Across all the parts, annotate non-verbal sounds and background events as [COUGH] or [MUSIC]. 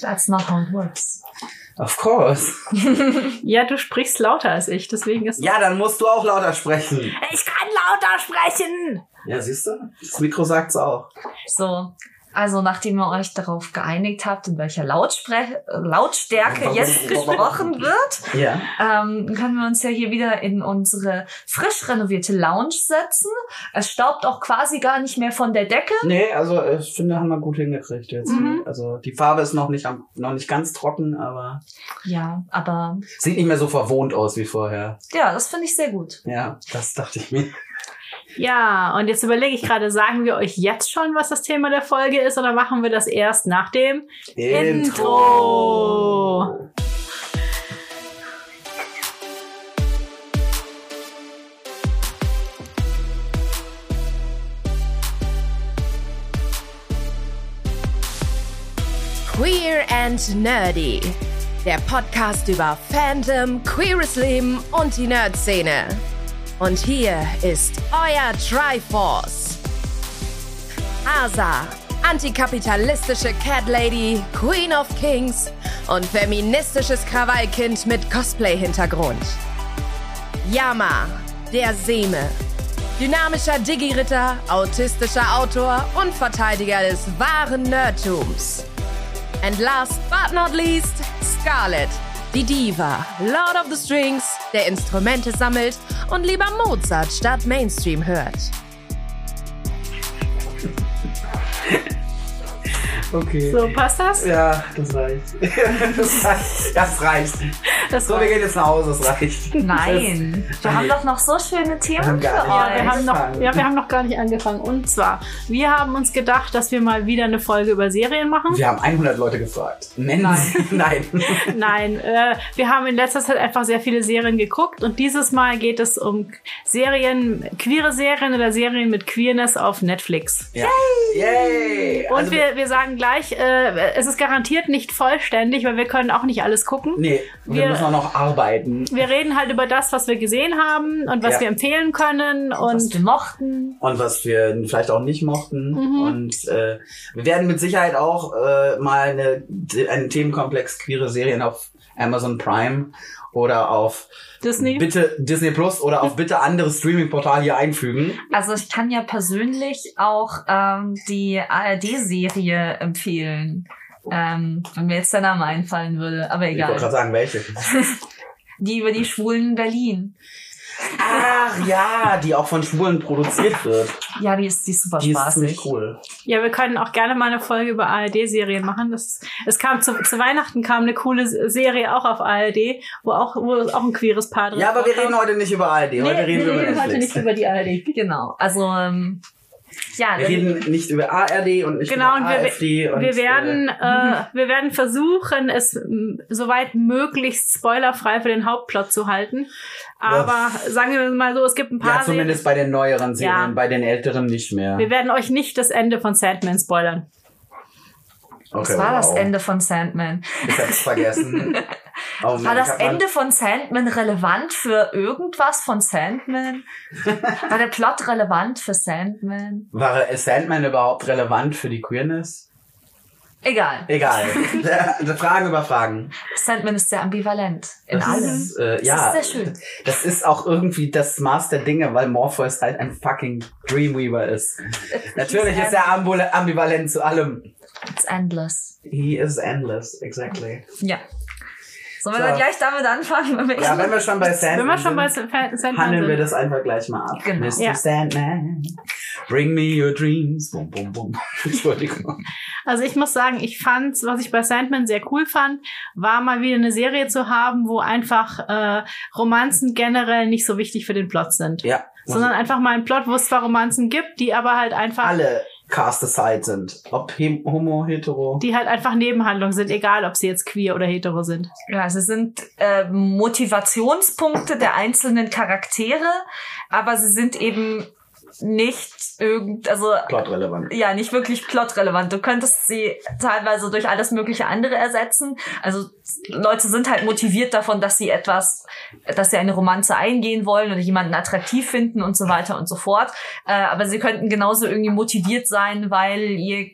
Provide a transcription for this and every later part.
That's not how it works. Of course. [LAUGHS] Ja, du sprichst lauter als ich, deswegen ist. Ja, dann musst du auch lauter sprechen. Ich kann lauter sprechen! Ja, siehst du? Das Mikro sagt's auch. So. Also, nachdem ihr euch darauf geeinigt habt, in welcher Lautspre Lautstärke jetzt gesprochen wird, Ja. ähm, können wir uns ja hier wieder in unsere frisch renovierte Lounge setzen. Es staubt auch quasi gar nicht mehr von der Decke. Nee, also ich finde, haben wir gut hingekriegt jetzt. Mhm. Also die Farbe ist noch nicht am, noch nicht ganz trocken, aber Ja, aber sieht nicht mehr so verwohnt aus wie vorher. ja, das finde ich sehr gut. Ja, das dachte ich mir. Ja, und jetzt überlege ich gerade, sagen wir euch jetzt schon, was das Thema der Folge ist, oder machen wir das erst nach dem Intro? Queer and Nerdy. Der Podcast über Fandom, queeres Leben und die Nerd-Szene. Und hier ist euer Triforce. Asa, antikapitalistische Cat Lady, Queen of Kings und feministisches Krawallkind mit Cosplay-Hintergrund. Yama, der Seme. Dynamischer Digi-Ritter, autistischer Autor und Verteidiger des wahren Nerdtums. And last but not least, Scarlett, die Diva, Lord of the Strings, der Instrumente sammelt und lieber Mozart statt Mainstream hört. Okay. So, passt das? Ja, das reicht. das [LAUGHS] reicht. Das reicht. Das So, wir gehen jetzt nach Hause, das reicht. Nein, wir haben doch noch so schöne Themen für nicht Ja, wir euch. haben noch, ja, wir haben noch gar nicht angefangen. Und zwar, wir haben uns gedacht, dass wir mal wieder eine Folge über Serien machen. Wir haben 100 Leute gefragt. Nennen Nein. Nein. [LAUGHS] [LAUGHS] Nein, äh, wir haben in letzter Zeit einfach sehr viele Serien geguckt und dieses Mal geht es um Serien, queere Serien oder Serien mit Queerness auf Netflix. Ja. Yay! Und Also, wir, wir sagen gleich, äh, es ist garantiert nicht vollständig, weil wir können auch nicht alles gucken. Nee, wir, Wir- müssen auch noch arbeiten. Wir reden halt über das, was wir gesehen haben und was Ja. wir empfehlen können. was Und wir mochten. Und was wir vielleicht auch nicht mochten. Mhm. Und äh, wir werden mit Sicherheit auch äh, mal eine, einen Themenkomplex queere Serien auf Amazon Prime oder auf Disney. bitte Disney Plus oder auf bitte andere Streaming-Portal hier einfügen. Also ich kann ja persönlich auch ähm, die ARD-Serie empfehlen. Ähm, wenn mir jetzt der Name einfallen würde, aber Ich wollte egal. gerade sagen, welche. [LAUGHS] Die über die Schwulen in Berlin. Ach ja, die auch von Schwulen produziert wird. Ja, die ist, die ist super Die ist spaßig. ziemlich cool. Ja, wir können auch gerne mal eine Folge über ARD-Serien machen. Das, es kam zu, zu Weihnachten kam eine coole Serie auch auf ARD, wo auch, wo auch ein queeres Paar drin Ja, aber wir reden heute nicht über ARD, heute Nee, reden wir wir über reden heute Netflix. nicht über die ARD. Genau. Also ähm, ja, Wir reden nicht über ARD und nicht Genau, über und wir, AfD. Und, wir werden, Äh, äh, wir werden versuchen, es soweit möglichst spoilerfrei für den Hauptplot zu halten. Aber sagen wir mal so, es gibt ein paar ja, zumindest bei den neueren Serien, Ja. bei den älteren nicht mehr. Serien. Wir werden euch nicht das Ende von Sandman spoilern. Okay, das war das wow. Ende von Sandman. Ich hab's vergessen. [LAUGHS] Oh Mann, War das Ende von Sandman relevant für irgendwas von Sandman? [LAUGHS] War der Plot relevant für Sandman? War Sandman überhaupt relevant für die Queerness? Egal. Egal. Der- [LAUGHS] Fragen über Fragen. Sandman ist sehr ambivalent in Das allem. Ist, äh, Das ja, ist sehr schön. das ist auch irgendwie das Maß der Dinge, weil Morpheus halt ein fucking Dreamweaver ist. [LAUGHS] Natürlich ist er ambivalent zu allem. It's endless. He is endless, exactly. Ja. Sollen wir So. gleich damit anfangen? Wenn wir Ja, wenn wir schon bei Wenn Sandman wir schon bei sind, Sa- Sandman handeln wir sind. das einfach gleich mal ab. Genau. Mr. Ja. Sandman, bring me your dreams. Bum, bum, bum. [LAUGHS] Entschuldigung. Also ich muss sagen, ich fand, was ich bei Sandman sehr cool fand, war mal wieder eine Serie zu haben, wo einfach äh, Romanzen generell nicht so wichtig für den Plot sind. Ja. Sondern einfach mal ein Plot, wo es zwar Romanzen gibt, die aber halt einfach, alle cast aside sind. Ob homo, hetero. die halt einfach Nebenhandlungen sind, egal ob sie jetzt queer oder hetero sind. Ja, sie sind äh, Motivationspunkte der einzelnen Charaktere, aber sie sind eben nicht irgend, also Plotrelevant. ja, nicht wirklich plotrelevant. Du könntest sie teilweise durch alles mögliche andere ersetzen. Also Leute sind halt motiviert davon, dass sie etwas, dass sie eine Romanze eingehen wollen oder jemanden attraktiv finden und so weiter und so fort. Äh, aber sie könnten genauso irgendwie motiviert sein, weil ihr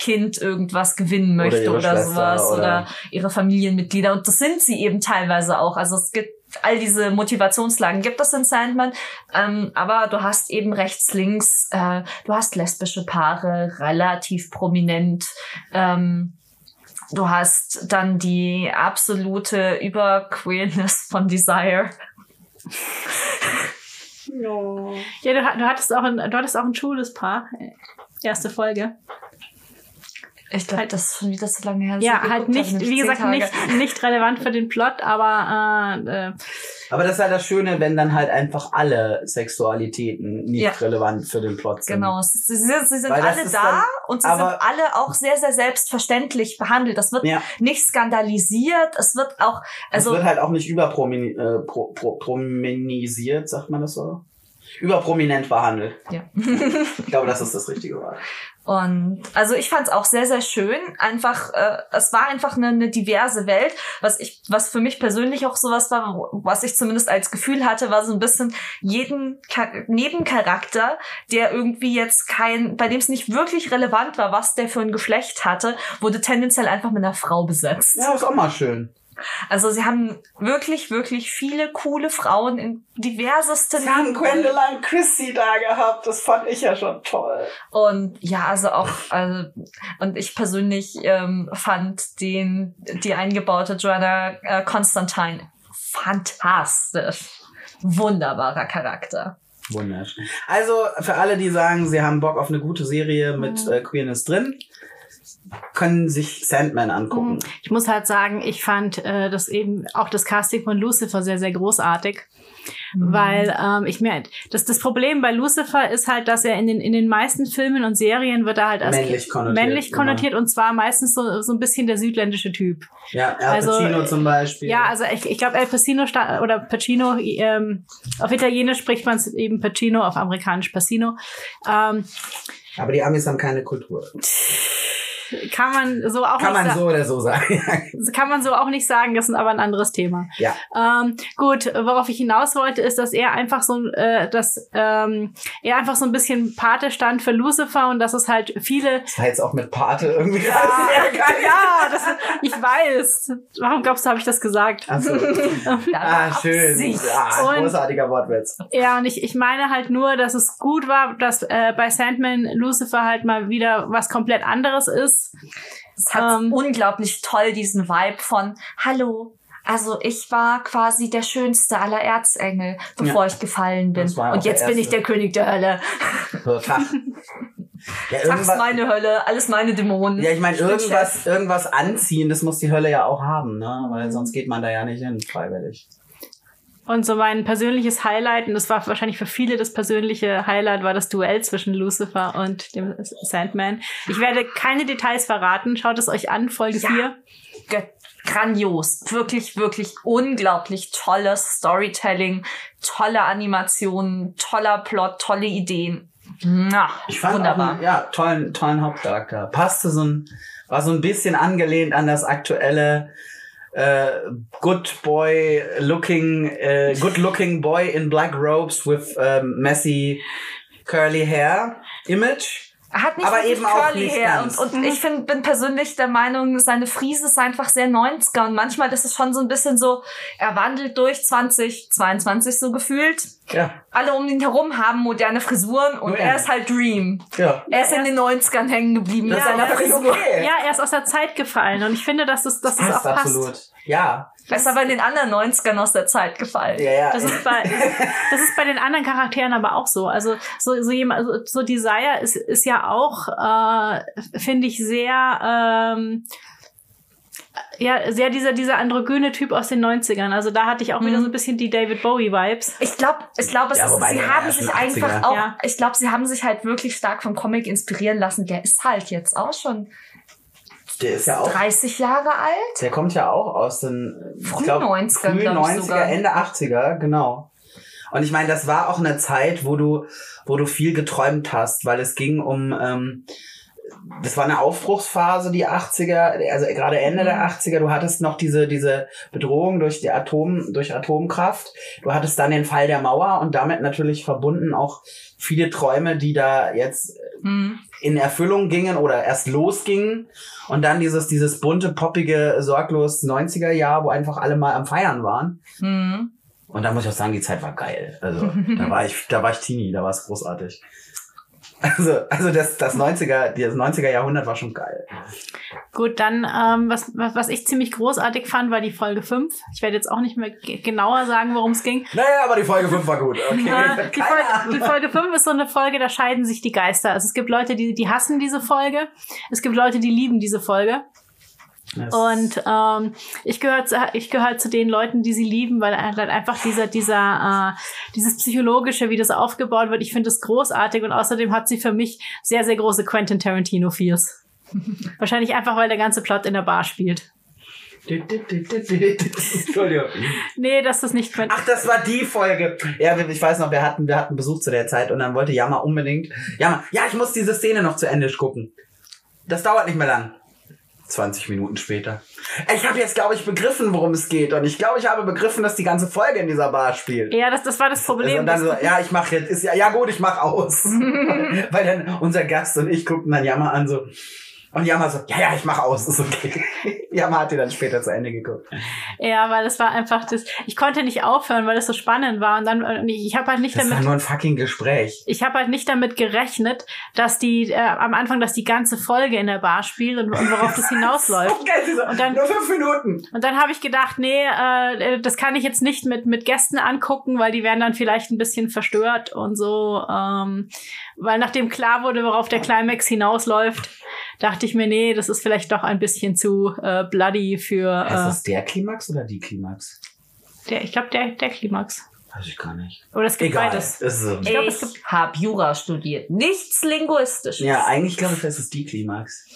Kind irgendwas gewinnen möchte oder, Schwester sowas oder- oder ihre Familienmitglieder. Und das sind sie eben teilweise auch. Also es gibt all diese Motivationslagen gibt es in Sandman, ähm, aber du hast eben rechts, links, äh, du hast lesbische Paare relativ prominent. Ähm, du hast dann die absolute Überqueerness von Desire. Ja, du, du hattest auch ein, du hattest auch ein schwules Paar. Erste Folge. Ich glaube, das ist schon wieder so lange her. Ja, halt nicht, wie gesagt, Tage. nicht, nicht relevant für den Plot, aber äh, äh, Aber das ist ja das Schöne, wenn dann halt einfach alle Sexualitäten nicht Ja. relevant für den Plot sind. Genau, sie, sind- sie sind alle da dann- und sie aber- sind alle auch sehr, sehr selbstverständlich behandelt. Das wird Ja. nicht skandalisiert. Es wird auch, Also, es wird halt auch nicht überpromini äh, pro, pro, prominisiert, sagt man das so? Überprominent behandelt. ja. Ich glaube, das ist das richtige Wort. [LAUGHS] Und also ich fand es auch sehr, sehr schön. Einfach, äh, es war einfach eine, eine diverse Welt. Was ich, was für mich persönlich auch sowas war, was ich zumindest als Gefühl hatte, war so ein bisschen jeden Char Nebencharakter, der irgendwie jetzt kein, bei dem es nicht wirklich relevant war, was der für ein Geschlecht hatte, wurde tendenziell einfach mit einer Frau besetzt. Ja, ist auch mal schön. Also sie haben wirklich, wirklich viele coole Frauen in diversesten Sie haben. Gwendolyn Christie da gehabt, das fand ich ja schon toll. Und ja, also auch, also, und ich persönlich ähm, fand den, die eingebaute Joanna äh, Constantine fantastisch. Wunderbarer Charakter. Wunderschön. Also, für alle, die sagen, sie haben Bock auf eine gute Serie mit äh, Queerness drin, können sich Sandman angucken. ich muss halt sagen, ich fand äh, das eben auch das Casting von Lucifer sehr, sehr großartig. Weil ähm, ich mir das das Problem bei Lucifer ist halt, dass er in den in den meisten Filmen und Serien wird er halt als Männlich konnotiert, männlich konnotiert und zwar meistens so so ein bisschen der südländische Typ. Ja, Al Also, Pacino äh, zum Beispiel. Ja, also ich, ich glaube, El Pacino oder Pacino, ähm, auf Italienisch spricht man es eben Pacino, auf Amerikanisch Pacino. Ähm, Aber die Amis haben keine Kultur. [LAUGHS] kann man so auch Kann nicht man so oder so sagen. [LAUGHS] kann man so auch nicht sagen, das ist aber ein anderes Thema. ja. Ähm, gut, worauf ich hinaus wollte, ist, dass er einfach so, äh, dass ähm, er einfach so ein bisschen Pate stand für Lucifer und dass es halt viele. Das war jetzt auch mit Pate irgendwie. Ja, [LAUGHS] ja, das, ich weiß. Warum glaubst du, habe ich das gesagt? Achso. [LAUGHS] Da Ah, schön. Und- großartiger Wortwitz. Ja, und ich, ich meine halt nur, dass es gut war, dass äh, bei Sandman Lucifer halt mal wieder was komplett anderes ist. Es hat Ähm, unglaublich toll diesen Vibe von Hallo. Also ich war quasi der schönste aller Erzengel, bevor ich gefallen bin. Und jetzt bin ich der König der Hölle. [LAUGHS] Ja, Tags meine Hölle, alles meine Dämonen. ja, ich meine, irgendwas, irgendwas anziehen, das muss die Hölle ja auch haben, ne? Weil sonst geht man da ja nicht hin, freiwillig. Und so mein persönliches Highlight, und das war wahrscheinlich für viele das persönliche Highlight, war das Duell zwischen Lucifer und dem Sandman. Ich werde keine Details verraten. Schaut es euch an, Folge Ja. 4. ge- grandios. Wirklich, wirklich unglaublich tolles Storytelling, tolle Animationen, toller Plot, tolle Ideen. Na, Ich fand wunderbar. auch einen, ja, tollen, tollen Hauptcharakter. Passte so ein, war so ein bisschen angelehnt an das aktuelle äh, Good Boy looking, äh, good looking boy in black robes with ähm, messy curly hair Image. Er hat nicht Aber eben auch curly Hair. Und, und ich find, bin persönlich der Meinung, seine Frise ist einfach sehr 90er. Und manchmal ist es schon so ein bisschen so, er wandelt durch 2022 so gefühlt. Ja, Alle um ihn herum haben moderne Frisuren und Nur er ist halt Dream. ja. Er ist in den 90ern hängen geblieben mit seiner Frisur. okay. Ja, er ist aus der Zeit gefallen. Und ich finde, dass das, dass das auch Passt passt. absolut. Ja. Er ist aber in den anderen 90ern aus der Zeit gefallen. Ja, ja. Das ist bei, [LAUGHS] das ist bei den anderen Charakteren aber auch so. Also so, so jemand, so, so Desire ist, ist ja auch, äh, finde ich, sehr, ähm, ja, sehr dieser, dieser androgyne Typ aus den 90ern. Also da hatte ich auch wieder so ein bisschen die David Bowie-Vibes. Ich glaube, ich glaube, es Ja, ist, sie haben sich schon 80er. einfach auch, Ja. ich glaube, sie haben sich halt wirklich stark vom Comic inspirieren lassen. Der ist halt jetzt auch schon Der ist ja auch 30 Jahre alt. Der kommt ja auch aus den Früh ich glaub, 90er, früh glaub ich 90er, sogar. Ende 80er, genau. Und ich meine, das war auch eine Zeit, wo du, wo du viel geträumt hast, weil es ging um ähm, das war eine Aufbruchsphase, die 80er, also gerade Ende der Mhm. 80er. Du hattest noch diese, diese Bedrohung durch die Atom, durch Atomkraft. Du hattest dann den Fall der Mauer und damit natürlich verbunden auch viele Träume, die da jetzt Mhm. in Erfüllung gingen oder erst losgingen. Und dann dieses, dieses bunte, poppige, sorglos 90er Jahr, wo einfach alle mal am Feiern waren. Mhm. Und da muss ich auch sagen, die Zeit war geil. Also, [LAUGHS] da war ich, da war ich Teenie, da war es großartig. Also, also das, das 90er, das 90er Jahrhundert war schon geil. Gut, dann, ähm, was, was was ich ziemlich großartig fand, war die Folge 5. Ich werde jetzt auch nicht mehr ge- genauer sagen, worum es ging. Naja, aber die Folge 5 war gut. Okay. [LAUGHS] Die, Folge, die Folge 5 ist so eine Folge, da scheiden sich die Geister. Also es gibt Leute, die, die hassen diese Folge. Es gibt Leute, die lieben diese Folge. Das- Und ähm, ich gehöre zu, ich gehöre zu den Leuten, die sie lieben, weil halt einfach dieser, dieser, äh, dieses psychologische, wie das aufgebaut wird, ich finde es großartig und außerdem hat sie für mich sehr, sehr große Quentin Tarantino Feels. [LAUGHS] Wahrscheinlich einfach, weil der ganze Plot in der Bar spielt. Entschuldigung. Nee, das ist nicht Quentin. Ach, das war die Folge. Ja, ich weiß noch, wir hatten, wir hatten Besuch zu der Zeit und dann wollte Jammer unbedingt. Jammer, ja, ich muss diese Szene noch zu Ende gucken. Das dauert nicht mehr lang. 20 Minuten später. Ich habe jetzt, glaube ich, begriffen, worum es geht. Und ich glaube, ich habe begriffen, dass die ganze Folge in dieser Bar spielt. Ja, das, das war das Problem. und dann so, ja, ich mache jetzt, ist ja, ja gut, ich mach aus. [LAUGHS] Weil dann unser Gast und ich guckten dann Jammer an so. Und Jammer so, ja, ja, ich mach aus, ist okay. [LAUGHS] Jammer hat die dann später zu Ende geguckt. Ja, weil das war einfach das. Ich konnte nicht aufhören, weil das so spannend war. Und dann, und ich, ich habe halt nicht Das war damit. nur ein fucking Gespräch. Ich habe halt nicht damit gerechnet, dass die äh, am Anfang, dass die ganze Folge in der Bar spielt und, und worauf das [LAUGHS] hinausläuft. So geil, sie so, Und dann- nur fünf Minuten. Und dann habe ich gedacht, nee, äh, das kann ich jetzt nicht mit mit Gästen angucken, weil die werden dann vielleicht ein bisschen verstört und so. Ähm, weil nachdem klar wurde, worauf der Climax hinausläuft, dachte ich mir, nee, das ist vielleicht doch ein bisschen zu äh, bloody für Ist äh, das der Klimax oder die Klimax? der. Ich glaube, der der Climax. Weiß ich gar nicht. Oder es gibt Egal. beides. Das ist so. Ich glaub, es Ich habe Jura studiert. Nichts Linguistisches. Ja, eigentlich glaube ich, das ist die Klimax.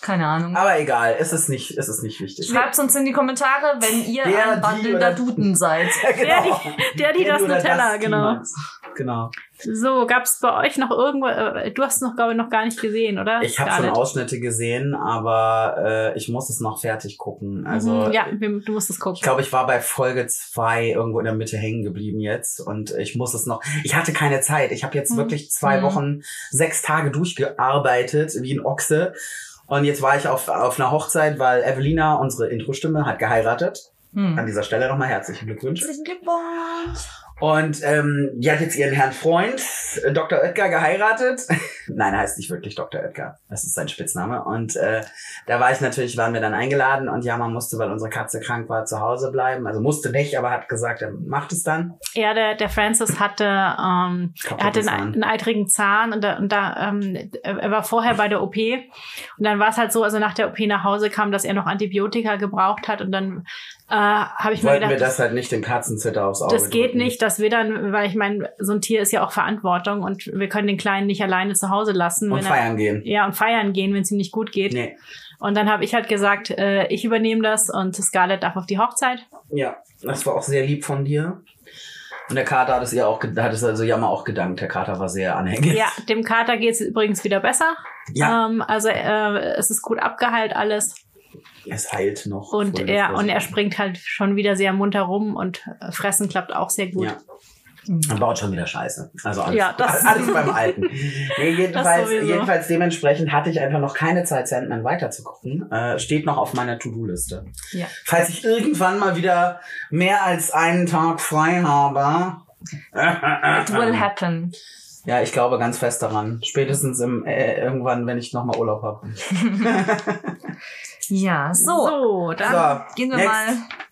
Keine Ahnung. Aber egal, es ist nicht, es ist nicht wichtig. Schreibt uns in die Kommentare, wenn ihr Der, ein wandelnder oder- Duden seid. [LAUGHS] Ja, Der, die, der, die das Nutella, genau. Klimax. Genau. So, gab's bei euch noch irgendwo, äh, du hast noch, glaube ich, noch gar nicht gesehen, oder? Ich habe schon? Ausschnitte gesehen, aber äh, ich muss es noch fertig gucken. Also Mhm, ja, du musst es gucken. Ich glaube, ich war bei Folge zwei irgendwo in der Mitte hängen geblieben jetzt und ich muss es noch. Ich hatte keine Zeit. Ich habe jetzt Mhm. wirklich zwei Mhm. Wochen, sechs Tage durchgearbeitet wie ein Ochse. Und jetzt war ich auf, auf einer Hochzeit, weil Evelina, unsere Intro-Stimme, hat geheiratet. An Hm. dieser Stelle nochmal herzlichen Glückwunsch. Herzlichen Glückwunsch. Und ähm, die hat jetzt ihren Herrn Freund, äh, Dr. Oetker, geheiratet. [LAUGHS] Nein, er heißt nicht wirklich Dr. Oetker. Das ist sein Spitzname. Und äh, da war ich natürlich, waren wir dann eingeladen und ja, man musste, weil unsere Katze krank war, zu Hause bleiben. Also musste nicht, aber hat gesagt, er macht es dann. Ja, der, der Francis hatte, ähm, er hatte einen, einen eitrigen Zahn und da, und da ähm, er war vorher bei der OP und dann war es halt so, also nach der OP nach Hause kam, dass er noch Antibiotika gebraucht hat und dann äh, habe ich mir Wollten gedacht, wir das halt nicht den Katzenzitter aufs Auge das geht drücken. nicht, dass wir dann, weil ich meine, so ein Tier ist ja auch Verantwortung und wir können den Kleinen nicht alleine zu Hause lassen. Und wenn er, feiern gehen. ja, und feiern gehen, wenn es ihm nicht gut geht. Nee. Und dann habe ich halt gesagt, äh, ich übernehme das und Scarlett darf auf die Hochzeit. Ja, das war auch sehr lieb von dir. Und der Kater hat es ihr auch, hat es also Jammer auch gedankt. Der Kater war sehr anhängig. Ja, dem Kater geht es übrigens wieder besser. Ja. Ähm, also äh, es ist gut abgeheilt alles. Es heilt noch. Und er, und er springt halt schon wieder sehr munter rum und äh, fressen klappt auch sehr gut. Ja. Man baut schon wieder Scheiße. Also alles, Ja, [LAUGHS] alles beim [LAUGHS] Alten. Nee, jedenfalls, jedenfalls dementsprechend hatte ich einfach noch keine Zeit, Sandman weiterzugucken. Äh, steht noch auf meiner To-Do-Liste. Ja. Falls ich irgendwann mal wieder mehr als einen Tag frei habe. It will happen. Ja, ich glaube ganz fest daran. Spätestens im, äh, irgendwann, wenn ich nochmal Urlaub habe. [LAUGHS] Ja, so. So, dann. So, Gehen wir next. mal.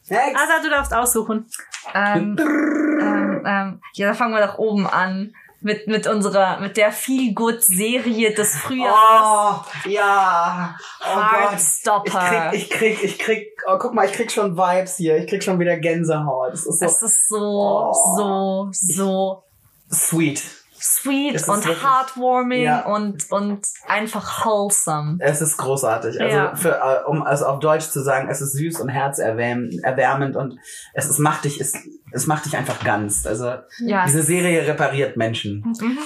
Next. Asa, du darfst aussuchen. Ähm, ähm, ähm, ja, da fangen wir doch oben an. Mit, mit unserer, mit der Feel-Good-Serie des Frühjahrs. Oh, ja. Oh Gott. Ich Heartstopper. krieg, ich krieg, ich krieg, oh, guck mal, ich krieg schon Vibes hier. Ich krieg schon wieder Gänsehaut. Das ist so Es ist so, Oh. so, so sweet. Sweet Es und wirklich- heartwarming Ja. und, und einfach wholesome. Es ist großartig. Also, Ja. für, äh, um also auf Deutsch zu sagen, es ist süß und herzerwärmend erwärmend und es ist macht dich, es, es macht dich einfach ganz. Also Ja. diese Serie repariert Menschen.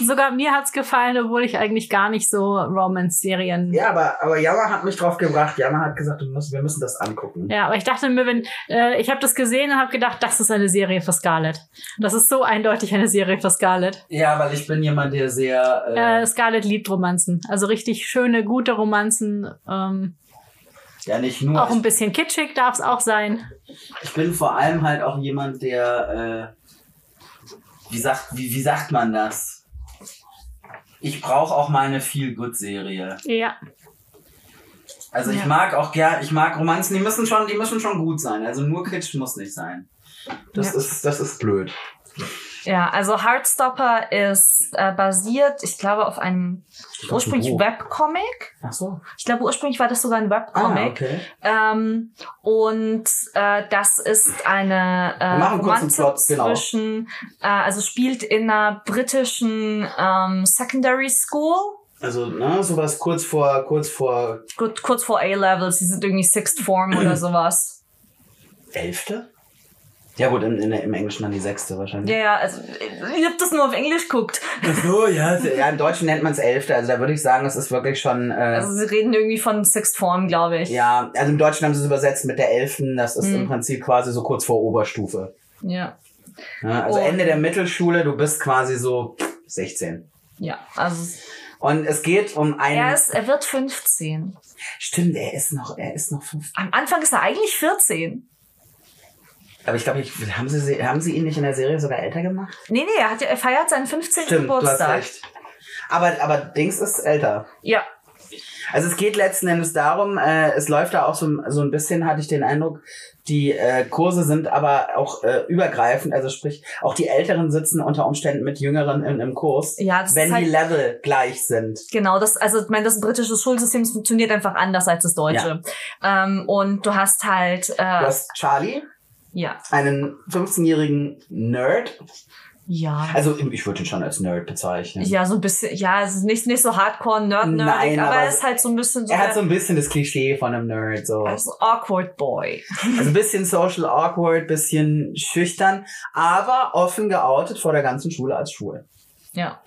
Sogar mir hat's gefallen, obwohl ich eigentlich gar nicht so Romance-Serien. Ja, aber, aber Yama hat mich drauf gebracht. Yama hat gesagt, wir müssen das angucken. Ja, aber ich dachte mir, wenn äh, ich habe das gesehen und habe gedacht, das ist eine Serie für Scarlett. Das ist so eindeutig eine Serie für Scarlett. Ja, weil ich bin jemand, der sehr... Äh, Äh, Scarlett liebt Romanzen, also richtig schöne, gute Romanzen. Ähm, ja, nicht nur. auch ein bisschen kitschig darf es auch sein. Ich bin vor allem halt auch jemand, der, äh, wie sagt, wie, wie sagt man das? Ich brauche auch mal eine Feel-Good-Serie. Ja, Also ich Ja. mag auch gern, ich mag Romanzen, die müssen schon, die müssen schon gut sein. Also nur Kitsch muss nicht sein. Das Ja. ist, das ist blöd. Ja, also Heartstopper ist äh, basiert, ich glaube, auf einem glaub, ursprünglich. Webcomic. Ach so. Ich glaube, ursprünglich war das sogar ein Ah, Webcomic. okay. Ähm, und äh, das ist eine äh, Wir machen kurz einen Romanze Plot, genau. zwischen, äh, also spielt in einer britischen ähm, Secondary School. Also, ne, sowas kurz vor, kurz vor Gut, kurz vor A-Levels, die sind irgendwie Sixth Form oder [CLEARS THROAT] sowas. Elfte? Ja gut, im, im Englischen dann die sechste wahrscheinlich. Ja, ja, also ich hab das nur auf Englisch geguckt. Ach so, ja. Ja, im Deutschen nennt man es Elfte. Also da würde ich sagen, es ist wirklich schon... Äh, Also sie reden irgendwie von Sixth Form, glaube ich. Ja, also im Deutschen haben sie es übersetzt mit der Elften. Das ist im Mhm. Prinzip quasi so kurz vor Oberstufe. Ja, Ja, also Und- Ende der Mittelschule, du bist quasi so 16. ja. Also Und es geht um einen. er ist, er wird 15. stimmt, er ist noch, er ist noch fünf. Am Anfang ist er eigentlich 14. Aber ich glaube, haben sie, haben sie ihn nicht in der Serie sogar älter gemacht? Nee, nee, er, hat ja, er feiert seinen 15. Stimmt, du hast Geburtstag. recht. Aber, aber Dings ist älter. Ja, Also es geht letzten Endes darum, äh, es läuft da auch so, so ein bisschen, hatte ich den Eindruck, die äh, Kurse sind aber auch äh, übergreifend, also sprich, auch die Älteren sitzen unter Umständen mit Jüngeren in, im Kurs, Ja, wenn halt- die Level gleich sind. Genau, das, also ich meine, das britische Schulsystem funktioniert einfach anders als das deutsche. Ähm, und du hast halt, Du äh, hast Charlie, ja, einen 15-jährigen Nerd. ja. Also ich würde ihn schon als Nerd bezeichnen. Ja, so ein bisschen, ja, es ist nicht, nicht so hardcore nerd nerdig, Nein, aber er ist halt so ein bisschen so, Er hat so ein bisschen das Klischee von einem Nerd. So. also awkward boy. [LAUGHS] Also ein bisschen social awkward, bisschen schüchtern, aber offen geoutet vor der ganzen Schule als schwul. Ja.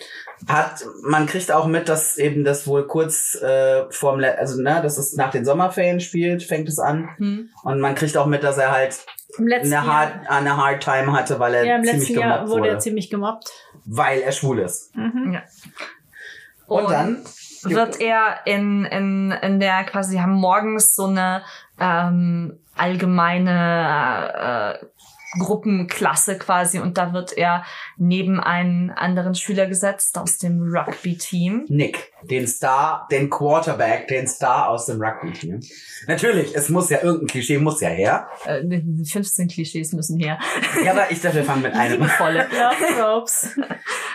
Hat, man kriegt auch mit, dass eben das wohl kurz äh, vorm, also ne, dass es nach den Sommerferien spielt, fängt es an. Hm. Und man kriegt auch mit, dass er halt im letzten eine Jahr, hard, eine hard time hatte, weil er ja, im ziemlich letzten Jahr gemobbt wurde wurde. er ziemlich gemobbt. weil er schwul ist. Mhm. ja. Und, dann wird er in, in, in der quasi, haben morgens so eine ähm, allgemeine äh, Gruppenklasse quasi und da wird er neben einen anderen Schüler gesetzt aus dem Rugby-Team. Nick, den Star, den Quarterback, den Star aus dem Rugby-Team. Natürlich, es muss ja irgendein Klischee muss ja her. Äh, die 15 Klischees müssen her. Ja, aber ich dachte, wir fangen mit einem. Liebevolle. Ja.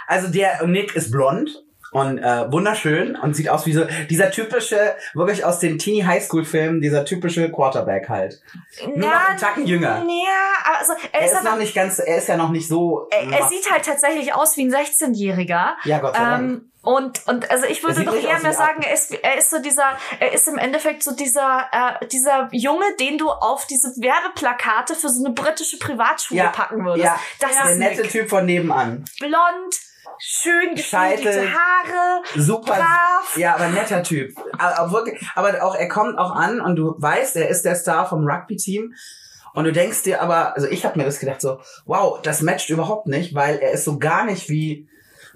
Also der Nick ist blond und äh, wunderschön und sieht aus wie so dieser typische, wirklich aus den Teenie Highschool Filmen, dieser typische Quarterback halt. Nur noch einen Tacken jünger. Ja, also er, Er ist, aber, noch nicht ganz, er ist ja noch nicht so. er, er sieht halt tatsächlich aus wie ein 16-Jähriger. ja, Gott sei Dank. Ähm, und, und also ich würde doch eher mehr sagen, er ist, er ist so dieser, er ist im Endeffekt so dieser, äh, dieser Junge, den du auf diese Werbeplakate für so eine britische Privatschule Ja, packen würdest. ja, das der ist nette Nick. Typ von nebenan. blond, schön Scheitel. geflügelte Haare, Super. brav. Ja, aber netter Typ. Aber, auch wirklich, aber auch, er kommt auch an und du weißt, er ist der Star vom Rugby-Team. Und du denkst dir aber, also ich habe mir das gedacht so, wow, das matcht überhaupt nicht, weil er ist so gar nicht wie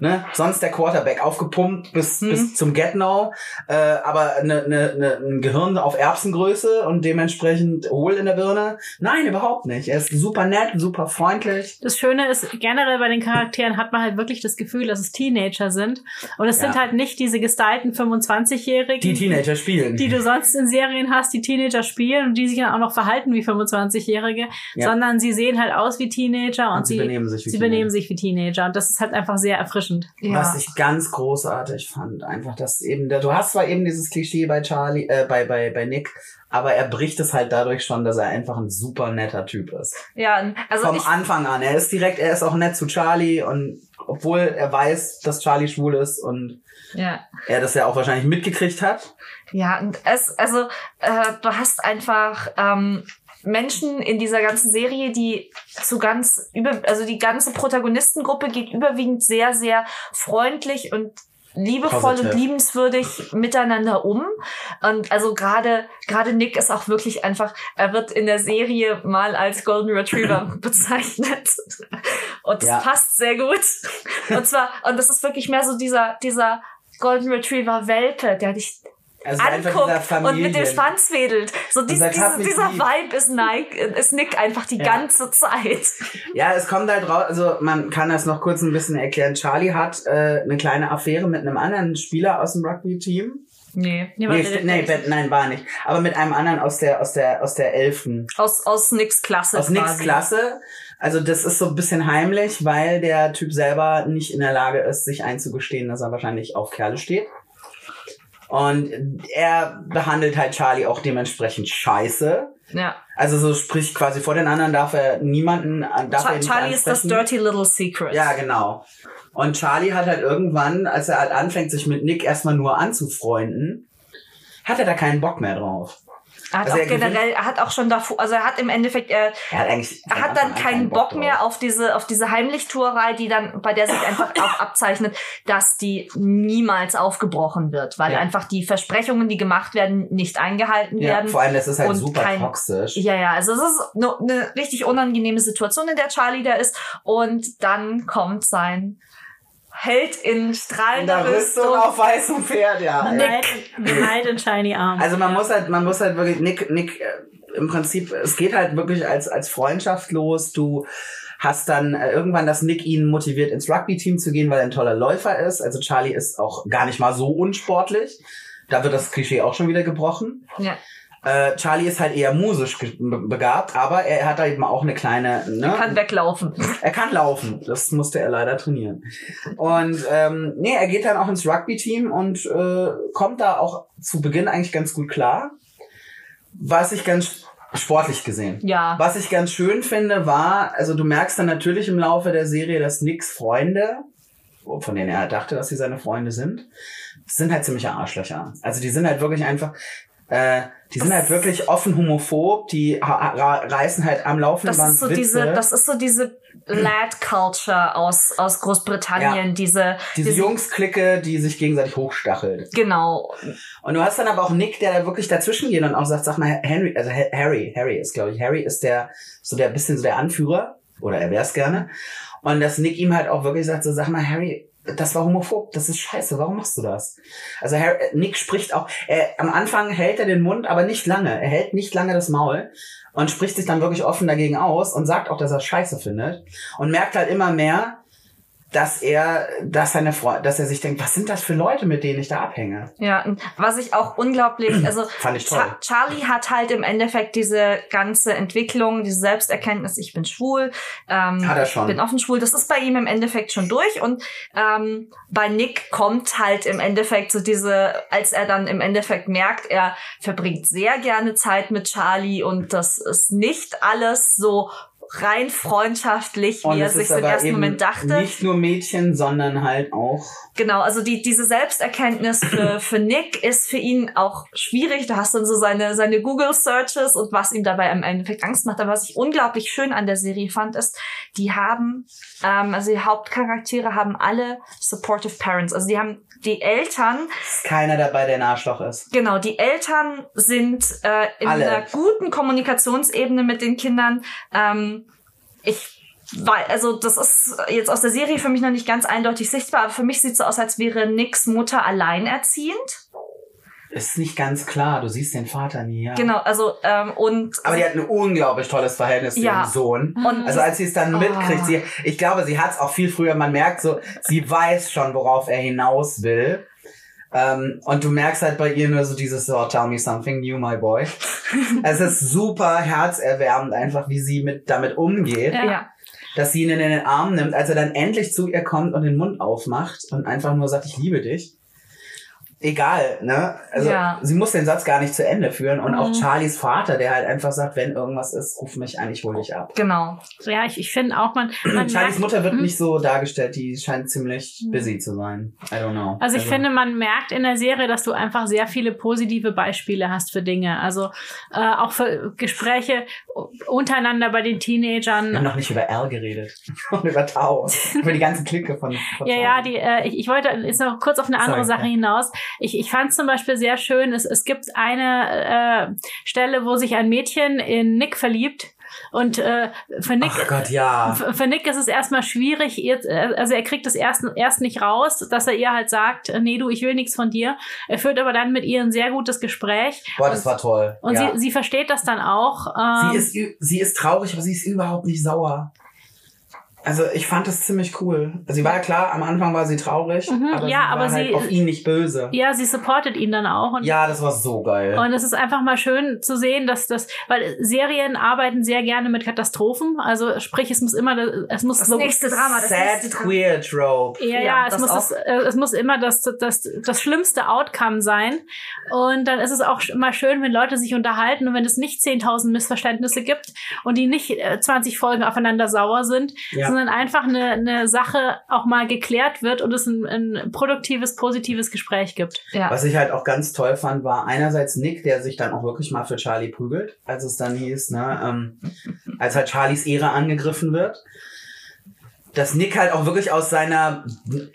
ne, sonst der Quarterback aufgepumpt bis, Hm. bis zum Get-No, äh, aber ne, ne, ne, ein Gehirn auf Erbsengröße und dementsprechend hohl in der Birne. Nein, überhaupt nicht. Er ist super nett, super freundlich. Das Schöne ist, generell bei den Charakteren hat man halt wirklich das Gefühl, dass es Teenager sind. Und es Ja. sind halt nicht diese gestylten 25-Jährigen. Die Teenager spielen. die du sonst in Serien hast, die Teenager spielen und die sich dann auch noch verhalten wie 25-Jährige, Ja. sondern sie sehen halt aus wie Teenager und, Und sie benehmen sich wie sie Teenager. benehmen sich wie Teenager. Und das ist halt einfach sehr erfrischend. Ja. Was ich ganz großartig fand, einfach, dass eben, der, du hast zwar eben dieses Klischee bei Charlie, äh, bei, bei, bei Nick, aber er bricht es halt dadurch schon, dass er einfach ein super netter Typ ist. ja, also Vom ich, Anfang an. Er ist direkt, er ist auch nett zu Charlie und obwohl er weiß, dass Charlie schwul ist und ja. er das ja auch wahrscheinlich mitgekriegt hat. Ja, und es, also, äh, du hast einfach, ähm, Menschen in dieser ganzen Serie, die zu ganz über, also die ganze Protagonistengruppe geht überwiegend sehr, sehr freundlich und liebevoll Positive. und liebenswürdig miteinander um. Und also gerade gerade Nick ist auch wirklich einfach, er wird in der Serie mal als Golden Retriever [CLEARS THROAT] bezeichnet. Und das Ja. passt sehr gut. Und zwar, und das ist wirklich mehr so dieser, dieser Golden Retriever Welpe, der dich Also anguckt und mit dem. Schwanz wedelt. So dies, sagt, dieser lieb. Vibe ist Nike, ist Nick einfach die Ja. ganze Zeit. Ja, es kommt halt raus, also man kann das noch kurz ein bisschen erklären. Charlie hat äh, eine kleine Affäre mit einem anderen Spieler aus dem Rugby-Team. Nee. Nee, nee, Ben- nein, war nicht. Aber mit einem anderen aus der, aus der, aus der Elfen. Aus, aus Nicks Klasse. Aus Nicks quasi. Klasse. Also das ist so ein bisschen heimlich, weil der Typ selber nicht in der Lage ist, sich einzugestehen, dass er wahrscheinlich auf Kerle steht. Und er behandelt halt Charlie auch dementsprechend scheiße. Ja. Also so sprich quasi vor den anderen darf er niemanden, darf er Cha nicht Charlie ist das ansprechen. dirty little secret. Ja, genau. Und Charlie hat halt irgendwann, als er halt anfängt, sich mit Nick erstmal nur anzufreunden, hat er da keinen Bock mehr drauf. Er hat Also auch er generell, er hat auch schon davor, also er hat im Endeffekt, er, Er hat er hat dann keinen Bock mehr auf diese, auf diese Heimlichtuerei, die dann, bei der sich einfach [LAUGHS] auch abzeichnet, dass die niemals aufgebrochen wird, weil Ja. einfach die Versprechungen, die gemacht werden, nicht eingehalten Ja, werden. vor allem, das ist halt super kein- toxisch. Ja, ja, also es ist no- eine richtig unangenehme Situation, in der Charlie da ist. Und dann kommt sein Held in In strahlender der Rüstung Rüstung. auf weißem Pferd, ja. Knight, Knight in Shiny Arm. Also man muss halt, man muss halt wirklich, Nick, Nick, äh, im Prinzip, es geht halt wirklich als, als Freundschaft los. Du hast dann äh, irgendwann, dass Nick ihn motiviert, ins Rugby-Team zu gehen, weil er ein toller Läufer ist. Also Charlie ist auch gar nicht mal so unsportlich. Da wird das Klischee auch schon wieder gebrochen. Ja. Äh, Charlie ist halt eher musisch begabt, aber er hat da eben auch eine kleine, ne? Kann weglaufen. Er kann laufen. Das musste er leider trainieren. Und ähm, nee, er geht dann auch ins Rugby-Team und äh, kommt da auch zu Beginn eigentlich ganz gut klar. Was ich ganz sportlich gesehen. Ja. Was ich ganz schön finde, war, also du merkst dann natürlich im Laufe der Serie, dass Nicks Freunde, von denen er dachte, dass sie seine Freunde sind, sind halt ziemliche Arschlöcher. Also die sind halt wirklich einfach, äh, die sind halt wirklich offen homophob, die reißen halt am laufenden Das Band ist so Witze. diese, das ist so diese Lad Culture aus, aus Großbritannien, Ja. diese, Diese Jungs-Clique, die sich gegenseitig hochstachelt. Genau. Und du hast dann aber auch Nick, der da wirklich dazwischen geht und auch sagt, sag mal, Henry, also Ha- Harry, Harry ist, glaube ich, Harry ist der, so der bisschen so der Anführer, oder er wär's gerne. Und dass Nick ihm halt auch wirklich sagt, so sag mal, Harry, das war homophob, das ist scheiße, warum machst du das? Also Harry, Nick spricht auch, er, am Anfang hält er den Mund, aber nicht lange. Er hält nicht lange das Maul und spricht sich dann wirklich offen dagegen aus und sagt auch, dass er scheiße findet und merkt halt immer mehr, dass er, dass seine Freunde, dass er sich denkt, was sind das für Leute, mit denen ich da abhänge? Ja, was ich auch unglaublich, [CLEARS THROAT] also Fand ich toll. Cha- Charlie hat halt im Endeffekt diese ganze Entwicklung, diese Selbsterkenntnis, ich bin schwul, ähm, Hat er schon. bin offen schwul, das ist bei ihm im Endeffekt schon durch und ähm, bei Nick kommt halt im Endeffekt so diese, als er dann im Endeffekt merkt, er verbringt sehr gerne Zeit mit Charlie und das ist nicht alles so rein freundschaftlich, wie er sich im ersten Moment dachte. Nicht nur Mädchen, sondern halt auch. Genau, also die, diese Selbsterkenntnis für, [CLEARS THROAT] für Nick ist für ihn auch schwierig. Da hast du dann so seine, seine Google-Searches und was ihm dabei im Endeffekt Angst macht. Aber was ich unglaublich schön an der Serie fand, ist, die haben, ähm, also die Hauptcharaktere haben alle supportive parents. Also die haben die Eltern, Ist keiner dabei, der ein Arschloch ist. genau, die Eltern sind äh, in Alle. einer guten Kommunikationsebene mit den Kindern. Ähm, ich weil, also das ist jetzt aus der Serie für mich noch nicht ganz eindeutig sichtbar, aber für mich sieht so aus, als wäre Nicks Mutter alleinerziehend. Ist nicht ganz klar. Du siehst den Vater nie, ja. Genau, also ähm, und Aber die hat ein unglaublich tolles Verhältnis zu Ja. ihrem Sohn. Und- also als sie es dann Oh. mitkriegt, sie, ich glaube, sie hat es auch viel früher, man merkt so, sie weiß schon, worauf er hinaus will. Ähm, und du merkst halt bei ihr nur so dieses so, tell me something new, my boy. [LAUGHS] es ist super herzerwärmend einfach, wie sie mit damit umgeht. Ja. ja. dass sie ihn in den Arm nimmt, als er dann endlich zu ihr kommt und den Mund aufmacht und einfach nur sagt, ich liebe dich. Egal, ne? Also Ja. sie muss den Satz gar nicht zu Ende führen. Und auch Mhm. Charlies Vater, der halt einfach sagt, wenn irgendwas ist, ruf mich an, ich hol dich ab. Genau. Ja, ich, ich finde auch, man, man Charlies merkt, Mutter wird Mhm. nicht so dargestellt, die scheint ziemlich busy zu sein. I don't know. Also ich finde, man merkt in der Serie, dass du einfach sehr viele positive Beispiele hast für Dinge. Also äh, auch für Gespräche untereinander bei den wir Teenagern. haben noch nicht über Al geredet. [LAUGHS] Und über Tau. über die ganze Clique von, von Ja, ja, Charlie. die, äh, ich, ich wollte jetzt noch kurz auf eine andere Sorry, Sache ja. hinaus. Ich, ich fand zum Beispiel sehr schön, es, es gibt eine äh, Stelle, wo sich ein Mädchen in Nick verliebt. Und äh, für Nick, Ach Gott, ja. Für Nick ist es erstmal schwierig, ihr, äh, also er kriegt es erst, erst nicht raus, dass er ihr halt sagt, äh, nee, du, ich will nichts von dir. Er führt aber dann mit ihr ein sehr gutes Gespräch. Boah, das war toll. Und ja. sie, sie versteht das dann auch. Ähm, Sie ist, sie ist traurig, aber sie ist überhaupt nicht sauer. Also ich fand das ziemlich cool. Also sie war ja klar, am Anfang war sie traurig, Mhm, aber ja, sie war aber halt sie- auf ihn nicht böse. Ja. ja, sie supportet ihn dann auch. Und, das war so geil. und es ist einfach mal schön zu sehen, dass das, weil Serien arbeiten sehr gerne mit Katastrophen. Also sprich, es muss immer, es muss Das so, nächste Drama, das Sad nächste Drama. queer trope. Ja, ja, Ja, es, das muss das, äh, es muss immer das, das, das schlimmste Outcome sein. Und dann ist es auch mal schön, wenn Leute sich unterhalten und wenn es nicht 10.000 Missverständnisse gibt und die nicht äh, 20 Folgen aufeinander sauer sind, Ja. Sondern einfach eine, eine Sache auch mal geklärt wird und es ein, ein produktives, positives Gespräch gibt. Ja. Was ich halt auch ganz toll fand, war einerseits Nick, der sich dann auch wirklich mal für Charlie prügelt, als es dann hieß, ne, ähm, als halt Charlies Ehre angegriffen wird. Dass Nick halt auch wirklich aus seiner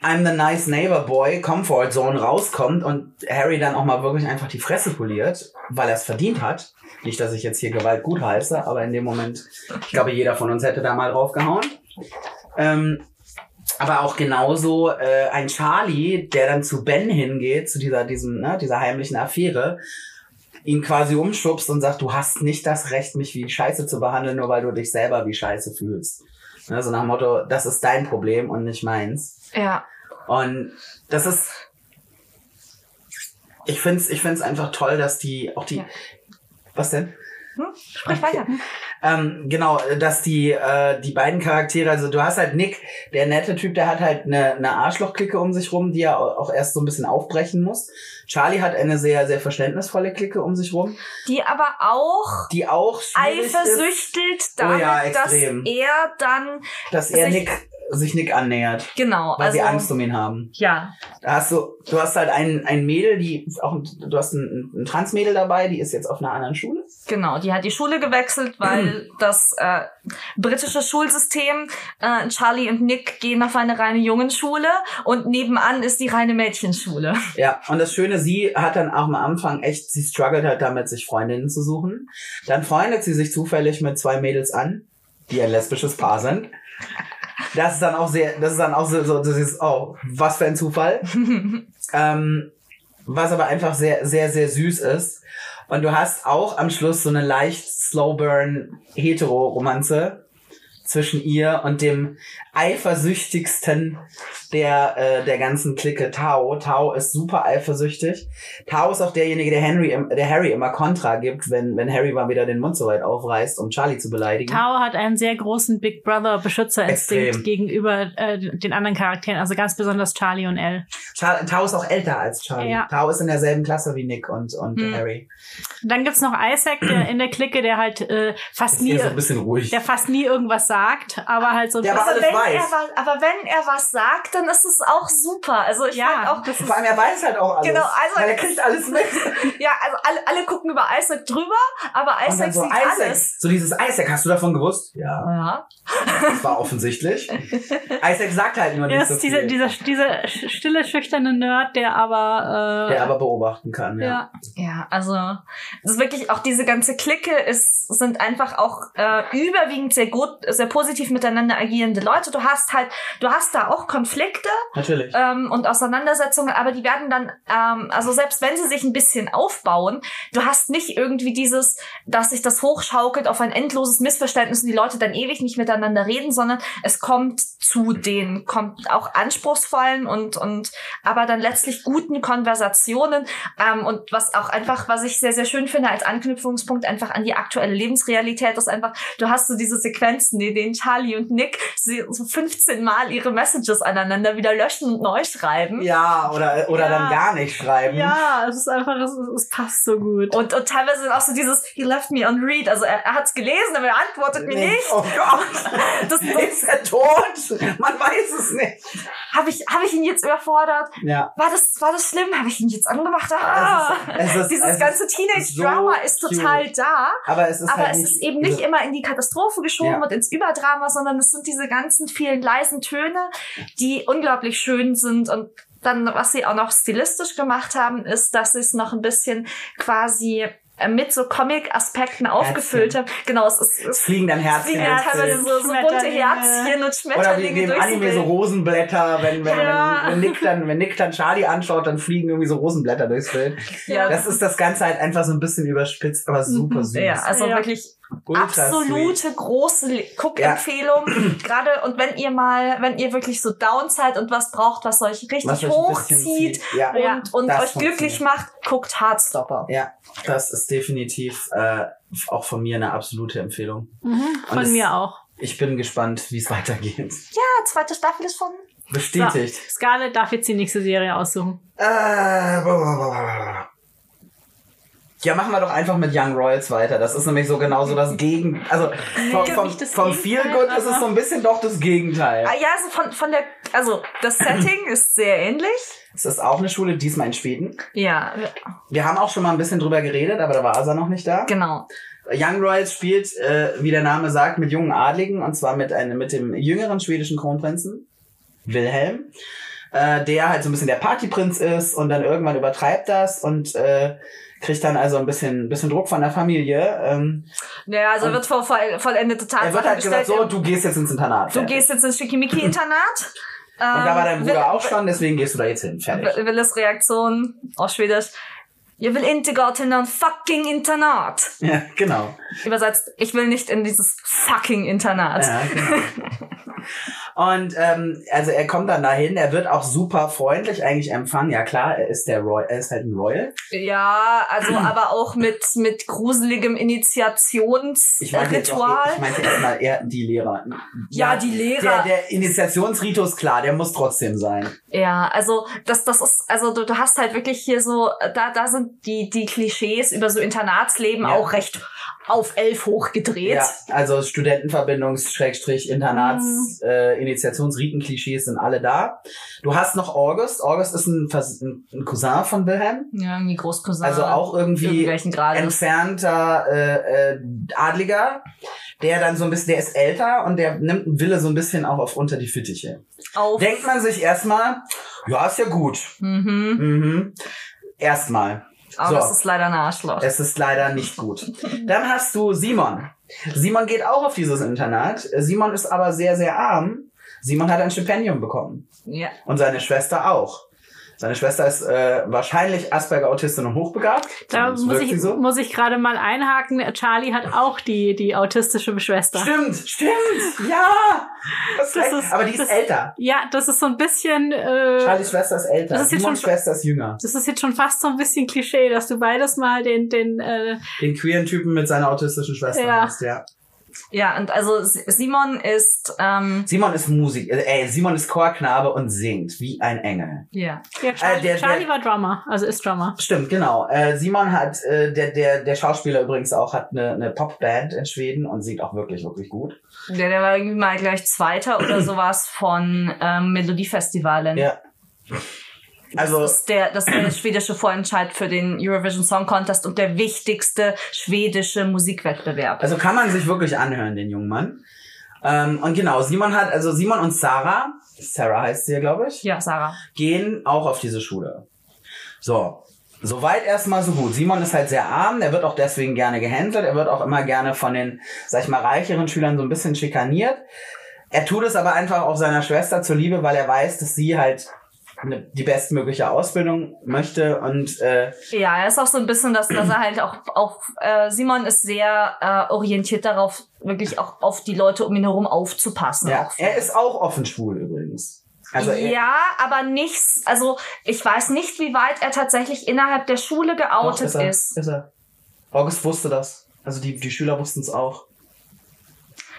I'm the nice neighbor boy Comfort Zone rauskommt und Harry dann auch mal wirklich einfach die Fresse poliert, weil er es verdient hat. Nicht, dass ich jetzt hier Gewalt gut heiße, aber in dem Moment, ich glaube, jeder von uns hätte da mal draufgehauen. Ähm, aber auch genauso äh, ein Charlie, der dann zu Ben hingeht, zu dieser, diesem, ne, dieser heimlichen Affäre, ihn quasi umschubst und sagt, du hast nicht das Recht, mich wie Scheiße zu behandeln, nur weil du dich selber wie Scheiße fühlst. Ne, so nach dem Motto, das ist dein Problem und nicht meins. Ja. Und das ist, ich find's, ich find's einfach toll, dass die, auch die, Ja. was denn? Hm? Sprich weiter. Ähm, genau, dass die, äh, die beiden Charaktere, also du hast halt Nick, der nette Typ, der hat halt eine, eine Arschlochklicke um sich rum, die er au- auch erst so ein bisschen aufbrechen muss. Charlie hat eine sehr, sehr verständnisvolle Clique um sich rum, Die aber auch die auch eifersüchtelt Oh damit, ja, dass er dann dass er Nick, sich Nick annähert, genau, weil also sie Angst um ihn haben. ja, Da hast du, du hast halt ein, ein Mädel, die auch, du hast ein, ein Transmädel dabei, die ist jetzt auf einer anderen Schule. genau, die hat die Schule gewechselt, weil [CLEARS THROAT] das äh, britische Schulsystem äh, Charlie und Nick gehen auf eine reine Jungenschule und nebenan ist die reine Mädchenschule. [LAUGHS] Ja, und das Schöne, sie hat dann auch am Anfang echt, sie struggelt halt damit, sich Freundinnen zu suchen. Dann freundet sie sich zufällig mit zwei Mädels an, die ein lesbisches Paar sind. Das ist dann auch sehr, das ist dann auch so, so das ist, oh, was für ein Zufall. [LAUGHS] ähm, was aber einfach sehr, sehr, sehr süß ist. Und du hast auch am Schluss so eine leicht slow burn Hetero-Romanze zwischen ihr und dem eifersüchtigsten der, äh, der ganzen Clique Tao. Tao ist super eifersüchtig. Tao ist auch derjenige, der Henry, der Harry immer Kontra gibt, wenn, wenn Harry mal wieder den Mund so weit aufreißt, um Charlie zu beleidigen. Tao hat einen sehr großen Big Brother Beschützerinstinkt Extrem. gegenüber äh, den anderen Charakteren, also ganz besonders Charlie und Elle. Char Tao ist auch älter als Charlie. Ja. Tao ist in derselben Klasse wie Nick und, und Hm. Harry. Dann gibt's noch Isaac der in der Clique, der halt äh, fast Ist nie so ein bisschen ruhig. der fast nie irgendwas sagt, aber halt so Der aber Aber alles wenn, weiß. er was, aber wenn er was sagt, dann ist es auch super. Also ich Ja, fand auch, das Vor allem, er weiß halt auch alles. Genau, also- Weil er kriegt alles mit. [LAUGHS] ja, also alle, alle gucken über Isaac drüber, aber Isaac so, sieht Isaac, alles. so dieses Isaac, hast du davon gewusst? Ja, Ja. das war offensichtlich. Isaac sagt halt nur er nicht ist so dieser, viel, dieser, dieser sch- stille, schüchterne Nerd, der aber, äh, der aber beobachten kann. Ja. ja. Ja, also das ist wirklich auch diese ganze Clique ist sind einfach auch äh, überwiegend sehr gut, sehr positiv miteinander agierende Leute. Du hast halt, du hast da auch Konflikte Natürlich. ähm, und Auseinandersetzungen, aber die werden dann, ähm, also selbst wenn sie sich ein bisschen aufbauen, du hast nicht irgendwie dieses, dass sich das hochschaukelt auf ein endloses Missverständnis und die Leute dann ewig nicht miteinander reden, sondern es kommt zu den, kommt auch anspruchsvollen und und aber dann letztlich guten Konversationen ähm, und was auch einfach, was ich sehr sehr schön finde als Anknüpfungspunkt einfach an die aktuelle Lebensrealität ist einfach, du hast so diese Sequenzen, in denen Charlie und Nick so 15 Mal ihre Messages aneinander nacheinander wieder löschen und neu schreiben. Ja, oder, oder Ja. dann gar nicht schreiben. Ja, es ist einfach, es, es passt so gut. Und, und teilweise auch so dieses, he left me on read. Also er, er hat's gelesen, aber er antwortet mir Nee. nicht. Oh Gott. [LAUGHS] Das, das [LAUGHS] Ist er tot? Man weiß es nicht. habe ich, hab ich ihn jetzt überfordert? Ja. War das, war das schlimm? Habe ich ihn jetzt angemacht? Ah. Es ist- es ist- Dieses es ist ganze Teenage-Drama so ist total da. Aber es ist aber halt es ist eben nicht immer in die Katastrophe geschoben Ja. und ins Überdrama, sondern es sind diese ganzen vielen leisen Töne, die unglaublich schön sind und dann, was sie auch noch stilistisch gemacht haben, ist, dass sie es noch ein bisschen quasi äh, mit so Comic-Aspekten aufgefüllt haben. Genau, es ist, Es es fliegen dann Herzchen. fliegen dann teilweise so, so bunte Schmetterlinge. Herzchen und Oder wie, Schmetterlinge im durchs Anime so Bild. Rosenblätter, wenn, wenn, Ja. wenn, wenn, Nick dann, wenn Nick dann Charlie anschaut, dann fliegen irgendwie so Rosenblätter durchs Bild. Ja. Das ist das Ganze halt einfach so ein bisschen überspitzt, aber super süß. Ja, also Ja. wirklich Ultra absolute sweet. große Guckempfehlung. [CLEARS THROAT] Gerade und wenn ihr mal, wenn ihr wirklich so down seid und was braucht, was euch richtig Was hochzieht zieht. Ja. und, Ja, und euch glücklich macht, guckt Heartstopper. ja, das ist definitiv äh, auch von mir eine absolute Empfehlung. Mhm, von es- mir auch. Ich bin gespannt, wie es weitergeht. Ja, zweite Staffel ist schon. Bestätigt. So, Scarlett darf jetzt die nächste Serie aussuchen. Äh, ja, machen wir doch einfach mit Young Royals weiter. Das ist nämlich so genau so das Gegen... Also vom, vom, vom Feel Good ist es so ein bisschen doch das Gegenteil. Ah, ja, also von, von der, also das Setting ist sehr ähnlich. Es ist auch eine Schule, diesmal in Schweden. Ja, Wir haben auch schon mal ein bisschen drüber geredet, aber da war Asa noch nicht da. genau. Young Royals spielt, äh, wie der Name sagt, mit jungen Adligen und zwar mit einem mit dem jüngeren schwedischen Kronprinzen Wilhelm, äh, der halt so ein bisschen der Partyprinz ist und dann irgendwann übertreibt das und äh, kriegt dann also ein bisschen ein bisschen Druck von der Familie. Ähm, Ja, also wird vor voll, vollendete er Tatsachen wird halt gesagt, so, gestellt. du gehst jetzt ins Internat. du fertig. gehst jetzt ins Schickimicki-Internat. [LAUGHS] und da war dein Ähm, Bruder Will- auch schon, deswegen gehst du da jetzt hin. Fertig. Will- Willes Reaktion auf Schwedisch. Jag vill inte gå till någon fucking internat. Ja, genau. Übersetzt, ich will nicht in dieses fucking Internat. Ja, genau. [LAUGHS] Und ähm, also er kommt dann dahin, er wird auch super freundlich eigentlich empfangen. Ja klar, er ist der Roy, er ist halt ein Royal. Ja, also [CLEARS THROAT] aber auch mit, mit gruseligem Ich meinte jetzt auch, Initiationsritual. ich meinte erstmal eher die Lehrer. Ja, die Lehrer. Der, der Initiationsritus, klar, der muss trotzdem sein. Ja, also das, das ist, also du, du hast halt wirklich hier so, da, da sind die, die Klischees über so Internatsleben Ja. auch recht auf elf hochgedreht. Ja, also Studentenverbindungs-, Schrägstrich, Internats-, äh, Initiationsriten-Klischees sind alle da. Du hast noch August. August ist ein, Vers- ein Cousin von Wilhelm. Ja, irgendwie Großcousin. Also auch irgendwie entfernter äh, äh, Adliger, der dann so ein bisschen, der ist älter und der nimmt einen Wille so ein bisschen auch auf unter die Fittiche. Auf. Denkt man sich erstmal, ja, ist ja gut. Mhm. Mhm. Erstmal. Aber So. das ist leider ein Arschloch. Es ist leider nicht gut. Dann hast du Simon. Simon geht auch auf dieses Internat. Simon ist aber sehr, sehr arm. Simon hat ein Stipendium bekommen. ja. Und seine Schwester auch. Seine Schwester ist äh, wahrscheinlich Asperger-Autistin und hochbegabt. Da muss ich, so. muss ich gerade mal einhaken. Charlie hat auch die, die autistische Schwester. Stimmt, stimmt, ja. Das Das ist- aber die ist das- älter. Ja, das ist so ein bisschen, äh, Charlies Schwester ist älter. Das ist jetzt Simons schon- Schwester ist jünger. das ist jetzt schon fast so ein bisschen Klischee, dass du beides mal den, den, äh, Den queeren Typen mit seiner autistischen Schwester Ja. hast, ja. Ja, und also Simon ist, ähm, Simon ist Musik, äh, ey, Simon ist Chorknabe und singt wie ein Engel. ja. ja, Charlie, Äh, der- Charlie der- war Drummer, also ist Drummer. Stimmt, genau. Äh, Simon hat, äh, der, der, der Schauspieler übrigens auch, hat eine, eine Popband in Schweden und singt auch wirklich, wirklich gut. Der, der war irgendwie mal gleich Zweiter oder [CLEARS THROAT] sowas von ähm, Melodiefestivalen. Ja. Also, Das ist der, das ist der [CLEARS THROAT] schwedische Vorentscheid für den Eurovision Song Contest und der wichtigste schwedische Musikwettbewerb. also kann man sich wirklich anhören, den jungen Mann. Ähm, und genau, Simon hat, also Simon und Sarah, Sarah heißt sie ja, glaube ich, Ja, Sarah. gehen auch auf diese Schule. So. Soweit erstmal so gut. Simon ist halt sehr arm, der wird auch deswegen gerne gehänselt, er wird auch immer gerne von den, sag ich mal, reicheren Schülern so ein bisschen schikaniert. Er tut es aber einfach auch seiner Schwester zuliebe, weil er weiß, dass sie halt die bestmögliche Ausbildung möchte und äh, Ja, er ist auch so ein bisschen, dass, dass er halt auch, auch äh, Simon ist sehr äh, orientiert darauf, wirklich auch auf die Leute um ihn herum aufzupassen. ja, er ist auch offen schwul übrigens. Also ja, aber nichts, also ich weiß nicht, wie weit er tatsächlich innerhalb der Schule doch, geoutet ist, er, ist. ist er. August wusste das. Also die, die Schüler wussten es auch.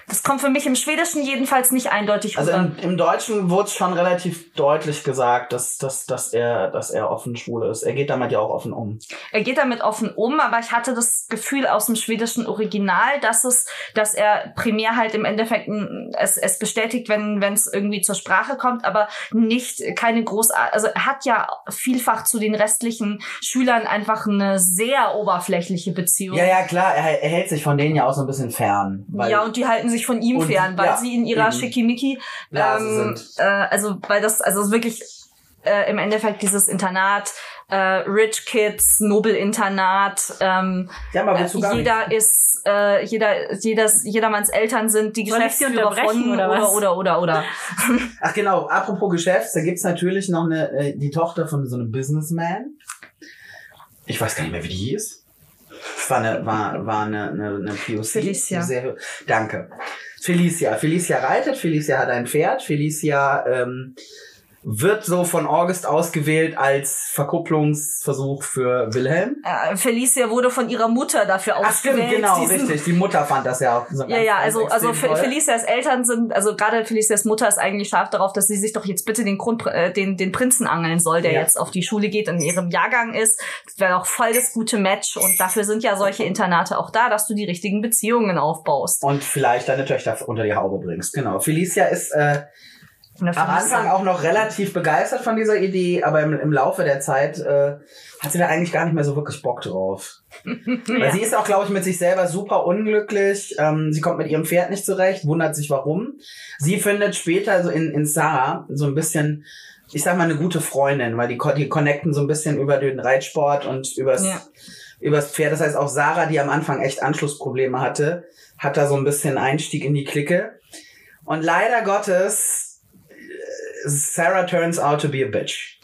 Das kommt für mich im Schwedischen jedenfalls nicht eindeutig Also rüber. im, im Deutschen wurde es schon relativ deutlich gesagt, dass, dass, dass, er, dass er offen schwul ist. Er geht damit ja auch offen um. Er geht damit offen um, aber ich hatte das Gefühl aus dem schwedischen Original, dass es, dass er primär halt im Endeffekt es, es bestätigt, wenn wenn es irgendwie zur Sprache kommt, aber nicht keine groß, also er hat ja vielfach zu den restlichen Schülern einfach eine sehr oberflächliche Beziehung. Ja, ja, klar, er, er hält sich von denen ja auch so ein bisschen fern. Ja, und die halten sich von ihm Und- fern, weil ja, sie in ihrer eben. Schickimicki, ähm, sind. äh, also weil das, also es wirklich äh, im Endeffekt dieses Internat, äh, Rich Kids, Nobelinternat, ähm, ja, äh, jeder nicht. ist, äh, jeder, jedes, jedermanns Eltern sind die Soll ich sie Geschäftsführer von oder oder, was? oder oder oder [LAUGHS] Ach genau, apropos Geschäfts, da gibt's natürlich noch eine, äh, die Tochter von so einem Businessman. Ich weiß gar nicht mehr, wie die hieß. Das war eine, war, war eine, eine, eine POC. Felicia. Sehr, danke. Felicia. Felicia reitet, Felicia hat ein Pferd, Felicia ähm, wird so von August ausgewählt als Verkupplungsversuch für Wilhelm. äh, Felicia wurde von ihrer Mutter dafür Ach stimmt, ausgewählt. genau, diesen- richtig. Die Mutter fand das ja auch so Ja, ganz, ja, also, also extrem Fe- toll. Felicias Eltern sind, also gerade Felicias Mutter ist eigentlich scharf darauf, dass sie sich doch jetzt bitte den Grund, äh, den, den Prinzen angeln soll, der Ja. jetzt auf die Schule geht und in ihrem Jahrgang ist. Das wäre doch voll das gute Match und dafür sind ja solche Internate auch da, dass du die richtigen Beziehungen aufbaust. Und vielleicht deine Töchter unter die Haube bringst. Genau. Felicia ist äh, Am Anfang auch noch relativ begeistert von dieser Idee, aber im, im Laufe der Zeit äh, hat sie da eigentlich gar nicht mehr so wirklich Bock drauf. [LAUGHS] Weil Ja. sie ist auch, glaube ich, mit sich selber super unglücklich. Ähm, sie kommt mit ihrem Pferd nicht zurecht, wundert sich warum. Sie findet später so in, in Sarah so ein bisschen, ich sag mal, eine gute Freundin, weil die, die connecten so ein bisschen über den Reitsport und übers, Ja. übers Pferd. Das heißt, auch Sarah, die am Anfang echt Anschlussprobleme hatte, hat da so ein bisschen Einstieg in die Clique. Und leider Gottes, Sarah turns out to be a bitch.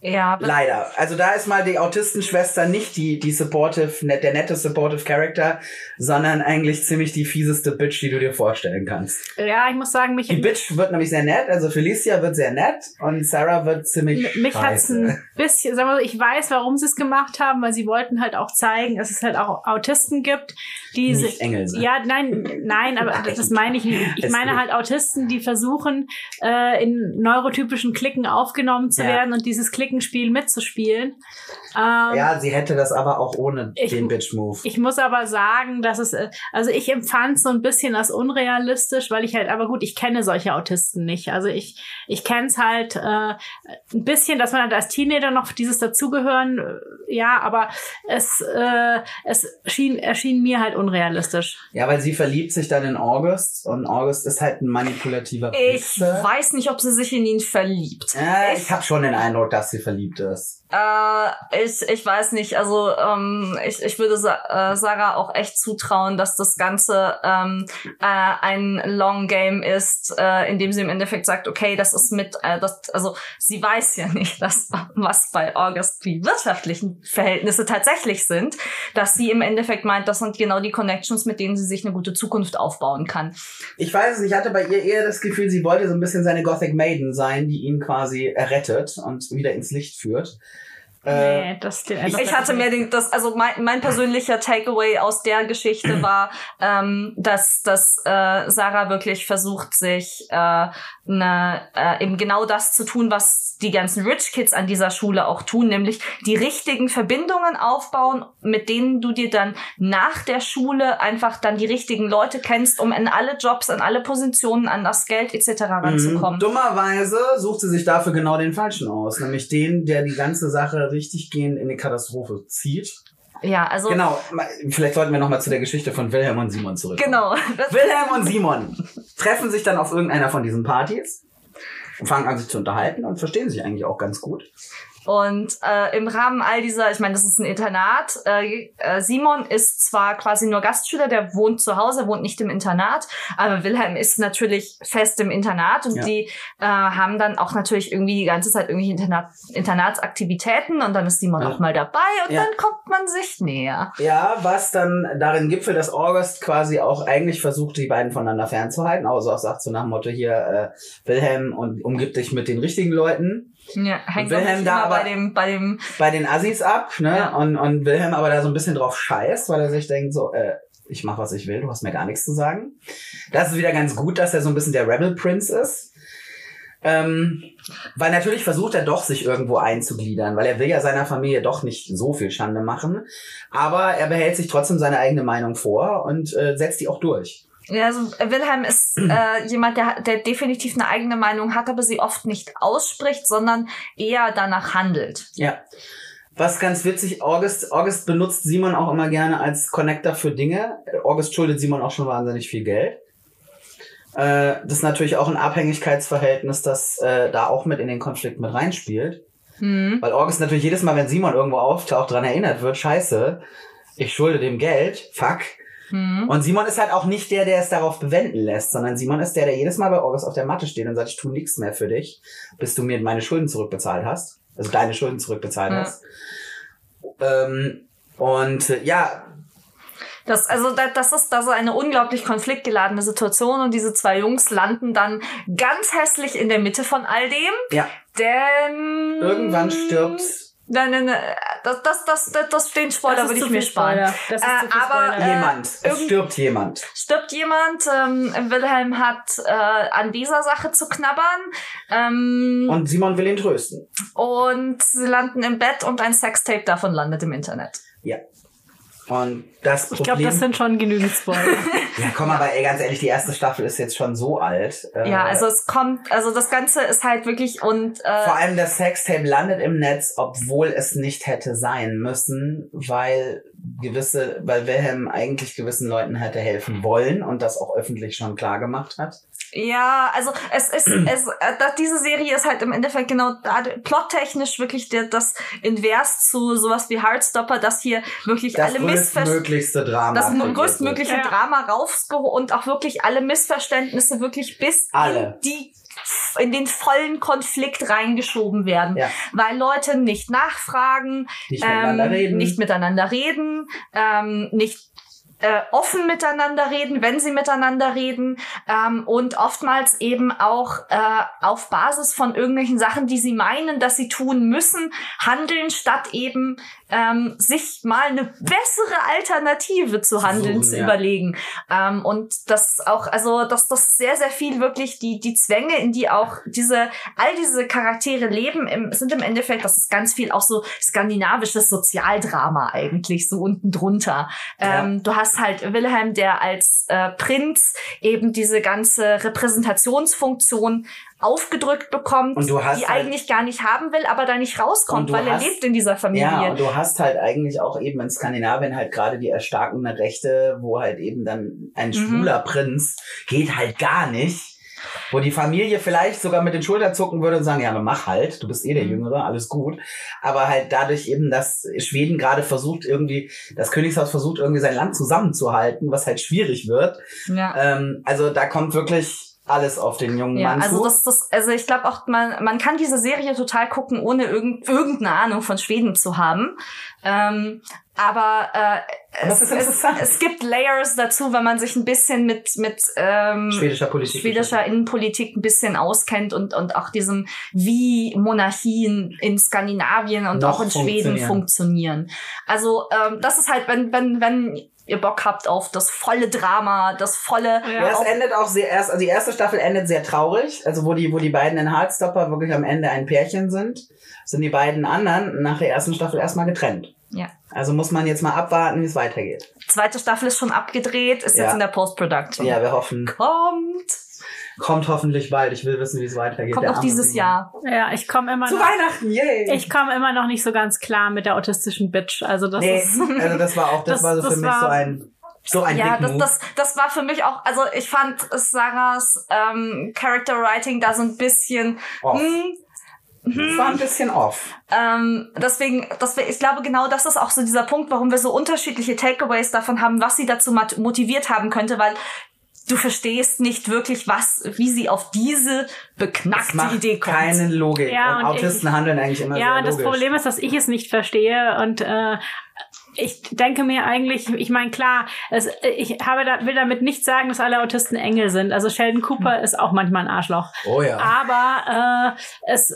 Ja, Leider. Also da ist mal die Autistenschwester nicht die, die supportive, der nette supportive Character, sondern eigentlich ziemlich die fieseste Bitch, die du dir vorstellen kannst. ja, ich muss sagen, mich, Die Bitch wird nämlich sehr nett, also Felicia wird sehr nett und Sarah wird ziemlich mich hat's scheiße. ein bisschen, sagen wir so, ich weiß, warum sie es gemacht haben, weil sie wollten halt auch zeigen, dass es halt auch Autisten gibt, die Nicht sich- Engel sind. Ja, nein, nein, aber Nein. das meine ich nicht. Ich meine halt Autisten, die versuchen, äh, in neurotypischen Klicken aufgenommen zu Ja. werden und dieses Klickenspiel mitzuspielen. Ähm, Ja, sie hätte das aber auch ohne Ich- den Bitch-Move. Ich muss aber sagen, dass es, äh, also ich empfand so ein bisschen als unrealistisch, weil ich halt, aber gut, ich kenne solche Autisten nicht. Also ich, ich kenne es halt äh, ein bisschen, dass man halt als Teenager noch dieses Dazugehören, äh, ja, aber es, äh, es schien, erschien mir halt unrealistisch. Ja, weil sie verliebt sich dann in August und August ist halt ein manipulativer ich Wichser. weiß nicht, ob sie sich in ihn verliebt. Ja, ich habe schon den Eindruck, dass sie verliebt ist. Äh, ich, ich weiß nicht, also ähm, ich, ich würde Sa äh, Sarah auch echt zutrauen, dass das Ganze ähm, äh, ein Long Game ist, äh, in dem sie im Endeffekt sagt, okay, das ist mit, äh, das, also sie weiß ja nicht, [LAUGHS] dass, was bei August die wirtschaftlichen Verhältnisse tatsächlich sind, dass sie im Endeffekt meint, das sind genau die Connections, mit denen sie sich eine gute Zukunft aufbauen kann. Ich weiß es, ich hatte bei ihr eher das Gefühl, sie wollte so ein bisschen seine Gothic Maiden sein, die ihn quasi errettet und wieder ins Licht führt. Äh, nee, das, den, Ich hatte mehr den, das, also mein, mein persönlicher Takeaway aus der Geschichte [CLEARS THROAT] war, ähm, dass, dass äh, Sarah wirklich versucht, sich äh, ne, äh, eben genau das zu tun, was die ganzen Rich Kids an dieser Schule auch tun, nämlich die richtigen Verbindungen aufbauen, mit denen du dir dann nach der Schule einfach dann die richtigen Leute kennst, um in alle Jobs, an alle Positionen, an das Geld etc. ranzukommen. Mhm. Dummerweise sucht sie sich dafür genau den falschen aus, nämlich den, der die ganze Sache richtig gehend in die Katastrophe zieht. Ja, also Genau, vielleicht sollten wir nochmal zu der Geschichte von Wilhelm und Simon zurückkommen. genau. [LAUGHS] Wilhelm und Simon treffen sich dann auf irgendeiner von diesen Partys fangen an sich zu unterhalten und verstehen sich eigentlich auch ganz gut. Und äh, im Rahmen all dieser, ich meine, das ist ein Internat. Äh, äh, Simon ist zwar quasi nur Gastschüler, der wohnt zu Hause, wohnt nicht im Internat, aber Wilhelm ist natürlich fest im Internat und Ja. die äh, haben dann auch natürlich irgendwie die ganze Zeit irgendwie Internat, Internatsaktivitäten und dann ist Simon Ja. auch mal dabei und Ja. dann kommt man sich näher. Ja, was dann darin gipfelt, dass August quasi auch eigentlich versucht, die beiden voneinander fernzuhalten. Also auch sagt so nach dem Motto hier, äh, Wilhelm und umgib dich mit den richtigen Leuten. Ja, hängt Wilhelm da aber- bei dem, bei dem, bei den Assis ab, ne? Ja. Und, und Wilhelm aber da so ein bisschen drauf scheißt, weil er sich denkt so, äh, ich mache, was ich will, du hast mir gar nichts zu sagen. Das ist wieder ganz gut, dass er so ein bisschen der Rebel Prince ist. Ähm, weil natürlich versucht er doch, sich irgendwo einzugliedern, weil er will ja seiner Familie doch nicht so viel Schande machen. Aber er behält sich trotzdem seine eigene Meinung vor und äh, setzt die auch durch. Ja, also Wilhelm ist äh, [CLEARS THROAT] jemand, der, der definitiv eine eigene Meinung hat, aber sie oft nicht ausspricht, sondern eher danach handelt. Ja. Was ganz witzig, August, August benutzt Simon auch immer gerne als Connector für Dinge. August schuldet Simon auch schon wahnsinnig viel Geld. Äh, das ist natürlich auch ein Abhängigkeitsverhältnis, das äh, da auch mit in den Konflikt mit reinspielt. Hm. Weil August natürlich jedes Mal, wenn Simon irgendwo auftaucht, dran erinnert wird, scheiße, ich schulde dem Geld, fuck. Hm. Und Simon ist halt auch nicht der, der es darauf bewenden lässt, sondern Simon ist der, der jedes Mal bei August auf der Matte steht und sagt, ich tue nichts mehr für dich, bis du mir meine Schulden zurückbezahlt hast. Also deine Schulden zurückbezahlt Ja. hast. Ähm, und äh, ja, Das, also da- das ist da so eine unglaublich konfliktgeladene Situation und diese zwei Jungs landen dann ganz hässlich in der Mitte von all dem, ja, denn irgendwann stirbt Nein, nein, nein, das, das, das, das, das den Spoiler Das würde ich mir sparen. Spoiler. Das ist Äh, zu viel aber, äh, jemand. Es stirbt jemand. Stirbt jemand, ähm, Wilhelm hat äh, an dieser Sache zu knabbern ähm, Und Simon will ihn trösten. und sie landen im Bett und ein Sextape davon landet im Internet. Ja. Und das Ich Problem. glaube, das sind schon genügend Spoiler. [LAUGHS] ja, komm, aber ey, ganz ehrlich, die erste Staffel ist jetzt schon so alt. Äh, Ja, also es kommt, also das Ganze ist halt wirklich und äh, Vor allem das Sextape landet im Netz, obwohl es nicht hätte sein müssen, weil gewisse, weil Wilhelm eigentlich gewissen Leuten hätte helfen wollen und das auch öffentlich schon klar gemacht hat. Ja, also es ist, [CLEARS THROAT] es, äh, da- diese Serie ist halt im Endeffekt genau da, plottechnisch wirklich der, das Invers zu sowas wie Heartstopper, dass hier wirklich Das alle Missverständnisse das größtmögliche Ja. Drama rausgeholt und auch wirklich alle Missverständnisse wirklich bis Alle. in die in den vollen Konflikt reingeschoben werden, Ja. weil Leute nicht nachfragen. Nicht miteinander ähm, reden. nicht miteinander reden, ähm, nicht äh, offen miteinander reden, wenn sie miteinander reden ähm, und oftmals eben auch äh, auf Basis von irgendwelchen Sachen, die sie meinen, dass sie tun müssen, handeln, statt eben ähm, sich mal eine bessere Alternative zu handeln Suchen, zu ja. überlegen. Ähm, und das auch, also das, das sehr, sehr viel wirklich die, die Zwänge, in die auch diese, all diese Charaktere leben, im, sind im Endeffekt, das ist ganz viel auch so skandinavisches Sozialdrama eigentlich, so unten drunter. Ja. Ähm, du hast halt Wilhelm, der als äh, Prinz eben diese ganze Repräsentationsfunktion aufgedrückt bekommt, die halt- eigentlich gar nicht haben will, aber da nicht rauskommt, weil er hast- lebt in dieser Familie. Ja, und du hast halt eigentlich auch eben in Skandinavien halt gerade die erstarkende Rechte, wo halt eben dann ein Mhm. schwuler Prinz geht halt gar nicht. Wo die Familie vielleicht sogar mit den Schultern zucken würde und sagen, ja, aber mach halt, du bist eh der Mhm. Jüngere, alles gut. Aber halt dadurch eben, dass Schweden gerade versucht irgendwie, das Königshaus versucht irgendwie sein Land zusammenzuhalten, was halt schwierig wird. ja. Ähm, also da kommt wirklich alles auf den jungen Ja, Mann also das, das, also ich glaube auch, man, man kann diese Serie total gucken, ohne irgend, irgendeine Ahnung von Schweden zu haben. Ähm, aber äh, es, es es, gibt Layers dazu, wenn man sich ein bisschen mit mit ähm, schwedischer Politik. schwedischer Innenpolitik ein bisschen auskennt und und auch diesem wie Monarchien in Skandinavien und Noch auch in Schweden funktionieren. funktionieren. Also ähm, das ist halt, wenn wenn wenn ihr Bock habt auf das volle Drama, das volle Ja, es endet auch sehr erst, also die erste Staffel endet sehr traurig, also wo die, wo die beiden in Hardstopper wirklich am Ende ein Pärchen sind, sind die beiden anderen nach der ersten Staffel erstmal getrennt. ja. Also muss man jetzt mal abwarten, wie es weitergeht. Zweite Staffel ist schon abgedreht, ist Ja. jetzt in der Post-Production. Ja, wir hoffen, Kommt. Kommt hoffentlich bald. Ich will wissen, wie es weitergeht. Kommt arme dieses. Jahr. ja, ich komme immer Zu noch. Weihnachten, yay! Ich komme immer noch nicht so ganz klar mit der autistischen Bitch. Also das nee, ist. [LAUGHS] also das war auch, das, Das- war so für das mich war- so ein, so ein Ja, Big das, das, das war für mich auch, also ich fand Sarahs ähm, Character Writing da so ein bisschen, Off. hm, Das war ein bisschen off. ähm, deswegen, das, ich glaube genau das ist auch so dieser Punkt, warum wir so unterschiedliche Takeaways davon haben, was sie dazu motiviert haben könnte, weil du verstehst nicht wirklich, was, wie sie auf diese beknackte macht Idee kommt. keine Logik. Ja, und und Autisten handeln eigentlich immer Ja, sehr und das logisch. Problem ist, dass ich es nicht verstehe und äh, ich denke mir eigentlich, ich meine, klar, es, ich habe da, will damit nicht sagen, dass alle Autisten Engel sind. Also Sheldon Cooper ist auch manchmal ein Arschloch. Oh ja. Aber äh, es,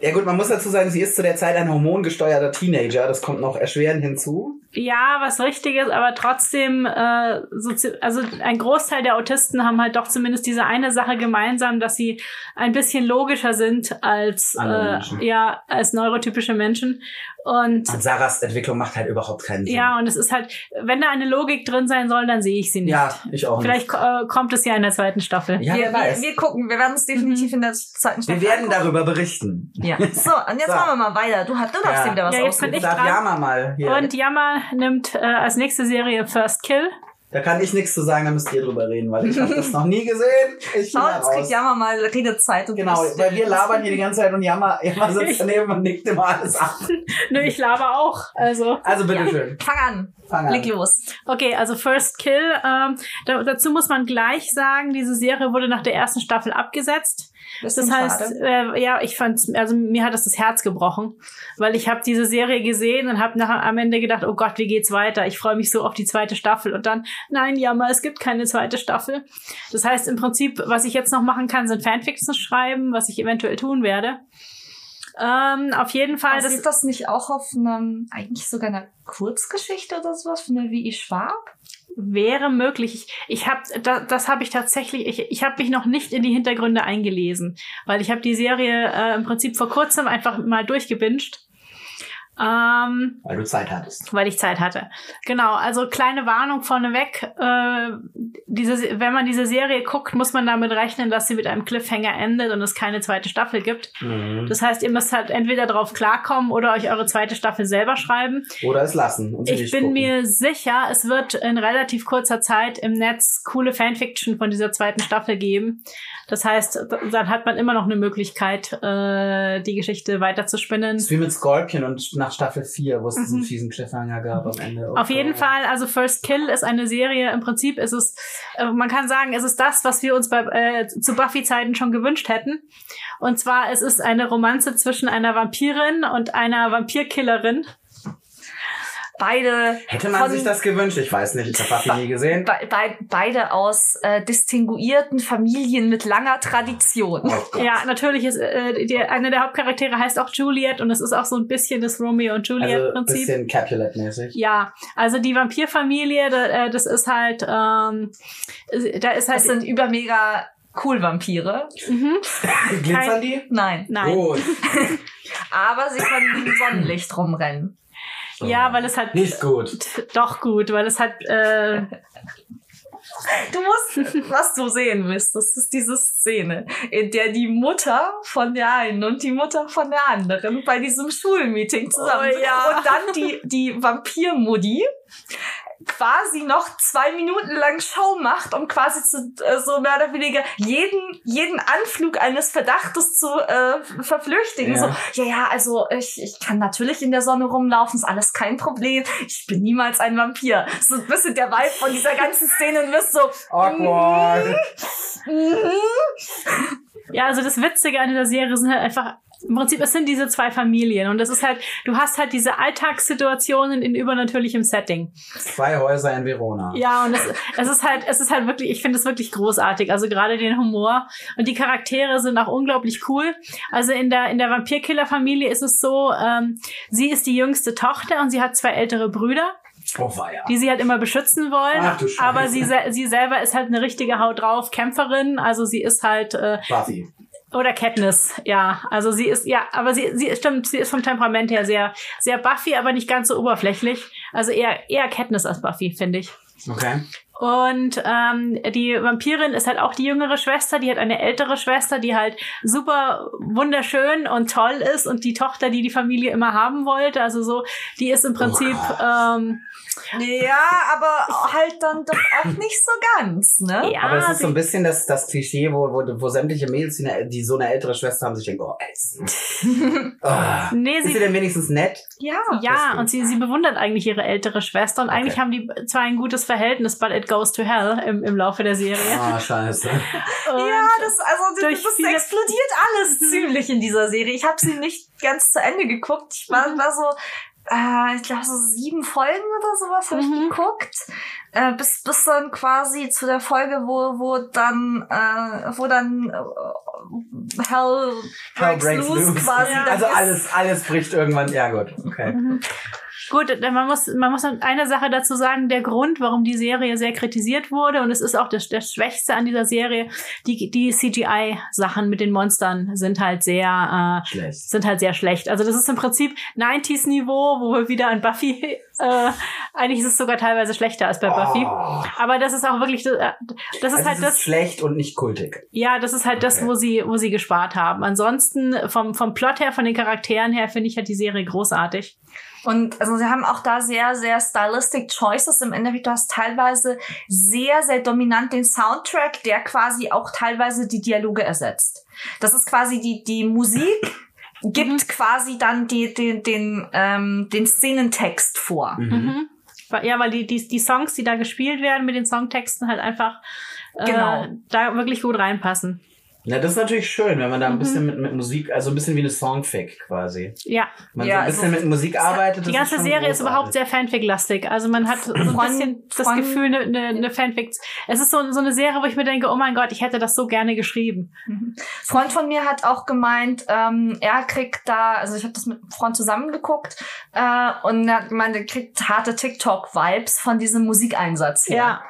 Ja gut, man muss dazu sagen, sie ist zu der Zeit ein hormongesteuerter Teenager. Das kommt noch erschwerend hinzu. ja, was Richtiges, aber trotzdem, äh, so, also ein Großteil der Autisten haben halt doch zumindest diese eine Sache gemeinsam, dass sie ein bisschen logischer sind als äh, ja als neurotypische Menschen und Und Sarahs Entwicklung macht halt überhaupt keinen Sinn. ja und es ist halt, wenn da eine Logik drin sein soll, dann sehe ich sie nicht. Ja, ich auch Vielleicht äh, kommt es ja in der zweiten Staffel. nicht. Ja, wir, wir, wir gucken, wir werden es definitiv in der zweiten Wir Staffel werden angucken. darüber berichten. Ja. [LAUGHS] So, und jetzt So. machen wir mal weiter. Du, hast- du darfst Ja. dir wieder was Ja, jetzt aussuchen. bin ich Darf dran. Yama mal hier. Und Yama nimmt äh, als nächste Serie First Kill. Da kann ich nichts zu sagen, da müsst ihr drüber reden, weil ich habe das noch nie gesehen. Ich Schau, jetzt kriegt. Jammer mal Redezeit. Und Genau, weil wir labern hier die ganze Zeit und Yama, Yama sitzt daneben und nickt immer alles ab. [LAUGHS] Nö, ich laber auch. Also. Also bitteschön, Fang an. fang an. Leg los. Okay, also First Kill. Ähm, da, dazu muss man gleich sagen, diese Serie wurde nach der ersten Staffel abgesetzt. Das Bisschen heißt, äh, ja, ich fand's, also mir hat das das Herz gebrochen, weil ich habe diese Serie gesehen und habe nachher am Ende gedacht, oh Gott, wie geht's weiter? Ich freue mich so auf die zweite Staffel und dann, nein, Jammer, es gibt keine zweite Staffel. Das heißt im Prinzip, was ich jetzt noch machen kann, sind Fanfictions schreiben, was ich eventuell tun werde. Ähm, auf jeden Fall, das, Basiert das nicht auch auf einem, eigentlich sogar einer Kurzgeschichte oder sowas von der W.I. Schwab? Wäre möglich. Ich, ich habe da, das habe ich tatsächlich. Ich, ich habe mich noch nicht in die Hintergründe eingelesen, weil ich habe die Serie äh, im Prinzip vor kurzem einfach mal durchgebinged. Ähm, Weil du Zeit hattest. weil ich Zeit hatte. Genau, also kleine Warnung vorneweg. Äh, diese, wenn man diese Serie guckt, muss man damit rechnen, dass sie mit einem Cliffhanger endet und es keine zweite Staffel gibt. Mhm. Das heißt, ihr müsst halt entweder drauf klarkommen oder euch eure zweite Staffel selber schreiben. Oder es lassen. Und Ich bin gucken. mir sicher, es wird in relativ kurzer Zeit im Netz coole Fanfiction von dieser zweiten Staffel geben. Das heißt, dann hat man immer noch eine Möglichkeit, äh, die Geschichte weiterzuspinnen. Ist wie mit Scorpion und nach Staffel 4, wo es diesen Mhm. fiesen Cliffhanger gab am Ende. Auf jeden. Fall, also First Kill ist eine Serie, im Prinzip ist es, äh, man kann sagen, es ist das, was wir uns bei, äh, zu Buffy-Zeiten schon gewünscht hätten. Und zwar, es ist eine Romanze zwischen einer Vampirin und einer Vampirkillerin. Beide Hätte man von- sich das gewünscht? Ich weiß nicht, ich habe Buffy nie gesehen. Be be beide aus äh, distinguierten Familien mit langer Tradition. Oh. Ja, natürlich ist äh, die, eine der Hauptcharaktere heißt auch Juliet und es ist auch so ein bisschen das Romeo und Also ein Juliet-Prinzip. bisschen Capulet-mäßig. Ja, also die Vampirfamilie, da, äh, das ist halt, ähm, da ist halt. Das sind übermega cool Vampire. mhm, [LAUGHS] Glitzern die? Nein. nein. Gut. [LAUGHS] Aber sie können im Sonnenlicht rumrennen. Ja, weil es halt Nicht gut. [LAUGHS] doch gut, weil es halt äh, Du musst, was du sehen willst, das ist diese Szene, in der die Mutter von der einen und die Mutter von der anderen bei diesem Schulmeeting zusammen Oh ja. und dann die, die Vampirmutti quasi noch zwei Minuten lang Show macht, um quasi zu, äh, so mehr oder weniger jeden, jeden Anflug eines Verdachtes zu äh, verflüchtigen. Ja. So, ja, ja, also ich, ich kann natürlich in der Sonne rumlaufen, ist alles kein Problem. Ich bin niemals ein Vampir. So ein bisschen der Vibe von dieser ganzen Szene und wirst so, Awkward. mhm. Ja, also das Witzige an dieser Serie sind halt einfach, im Prinzip, es sind diese zwei Familien und das ist halt, du hast halt diese Alltagssituationen in übernatürlichem Setting. Zwei Häuser in Verona. Ja, und es, es ist halt, es ist halt wirklich, ich finde es wirklich großartig. Also gerade den Humor und die Charaktere sind auch unglaublich cool. Also in der, in der Vampirkiller-Familie ist es so, ähm, sie ist die jüngste Tochter und sie hat zwei ältere Brüder. Oh, die sie halt immer beschützen wollen. Ach du aber sie, sie selber ist halt eine richtige Haut drauf Kämpferin. Also sie ist halt äh, Buffy. Oder Katniss, ja. Also sie ist ja, aber sie sie stimmt, sie ist vom Temperament her sehr sehr Buffy, aber nicht ganz so oberflächlich. Also eher eher Katniss als Buffy, finde ich. Okay. Und ähm, die Vampirin ist halt auch die jüngere Schwester, die hat eine ältere Schwester, die halt super wunderschön und toll ist und die Tochter, die die Familie immer haben wollte. Also so, die ist im Prinzip ähm, Ja, aber halt dann doch auch nicht so ganz, ne? ja, Aber es ist so ein bisschen das, das Klischee, wo, wo, wo sämtliche Mädels, die, eine, die so eine ältere Schwester haben, sich denken, oh, ätzend. oh. [LAUGHS] nee, Ist sie sie, denn wenigstens nett? Ja. ja, und sie, sie bewundert eigentlich ihre ältere Schwester und eigentlich Okay. haben die zwar ein gutes Verhältnis, but it goes to hell im, im Laufe der Serie. Ah, scheiße. Und, Ja, das, also, das, durch das viele- explodiert alles ziemlich in dieser Serie. Ich habe sie nicht ganz zu Ende geguckt. Ich war, war so, äh, ich glaube, so sieben Folgen oder sowas habe Mhm. ich geguckt. Äh, bis, bis dann quasi zu der Folge, wo, wo dann, äh, wo dann äh, Hell breaks, Hell breaks loose, loose. quasi. Ja. Also ist- alles, alles bricht irgendwann. Ja, gut. Okay. Mhm. Gut, man muss, man muss eine Sache dazu sagen, der Grund, warum die Serie sehr kritisiert wurde, und es ist auch das, das Schwächste an dieser Serie, die, die CGI-Sachen mit den Monstern sind halt sehr, äh, Schlecht. sind halt sehr schlecht. Also das ist im Prinzip 90s-Niveau, wo wir wieder an Buffy, äh, eigentlich ist es sogar teilweise schlechter als bei Buffy. Oh. Aber das ist auch wirklich, äh, das ist Also halt es das, ist schlecht und nicht kultig. ja, das ist halt das, Okay. wo sie, wo sie gespart haben. Ansonsten vom, vom Plot her, von den Charakteren her, finde ich halt die Serie großartig. Und also sie haben auch da sehr, sehr stylistic choices. Im Endeffekt, du hast teilweise sehr, sehr dominant den Soundtrack, der quasi auch teilweise die Dialoge ersetzt. Das ist quasi die, die Musik gibt quasi dann die, den, den, ähm, den Szenentext vor. Mhm. Mhm. Weil- Ja, weil die, die, die Songs, die da gespielt werden mit den Songtexten halt einfach äh, Genau. da wirklich gut reinpassen. Ja, das ist natürlich schön, wenn man da ein Mhm. bisschen mit, mit Musik, also ein bisschen wie eine Songfic quasi. Ja, Wenn man Ja, so ein bisschen also- mit Musik arbeitet. die ganze schon Serie ist überhaupt sehr Fanfic-lastig. Also man hat so ein Von- bisschen das von- Gefühl, eine, eine, eine Fanfic. Es ist so, so eine Serie, wo ich mir denke, oh mein Gott, ich hätte das so gerne geschrieben. Freund von mir hat auch gemeint, ähm, er kriegt da, also ich habe das mit einem Freund zusammengeguckt äh, und er hat gemeint, er kriegt harte TikTok-Vibes von diesem Musikeinsatz her. Ja.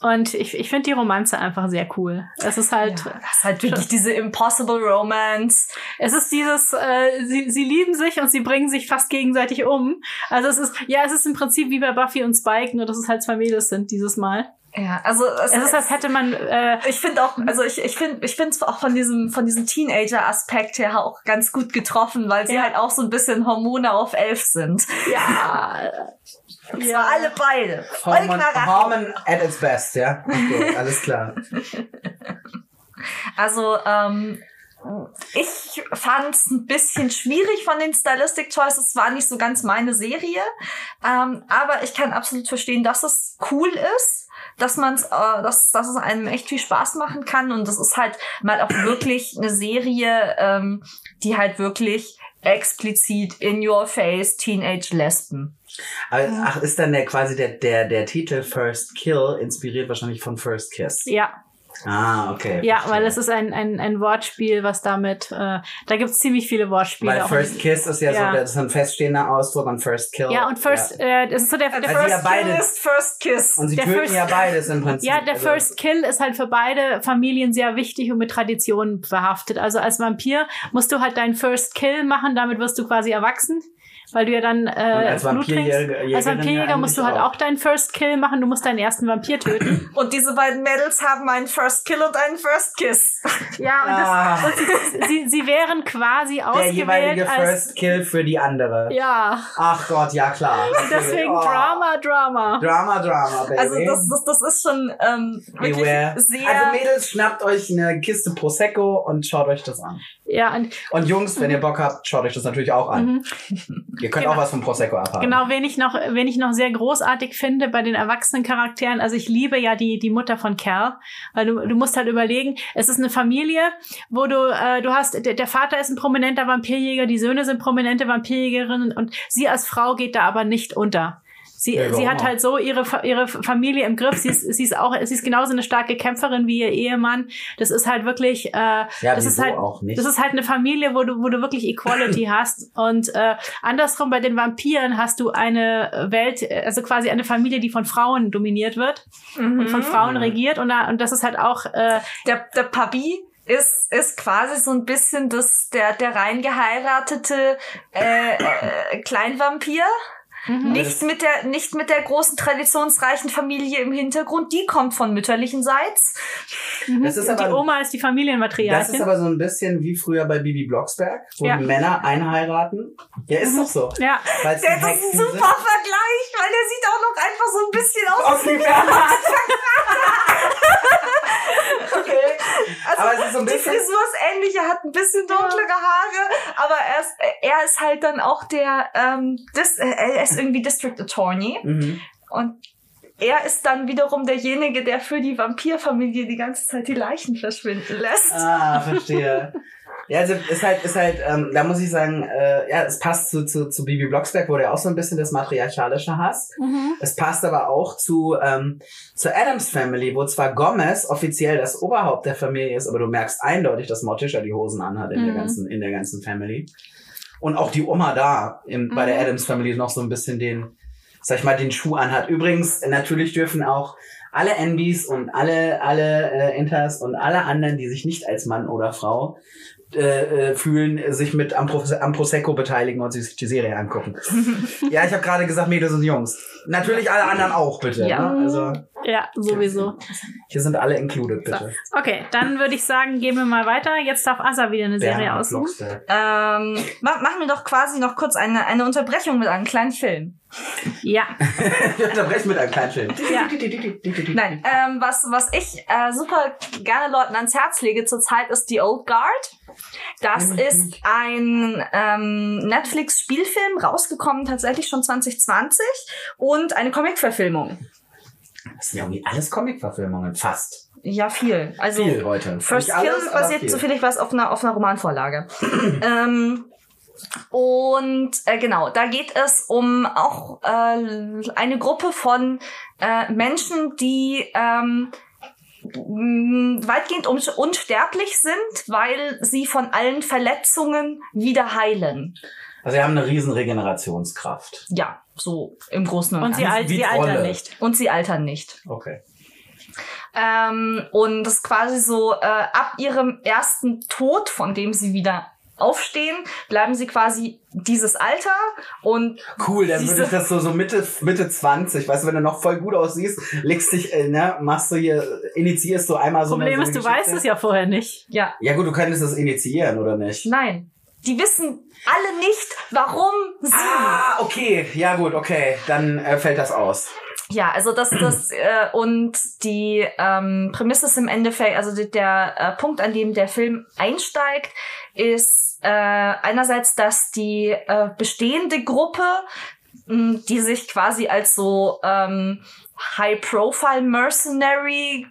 Und ich, ich finde die Romanze einfach sehr cool. Es ist halt, Ja, das ist halt wirklich diese Impossible Romance. es ist dieses, äh, sie, sie lieben sich und sie bringen sich fast gegenseitig um. Also es ist, ja, es ist im Prinzip wie bei Buffy und Spike, nur dass es halt zwei Mädels sind dieses Mal. Ja, also es, Es ist, als hätte man, äh, ich finde auch, also ich, ich finde, ich finde es auch von diesem, von diesem Teenager-Aspekt her auch ganz gut getroffen, weil sie Ja. halt auch so ein bisschen Hormone auf elf sind. ja, [LAUGHS] Und zwar alle beide. Voll Hormon. Hormon at its best, ja? Gut, [LAUGHS] alles klar. Also, ähm, ich fand es ein bisschen schwierig von den Stylistic Choices. Es war nicht so ganz meine Serie. Ähm, aber ich kann absolut verstehen, dass es cool ist, dass man es, äh, dass, dass es einem echt viel Spaß machen kann. Und das ist halt mal auch wirklich eine Serie, ähm, die halt wirklich explizit in your face Teenage Lesben. Aber, ach, ist dann der quasi der, der, der Titel First Kill inspiriert wahrscheinlich von First Kiss? ja, Ah, okay. ja, verstehe. weil es ist ein, ein, ein Wortspiel, was damit, äh, da gibt's ziemlich viele Wortspiele. Weil. First Kiss ist ja, Ja. so, das ist ein feststehender Ausdruck und First Kill. ja, und First, Äh, das ist so der, der Also First, ja Kill ist First Kiss. Und sie der töten First- ja beides im Prinzip. Ja, der Also- First Kill ist halt für beide Familien sehr wichtig und mit Traditionen behaftet. Also als Vampir musst du halt deinen First Kill machen, damit wirst du quasi erwachsen, weil du ja dann äh, als Blut trinkst. Vampirjäger- Als Vampirjäger musst du halt auch. auch deinen First Kill machen, du musst deinen ersten Vampir töten. [CLEARS THROAT] Und diese beiden Mädels haben einen First Kill und einen First Kiss. [LAUGHS] ja, und, Ah. das, und sie, sie, wären quasi der ausgewählt jeweilige als First Kill für die andere. ja, Ach Gott, ja klar. [LAUGHS] deswegen Oh. Drama, Drama. Drama, Drama, Baby. Also das, das, das ist schon ähm, wirklich Beware. sehr... Also Mädels, schnappt euch eine Kiste Prosecco und schaut euch das an. Ja, und Und Jungs, wenn ihr Bock habt, schaut euch das natürlich auch an. [LAUGHS] Ihr könnt Genau. auch was vom Prosecco abhaben. Genau, wen ich noch, wen ich noch sehr großartig finde bei den erwachsenen Charakteren, also ich liebe ja die, die Mutter von Cal, weil du, du musst halt überlegen, es ist eine Familie, wo du, äh, du hast, der, der Vater ist ein prominenter Vampirjäger, die Söhne sind prominente Vampirjägerinnen und sie als Frau geht da aber nicht unter. Sie, Ja, sie hat halt so ihre, ihre Familie im Griff. Sie ist, sie ist auch, sie ist genauso eine starke Kämpferin wie ihr Ehemann. Das ist halt wirklich, äh, Ja, das ist halt, auch nicht? das ist halt eine Familie, wo du, wo du wirklich Equality [LAUGHS] hast. Und äh, andersrum bei den Vampiren hast du eine Welt, also quasi eine Familie, die von Frauen dominiert wird und von Frauen Mhm. regiert. Und, da, und das ist halt auch, äh, der, der Papi ist, ist quasi so ein bisschen das, der, der rein geheiratete äh, äh, Kleinvampir. Nicht mit der, nicht mit der großen traditionsreichen Familie im Hintergrund. Die kommt von mütterlichenseits. das ist die aber, Oma ist die das ist Familienmatriarchin. aber so ein bisschen wie früher bei Bibi Blocksberg, wo Ja. die Männer einheiraten. Ja, ist doch so. Ja, die das ist ein super sind. Vergleich, weil der sieht auch noch einfach so ein bisschen aus. Aus wie. Okay. Also Aber es ist so ein die bisschen- Frisur ist ähnlich, er hat ein bisschen dunklere Haare, aber er ist, er ist halt dann auch der, ähm, äh, er ist irgendwie District Attorney Mhm. und er ist dann wiederum derjenige, der für die Vampirfamilie die ganze Zeit die Leichen verschwinden lässt. Ah, verstehe. Ja, also ist halt, ist halt, ähm, da muss ich sagen, äh, ja, es passt zu, zu, zu Bibi Blocksberg, wo der auch so ein bisschen das Matriarchalische hast. Es passt aber auch zu, ähm, zur Adams Family, wo zwar Gomez offiziell das Oberhaupt der Familie ist, aber du merkst eindeutig, dass Morticia die Hosen anhat in der Mhm. ganzen, in der ganzen Family. Und auch die Oma da im, bei der Adams Family noch so ein bisschen den, sag ich mal, den Schuh anhat. Übrigens, natürlich dürfen auch alle NBs und alle, alle äh, Inters und alle anderen, die sich nicht als Mann oder Frau äh, äh, fühlen, sich mit am, Pro am Prosecco beteiligen und sich die Serie angucken. [LAUGHS] ja, ich habe gerade gesagt, Mädels und Jungs. Natürlich alle anderen auch, bitte. Ja. Ne? Also Ja, sowieso. hier sind alle included, bitte. Okay, dann würde ich sagen, gehen wir mal weiter. Jetzt darf Asa wieder eine Serie aussuchen. Ähm, ma machen wir doch quasi noch kurz eine, eine Unterbrechung mit einem kleinen Film. Ja. [LAUGHS] Wir unterbrechen mit einem kleinen Film. Ja. Nein, ähm, was, was ich äh, super gerne Leuten ans Herz lege zurzeit ist die Old Guard. Das ist ein ähm, Netflix-Spielfilm, rausgekommen tatsächlich schon 2020 und eine Comic-Verfilmung. Das sind ja irgendwie alles Comic-Verfilmungen, fast. Ja, viel. Also Viel heute. First Kill basiert, viel. soviel ich weiß, auf einer, auf einer Romanvorlage. [CLEARS THROAT] ähm, und äh, genau, da geht es um auch äh, eine Gruppe von äh, Menschen, die ähm, weitgehend un unsterblich sind, weil sie von allen Verletzungen wieder heilen. Also sie haben eine riesen Regenerationskraft. Ja, so im Großen und, Und sie, Ganzen. alt, wie sie altern nicht. Und sie altern nicht. Okay. Ähm, und das ist quasi so, äh, ab ihrem ersten Tod, von dem sie wieder aufstehen, bleiben sie quasi dieses Alter und Cool, dann würde ich das so, so Mitte, Mitte 20, weißt du, wenn du noch voll gut aussiehst, legst dich, äh, ne, machst du hier, initiierst du einmal so Problem eine, ist, so du eine weißt Geschichte. es ja vorher nicht. ja, Ja gut, du könntest es initiieren, oder nicht? nein. Die wissen alle nicht, warum sie. Ah, okay. Ja gut, okay. Dann äh, fällt das aus. Ja, also das, das äh, und die ähm, Prämisse ist im Endeffekt, also der äh, Punkt, an dem der Film einsteigt, ist äh, einerseits, dass die äh, bestehende Gruppe, mh, die sich quasi als so ähm, High-Profile Mercenaries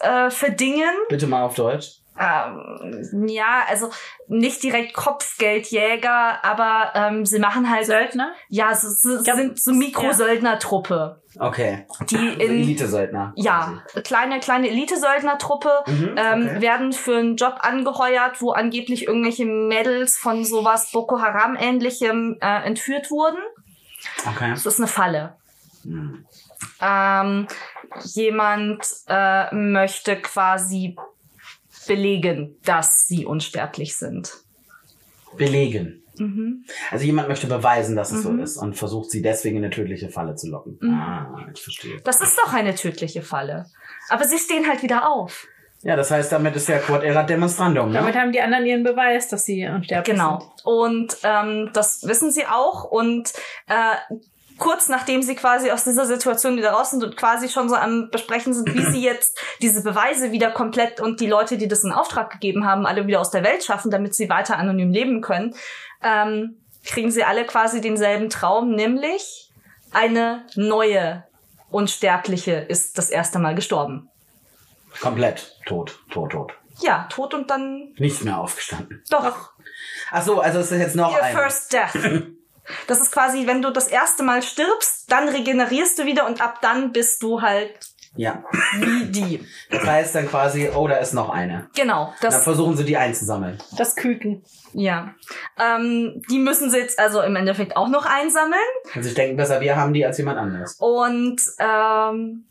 äh, verdingen, Bitte mal auf Deutsch. Ähm, ja, also nicht direkt Kopfgeldjäger, aber ähm, sie machen halt Söldner? ja, sie, sie glaub, sind so Mikrosöldnertruppe, Okay. die Also in Elite-Söldner. ja, kleine, kleine Elite-Söldnertruppe Mhm, ähm, okay. werden für einen Job angeheuert, wo angeblich irgendwelche Mädels von sowas Boko Haram ähnlichem äh, entführt wurden. Okay. Das ist eine Falle. Hm. Ähm, jemand äh, möchte quasi belegen, dass sie unsterblich sind. Belegen. Mhm. Also jemand möchte beweisen, dass es Mhm. so ist und versucht sie deswegen in eine tödliche Falle zu locken. Mhm. Ah, ich verstehe. Das ist doch eine tödliche Falle. Aber sie stehen halt wieder auf. Ja, das heißt, damit ist ja Quod erat demonstrandum, ne? Damit haben die anderen ihren Beweis, dass sie unsterblich Genau. sind. Und ähm, das wissen sie auch. Und äh, kurz nachdem sie quasi aus dieser Situation wieder raus sind und quasi schon so am Besprechen sind, wie sie [CLEARS THROAT] jetzt diese Beweise wieder komplett und die Leute, die das in Auftrag gegeben haben, alle wieder aus der Welt schaffen, damit sie weiter anonym leben können, ähm, kriegen sie alle quasi denselben Traum, nämlich eine neue Unsterbliche ist das erste Mal gestorben. Komplett tot, tot, tot. Ja, tot und dann Nicht mehr aufgestanden. doch. Ach so, also es ist jetzt noch Your ein. first death. [CLEARS THROAT] Das ist quasi, wenn du das erste Mal stirbst, dann regenerierst du wieder und ab dann bist du halt Ja. wie die. Das heißt dann quasi, oh, da ist noch eine. Genau, Dann das, versuchen sie die einzusammeln. Das Küken. ja. Ähm, die müssen sie jetzt also im Endeffekt auch noch einsammeln Und sich denken, besser wir haben die als jemand anderes. und, ähm,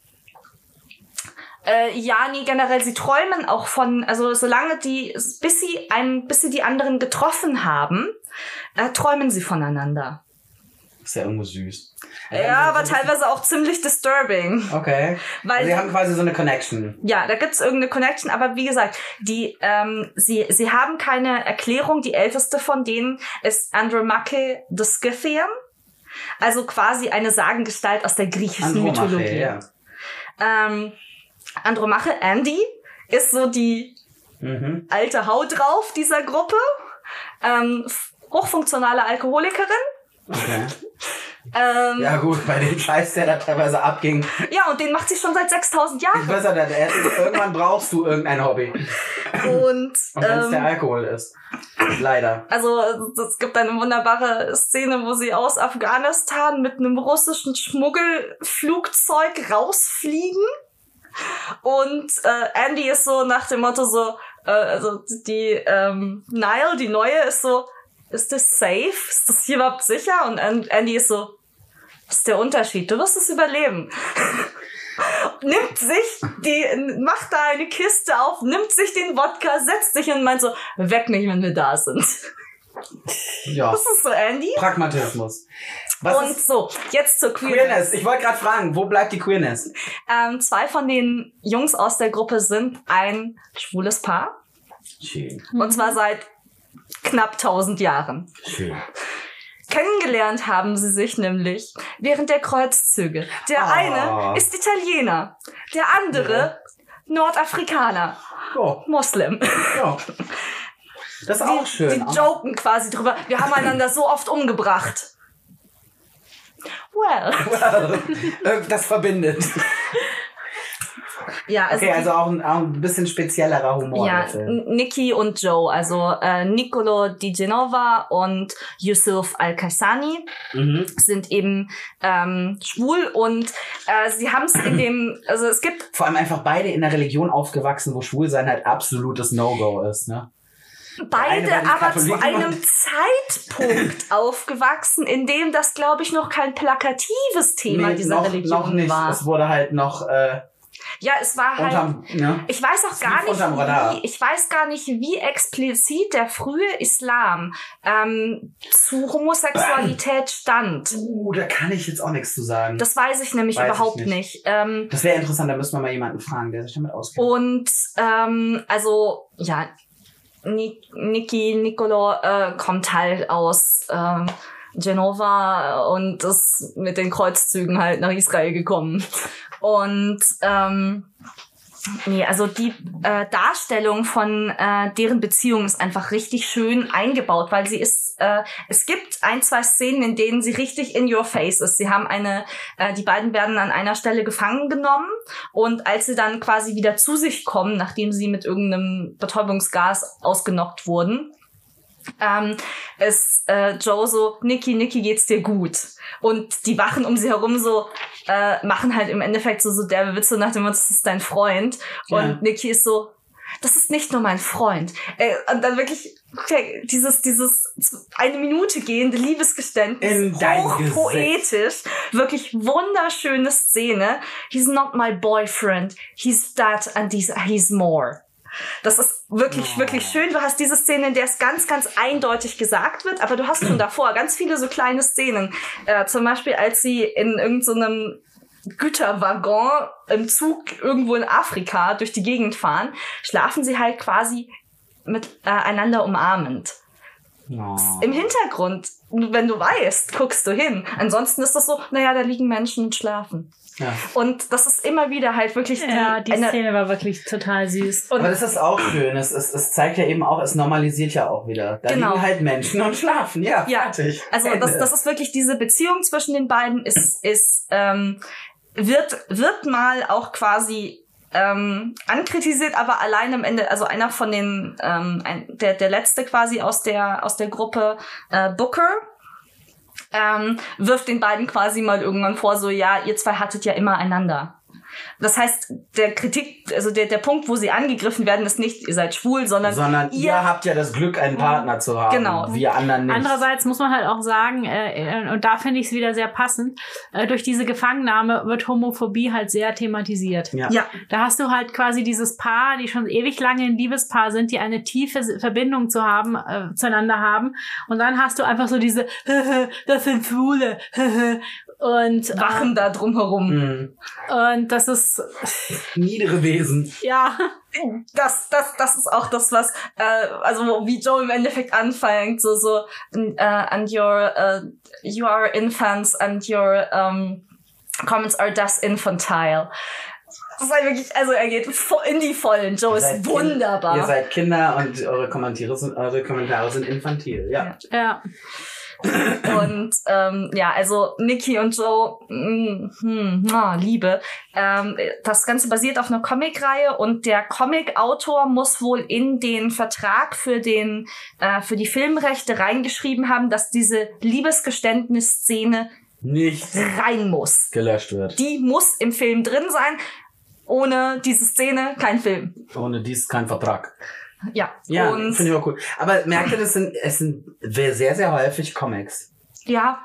äh, ja, nee, generell, sie träumen auch von, also solange die, bis sie einen, bis sie die anderen getroffen haben, äh, träumen sie voneinander. Ist ja irgendwo süß. Ja, aber teilweise auch ziemlich disturbing. Okay. Weil Also sie haben quasi so eine Connection. Ja, da gibt's irgendeine Connection, aber wie gesagt, die, ähm, sie, sie haben keine Erklärung. Die älteste von denen ist Andromache the Scythian. Also quasi eine Sagengestalt aus der griechischen Andromache, Mythologie. ja. Ähm, Andromache, Andy, ist so die Mhm. alte Haut drauf dieser Gruppe. Ähm, hochfunktionale Alkoholikerin. Okay. [LAUGHS] Ähm, ja. Ja gut, bei dem Scheiß, der da teilweise abging. und den macht sie schon seit 6000 Ich Jahren. weiß ja, der- irgendwann brauchst du irgendein Hobby. Und, Und wenn es der ähm, Alkohol ist. Leider. Also es gibt eine wunderbare Szene, wo sie aus Afghanistan mit einem russischen Schmuggelflugzeug rausfliegen. Und äh, Andy ist so nach dem Motto so, äh, also die ähm, Nile, die neue, ist so, ist das safe? Ist das hier überhaupt sicher? Und An- Andy ist so, was ist der Unterschied? Du wirst es überleben. [LAUGHS] nimmt sich die, macht da eine Kiste auf, nimmt sich den Wodka, setzt sich und meint so, weg mich, wenn wir da sind. Ja. Das ist so Andy. Pragmatismus. Was und ist so, jetzt zur Queerness. Queerness? Ich wollte gerade fragen, wo bleibt die Queerness? Ähm, zwei von den Jungs aus der Gruppe sind ein schwules Paar. Schön, Und zwar seit knapp 1000 Jahren. schön. Kennengelernt haben sie sich nämlich während der Kreuzzüge. Der Ah. eine ist Italiener, der andere Nordafrikaner, Ja, Moslem. ja. Das ist auch schön. Die joken quasi drüber. Wir haben einander so oft umgebracht. [LAUGHS] Well. Äh, das verbindet. Ja, also, Okay, also auch ein, auch ein bisschen speziellerer Humor. ja, der Film. N- Niki und Joe, also äh, Nicolo Di Genova und Yusuf Al-Kassani Mhm. sind eben ähm, schwul und äh, sie haben es in dem, also es gibt Vor allem einfach beide in einer Religion aufgewachsen, wo Schwulsein halt absolutes No-Go ist, ne? beide aber zu einem [LAUGHS] Zeitpunkt aufgewachsen, in dem das, glaube ich, noch kein plakatives Thema Nee, dieser noch, Religion noch nicht. war. Es wurde halt noch äh, Ja, es war halt. unterm, ne? Ich weiß auch gar nicht, wie, ich weiß gar nicht, wie explizit der frühe Islam ähm, zu Homosexualität stand. Uh, da kann ich jetzt auch nichts zu sagen. Das, Das weiß ich nämlich Weiß ich überhaupt nicht. nicht. Ähm, wäre interessant, da müssen wir mal jemanden fragen, der sich damit auskennt. und ähm, also ja, Ni Niki Nicolo äh, kommt halt aus ähm, Genova und ist mit den Kreuzzügen halt nach Israel gekommen. Und ähm, nee, also die äh, Darstellung von äh, deren Beziehung ist einfach richtig schön eingebaut, weil sie ist, äh, es gibt ein, zwei Szenen, in denen sie richtig in your face ist. Sie haben eine, äh, die beiden werden an einer Stelle gefangen genommen und als sie dann quasi wieder zu sich kommen, nachdem sie mit irgendeinem Betäubungsgas ausgenockt wurden, ähm, ist äh, Joe so, Niki, Niki, geht's dir gut? Und die Wachen um sie herum so äh, machen halt im Endeffekt so, so derbe Witze nach dem Motto, das ist dein Freund. Und Ja. Niki ist so, das ist nicht nur mein Freund. Äh, und dann wirklich okay, dieses, dieses eine Minute gehende Liebesgeständnis, hochpoetisch, wirklich wunderschöne Szene. He's not my boyfriend, he's that and he's, he's more. Das ist wirklich, Oh. wirklich schön. Du hast diese Szene, in der es ganz, ganz eindeutig gesagt wird, aber du hast schon [CLEARS THROAT] davor ganz viele so kleine Szenen. Äh, zum Beispiel, als sie in irgendeinem Güterwaggon im Zug irgendwo in Afrika durch die Gegend fahren, schlafen sie halt quasi miteinander umarmend. Oh. Im Hintergrund, wenn du weißt, guckst du hin. Ansonsten ist das so, naja, da liegen Menschen und schlafen. Ja. Und das ist immer wieder halt wirklich die, Ja, die eine, Szene war wirklich total süß. und Aber das ist auch schön. Es, es, es zeigt ja eben auch, es normalisiert ja auch wieder. Da Genau. liegen halt Menschen und schlafen. Ja, Ja, fertig. Also Ende. das, das ist wirklich diese Beziehung zwischen den beiden ist, ist ähm, wird, wird mal auch quasi ähm, ankritisiert, aber allein am Ende, also einer von den, ähm, ein, der, der letzte quasi aus der, aus der Gruppe, äh, Booker, ähm, wirft den beiden quasi mal irgendwann vor, so, ja, ihr zwei hattet ja immer einander. Das heißt, der Kritik, also der, der Punkt, wo sie angegriffen werden, ist nicht, ihr seid schwul, sondern, Sondern ihr, ihr habt ja das Glück, einen Partner zu haben. Genau. Wir anderen nicht. Andererseits muss man halt auch sagen, äh, äh, und da finde ich es wieder sehr passend, äh, durch diese Gefangennahme wird Homophobie halt sehr thematisiert. ja. ja, Da hast du halt quasi dieses Paar, die schon ewig lange ein Liebespaar sind, die eine tiefe Verbindung zu haben, äh, zueinander haben. Und dann hast du einfach so diese, [LAUGHS] das sind Schwule. [LAUGHS] und, äh, wachen da drumherum. Mhm. und das ist, Niedere Wesen. ja, das, das, das ist auch das, was, äh, also wie Joe im Endeffekt anfängt, so, so, uh, and your, uh, you are infants and your um, comments are das infantile. Das ist halt wirklich, also er geht in die Vollen. Joe ist wunderbar. Kind, ihr seid Kinder und eure Kommentare sind, eure Kommentare sind infantil. Ja. ja. Und ähm, ja, also Nikki und Joe, mm, hm, ah, Liebe. Ähm, das Ganze basiert auf einer Comicreihe und der Comicautor muss wohl in den Vertrag für den äh, für die Filmrechte reingeschrieben haben, dass diese Liebesgeständnisszene Nicht rein muss. gelöscht wird. Die muss im Film drin sein. Ohne diese Szene kein Film. Ohne dies kein Vertrag. Ja. Ja, finde ich auch cool. Aber merkt ihr, das sind, es sind sehr, sehr häufig Comics. Ja.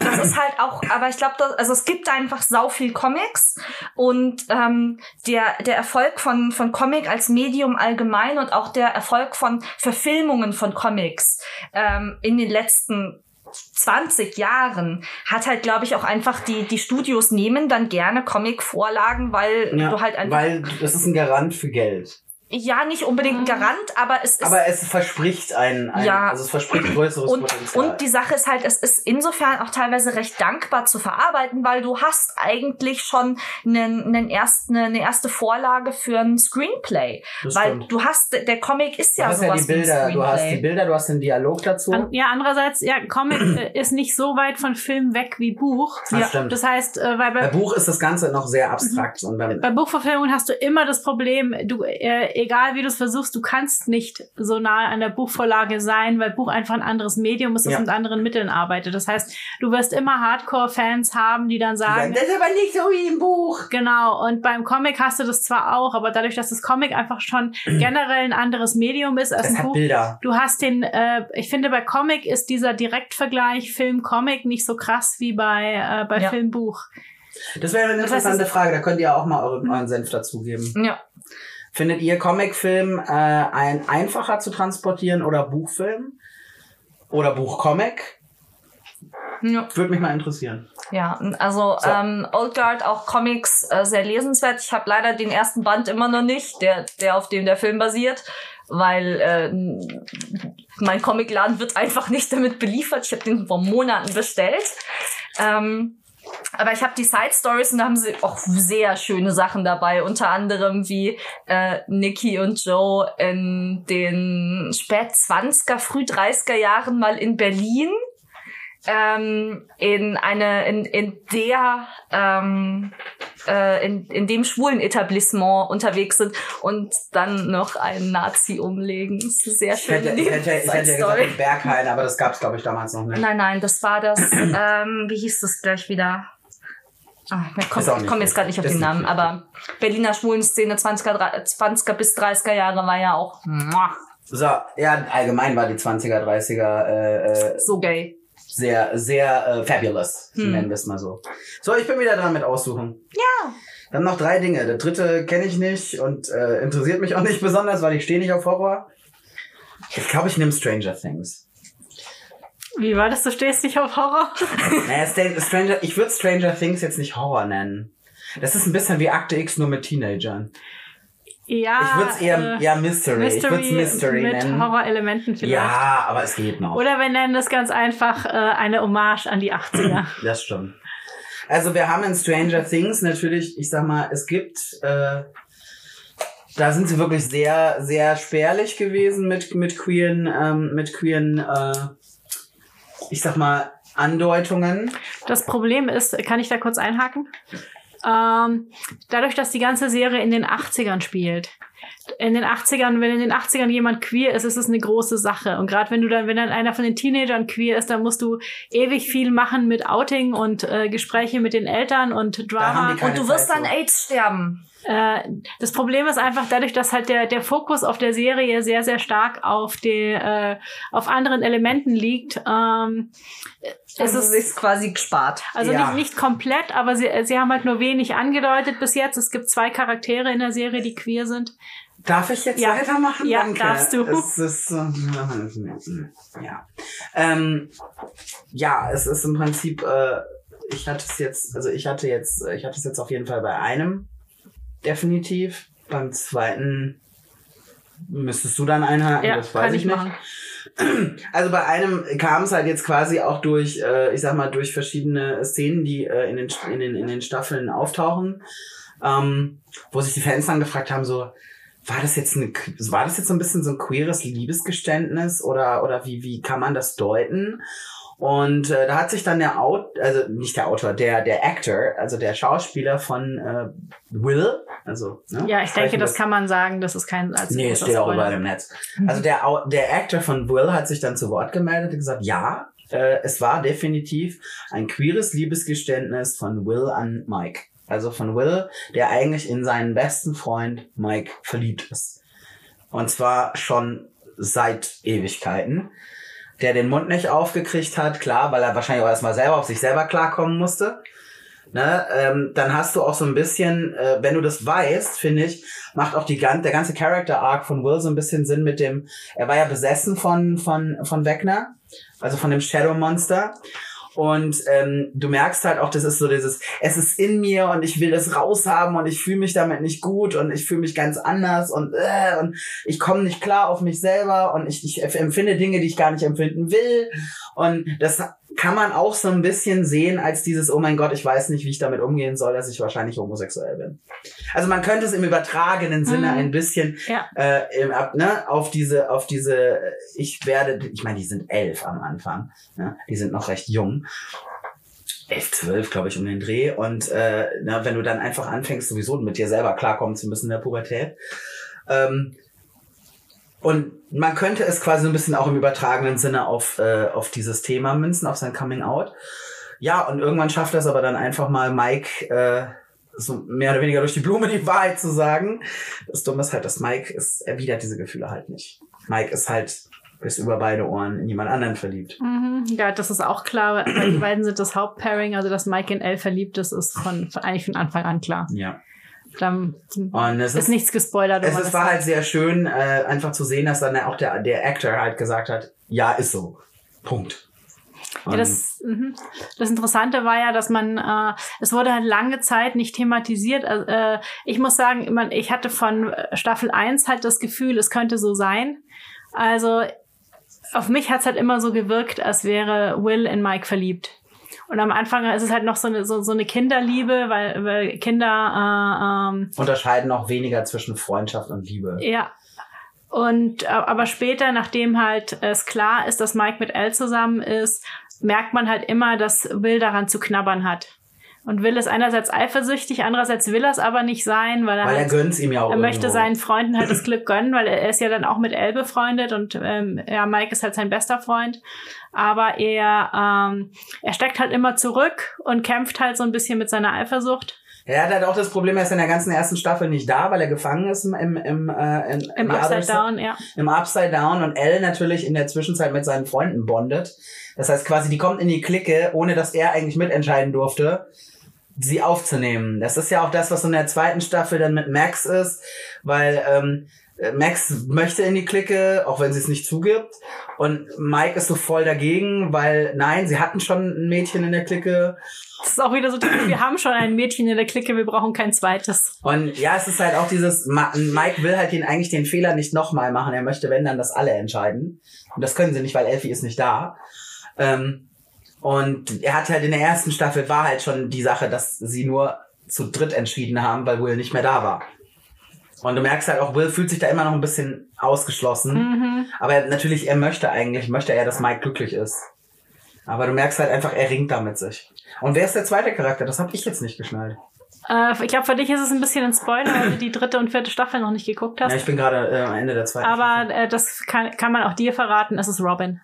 Das ist halt auch, aber ich glaube, also es gibt einfach sau viel Comics und ähm, der der Erfolg von von Comic als Medium allgemein und auch der Erfolg von Verfilmungen von Comics ähm, in den letzten 20 Jahren hat halt, glaube ich, auch einfach die, die Studios nehmen dann gerne Comic-Vorlagen, weil Ja, du halt einfach. weil das ist ein Garant für Geld. Ja, nicht unbedingt ein Garant, aber es ist. Aber es verspricht ein, ein Ja. also es verspricht [CLEARS THROAT] größeres und, Potenzial. und die Sache ist halt, es ist insofern auch teilweise recht dankbar zu verarbeiten, weil du hast eigentlich schon einen, einen erst, eine, eine erste Vorlage für ein Screenplay. Das weil stimmt. du hast, der Comic ist du ja hast ja sowas die Bilder, wie ein du hast die. Bilder, du hast den Dialog dazu. An, ja, andererseits, ja, Comic [CLEARS THROAT] äh, ist nicht so weit von Film weg wie Buch. Ja, ja, stimmt. Das heißt, äh, weil Bei bei, Buch ist das Ganze noch sehr abstrakt und beim, bei Buchverfilmungen hast du immer das Problem, du, äh, egal wie du es versuchst, du kannst nicht so nah an der Buchvorlage sein, weil Buch einfach ein anderes Medium ist, das Ja. mit anderen Mitteln arbeitet. Das heißt, du wirst immer Hardcore-Fans haben, die dann sagen, das ist aber nicht so wie im Buch. Genau, und beim Comic hast du das zwar auch, aber dadurch, dass das Comic einfach schon [CLEARS THROAT] generell ein anderes Medium ist als Es ein hat Buch, Bilder. du hast den, äh, ich finde, bei Comic ist dieser Direktvergleich Film-Comic nicht so krass wie bei, äh, bei Ja. Film-Buch. Das wäre eine Das heißt, interessante Frage, da könnt ihr auch mal euren, euren Senf dazugeben. Ja. Findet ihr Comicfilm äh, ein einfacher zu transportieren oder Buchfilm? Oder Buchcomic? ja. Würde mich mal interessieren. Ja, also So. ähm, Old Guard auch Comics äh, sehr lesenswert. Ich habe leider den ersten Band immer noch nicht, der der auf dem der Film basiert, weil äh, mein Comicladen wird einfach nicht damit beliefert. Ich habe den vor Monaten bestellt. Ähm, aber ich habe die Side Stories und da haben sie auch sehr schöne Sachen dabei, unter anderem wie äh, Nikki und Joe in den spät 20er, früh 30er Jahren mal in Berlin ähm, in eine in, in der ähm, äh, in, in dem schwulen Etablissement unterwegs sind und dann noch einen Nazi umlegen. Das ist eine sehr Ich schöne hätte, ich hätte, ich hätte ja gesagt in Berghain, aber das gab es, glaube ich, damals noch nicht. Nein, nein, das war das, [CLEARS THROAT] ähm, wie hieß das gleich wieder? Ah, ich komme komm jetzt gerade nicht auf den Namen, nicht aber Berliner Schwulenszene 20er, dre- 20er bis 30er Jahre war ja auch muah, So, ja, allgemein war die 20er, 30er äh, äh, so gay. Sehr, sehr äh, fabulous, Hm. nennen wir es mal so. So, ich bin wieder dran mit aussuchen. Ja. Dann noch drei Dinge. Der dritte kenne ich nicht und äh, interessiert mich auch nicht [LAUGHS] besonders, weil ich stehe nicht auf Horror. Ich glaube, ich nehme Stranger Things. Wie war das? Du stehst nicht auf Horror? [LAUGHS] Naja, Stranger, ich würde Stranger Things jetzt nicht Horror nennen. Das ist ein bisschen wie Akte X nur mit Teenagern. Ja. ich würde es eher, äh, ja, Mystery. Ich würde es Mystery mit nennen. Horrorelementen vielleicht. Ja, aber es geht noch. Oder wir nennen das ganz einfach äh, eine Hommage an die 80er. [CLEARS THROAT] Das stimmt. Also wir haben in Stranger Things natürlich, ich sag mal, es gibt, äh, da sind sie wirklich sehr, sehr spärlich gewesen mit mit queeren, ähm, mit queeren, äh, ich sag mal Andeutungen. Das Problem ist, kann ich da kurz einhaken? Ähm, dadurch, dass die ganze Serie in den 80ern spielt. In den 80ern, wenn in den 80ern jemand queer ist, ist es eine große Sache. Und gerade wenn du dann, wenn dann einer von den Teenagern queer ist, dann musst du ewig viel machen mit Outing und äh, Gespräche mit den Eltern und Drama. Und du wirst Zeit an. AIDS sterben. Äh, das Problem ist einfach dadurch, dass halt der, der Fokus auf der Serie sehr, sehr stark auf, die, äh, auf anderen Elementen liegt. Ähm, es Also ist, quasi gespart. also Ja. nicht, nicht komplett, aber sie, sie haben halt nur wenig angedeutet bis jetzt. Es gibt zwei Charaktere in der Serie, die queer sind. Darf ich jetzt Ja. weitermachen? Ja, Danke. darfst du. Es ist, äh, [LAUGHS] ja. Ähm, ja, es ist im Prinzip, äh, ich hatte es jetzt, also ich hatte jetzt, ich hatte es jetzt auf jeden Fall bei einem, definitiv. Beim zweiten müsstest du dann einhaken, Ja, das weiß ich ich nicht. machen. [CLEARS THROAT] Also bei einem kam es halt jetzt quasi auch durch, äh, ich sag mal, durch verschiedene Szenen, die äh, in, den, in, den, in den Staffeln auftauchen, ähm, wo sich die Fans dann gefragt haben, so, war das jetzt eine, war das jetzt so ein bisschen so ein queeres Liebesgeständnis oder, oder wie, wie kann man das deuten? Und äh, da hat sich dann der Autor, also nicht der Autor, der, der Actor, also der Schauspieler von äh, Will, also ne, Ja, ich denke, das wir- kann man sagen. Das ist kein als Nee, steht auch überall im Netz. Also der, der Actor von Will hat sich dann zu Wort gemeldet und gesagt, ja, äh, es war definitiv ein queeres Liebesgeständnis von Will an Mike. Also von Will, der eigentlich in seinen besten Freund Mike verliebt ist. Und zwar schon seit Ewigkeiten. Der den Mund nicht aufgekriegt hat, klar, weil er wahrscheinlich auch erstmal selber auf sich selber klarkommen musste. Ne, ähm, dann hast du auch so ein bisschen, äh, wenn du das weißt, finde ich, macht auch die gan der ganze Character Arc von Will so ein bisschen Sinn mit dem, er war ja besessen von von von Wegner, also von dem Shadow Monster und ähm, du merkst halt auch, das ist so dieses, es ist in mir und ich will das raushaben und ich fühle mich damit nicht gut und ich fühle mich ganz anders und, äh, und ich komme nicht klar auf mich selber und ich, ich empfinde Dinge, die ich gar nicht empfinden will. Und das kann man auch so ein bisschen sehen als dieses, oh mein Gott, ich weiß nicht, wie ich damit umgehen soll, dass ich wahrscheinlich homosexuell bin. Also man könnte es im übertragenen Sinne Mhm. ein bisschen Ja. äh, im, ab, ne, auf diese, auf diese, ich werde, ich meine, die sind elf am Anfang, ne? die sind noch recht jung. Elf, zwölf, glaube ich, um den Dreh. Und äh, na, wenn du dann einfach anfängst, sowieso mit dir selber klarkommen zu müssen in der Pubertät. Ähm, und man könnte es quasi so ein bisschen auch im übertragenen Sinne auf, äh, auf dieses Thema münzen, auf sein Coming Out. Ja, und irgendwann schafft das aber dann einfach mal Mike äh, so mehr oder weniger durch die Blume die Wahrheit zu sagen. Das Dumme ist halt, dass Mike ist, erwidert diese Gefühle halt nicht. Mike ist halt bis über beide Ohren in jemand anderen verliebt. Mhm. Ja, das ist auch klar, weil die beiden sind das Hauptpairing, also dass Mike in Elle verliebt ist, ist von, von eigentlich von Anfang an klar. Ja. Dann Und es ist ist, nichts gespoilert. es ist, war halt sehr schön, äh, einfach zu sehen, dass dann auch der, der Actor halt gesagt hat, ja, ist so. Punkt. Ja, das, mhm. das Interessante war ja, dass man, äh, es wurde halt lange Zeit nicht thematisiert. Also, äh, ich muss sagen, man, ich hatte von äh, Staffel 1 halt das Gefühl, es könnte so sein. Also auf mich hat's halt immer so gewirkt, als wäre Will in Mike verliebt. Und am Anfang ist es halt noch so eine, so, so eine Kinderliebe, weil, weil Kinder, äh, ähm, unterscheiden auch weniger zwischen Freundschaft und Liebe. ja. Und äh, aber später, nachdem halt es klar ist, dass Mike mit Elle zusammen ist, merkt man halt immer, dass Will daran zu knabbern hat. Und Will ist einerseits eifersüchtig, andererseits will er es aber nicht sein, weil er, Weil er halt, gönnt's ihm ja auch er möchte seinen Freunden halt das [LAUGHS] Glück gönnen, weil er ist ja dann auch mit Elle befreundet und ähm, ja, Mike ist halt sein bester Freund. Aber er, ähm, er steckt halt immer zurück und kämpft halt so ein bisschen mit seiner Eifersucht. Er hat halt auch das Problem, er ist in der ganzen ersten Staffel nicht da, weil er gefangen ist im, im, im, äh, Im The Upside Down, ja. Im Upside Down und Elle natürlich in der Zwischenzeit mit seinen Freunden bondet. Das heißt quasi, die kommt in die Clique, ohne dass er eigentlich mitentscheiden durfte, sie aufzunehmen. Das ist ja auch das, was in der zweiten Staffel dann mit Max ist, weil ähm, Max möchte in die Clique, auch wenn sie es nicht zugibt. Und Mike ist so voll dagegen, weil nein, sie hatten schon ein Mädchen in der Clique. Das ist auch wieder so typisch, wir haben schon ein Mädchen in der Clique, wir brauchen kein zweites. Und ja, es ist halt auch dieses, Mike will halt den, eigentlich den Fehler nicht nochmal machen. Er möchte, wenn dann, das alle entscheiden. Und das können sie nicht, weil Elfie ist nicht da. Ähm, und er hat halt in der ersten Staffel war halt schon die Sache, dass sie nur zu dritt entschieden haben, weil Will nicht mehr da war. Und du merkst halt auch, Will fühlt sich da immer noch ein bisschen ausgeschlossen. Mhm. Aber natürlich, er möchte eigentlich, möchte er, dass Mike glücklich ist. Aber du merkst halt einfach, er ringt da mit sich. Und wer ist der zweite Charakter? Das habe ich jetzt nicht geschnallt. Äh, ich glaube, für dich ist es ein bisschen ein Spoiler, weil du die dritte und vierte Staffel noch nicht geguckt hast. Ja, ich bin gerade äh, am Ende der zweiten. Aber äh, das kann, kann man auch dir verraten, es ist Robin.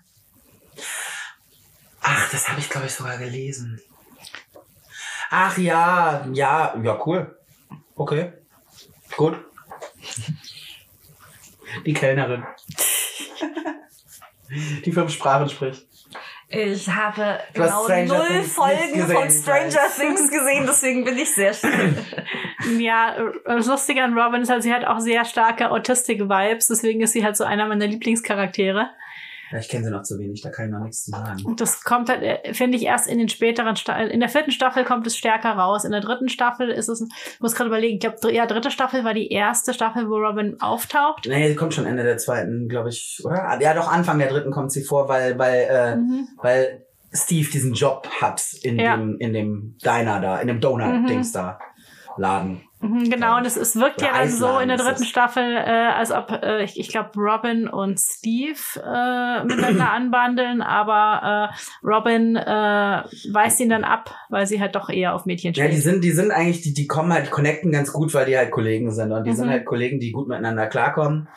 Ach, das habe ich, glaube ich, sogar gelesen. Ach ja, ja, ja, cool. Okay. Gut. Die Kellnerin. Die fünf Sprachen spricht. Ich habe Du genau Stranger null Things Folgen von Stranger. Things gesehen, deswegen bin ich sehr still. [LAUGHS] Ja, äh, das Lustige an Robin ist halt, sie hat auch sehr starke Autistic-Vibes, deswegen ist sie halt so einer meiner Lieblingscharaktere. Ja, ich kenne sie noch zu wenig, da kann ich noch nichts zu sagen. Und das kommt halt, äh, finde ich, erst in den späteren Staffeln. In der vierten Staffel kommt es stärker raus. In der dritten Staffel ist es, ich muss gerade überlegen, ich glaube, ja, dritte Staffel war die erste Staffel, wo Robin auftaucht. Nee, sie kommt schon Ende der zweiten, glaube ich, oder? Ja, doch, Anfang der dritten kommt sie vor, weil, weil, äh, Mhm. weil Steve diesen Job hat in Ja. dem, in dem Diner da, in dem Donut-Dings da, Laden. Mhm, Genau, und es, es wirkt ja dann so in der dritten. Staffel, äh, als ob, äh, ich, ich glaube, Robin und Steve äh, miteinander [CLEARS THROAT] anbandeln, aber äh, Robin äh, weist ihn dann ab, weil sie halt doch eher auf Mädchen Ja, die steht. sind, die sind eigentlich, die, die kommen halt, die connecten ganz gut, weil die halt Kollegen sind. Und die Mhm. sind halt Kollegen, die gut miteinander klarkommen.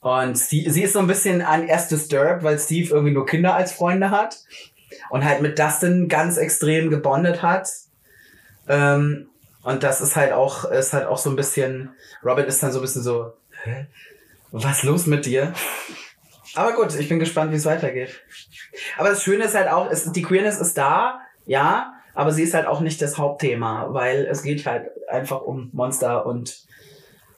Und sie, sie ist so ein bisschen an erst disturbed, weil Steve irgendwie nur Kinder als Freunde hat. Und halt mit Dustin ganz extrem gebondet hat. Ähm, und das ist halt auch, ist halt auch so ein bisschen, Robin ist dann so ein bisschen so, hä? Was los mit dir? Aber gut, ich bin gespannt, wie es weitergeht. Aber das Schöne ist halt auch, es, die Queerness ist da, ja, aber sie ist halt auch nicht das Hauptthema, weil es geht halt einfach um Monster und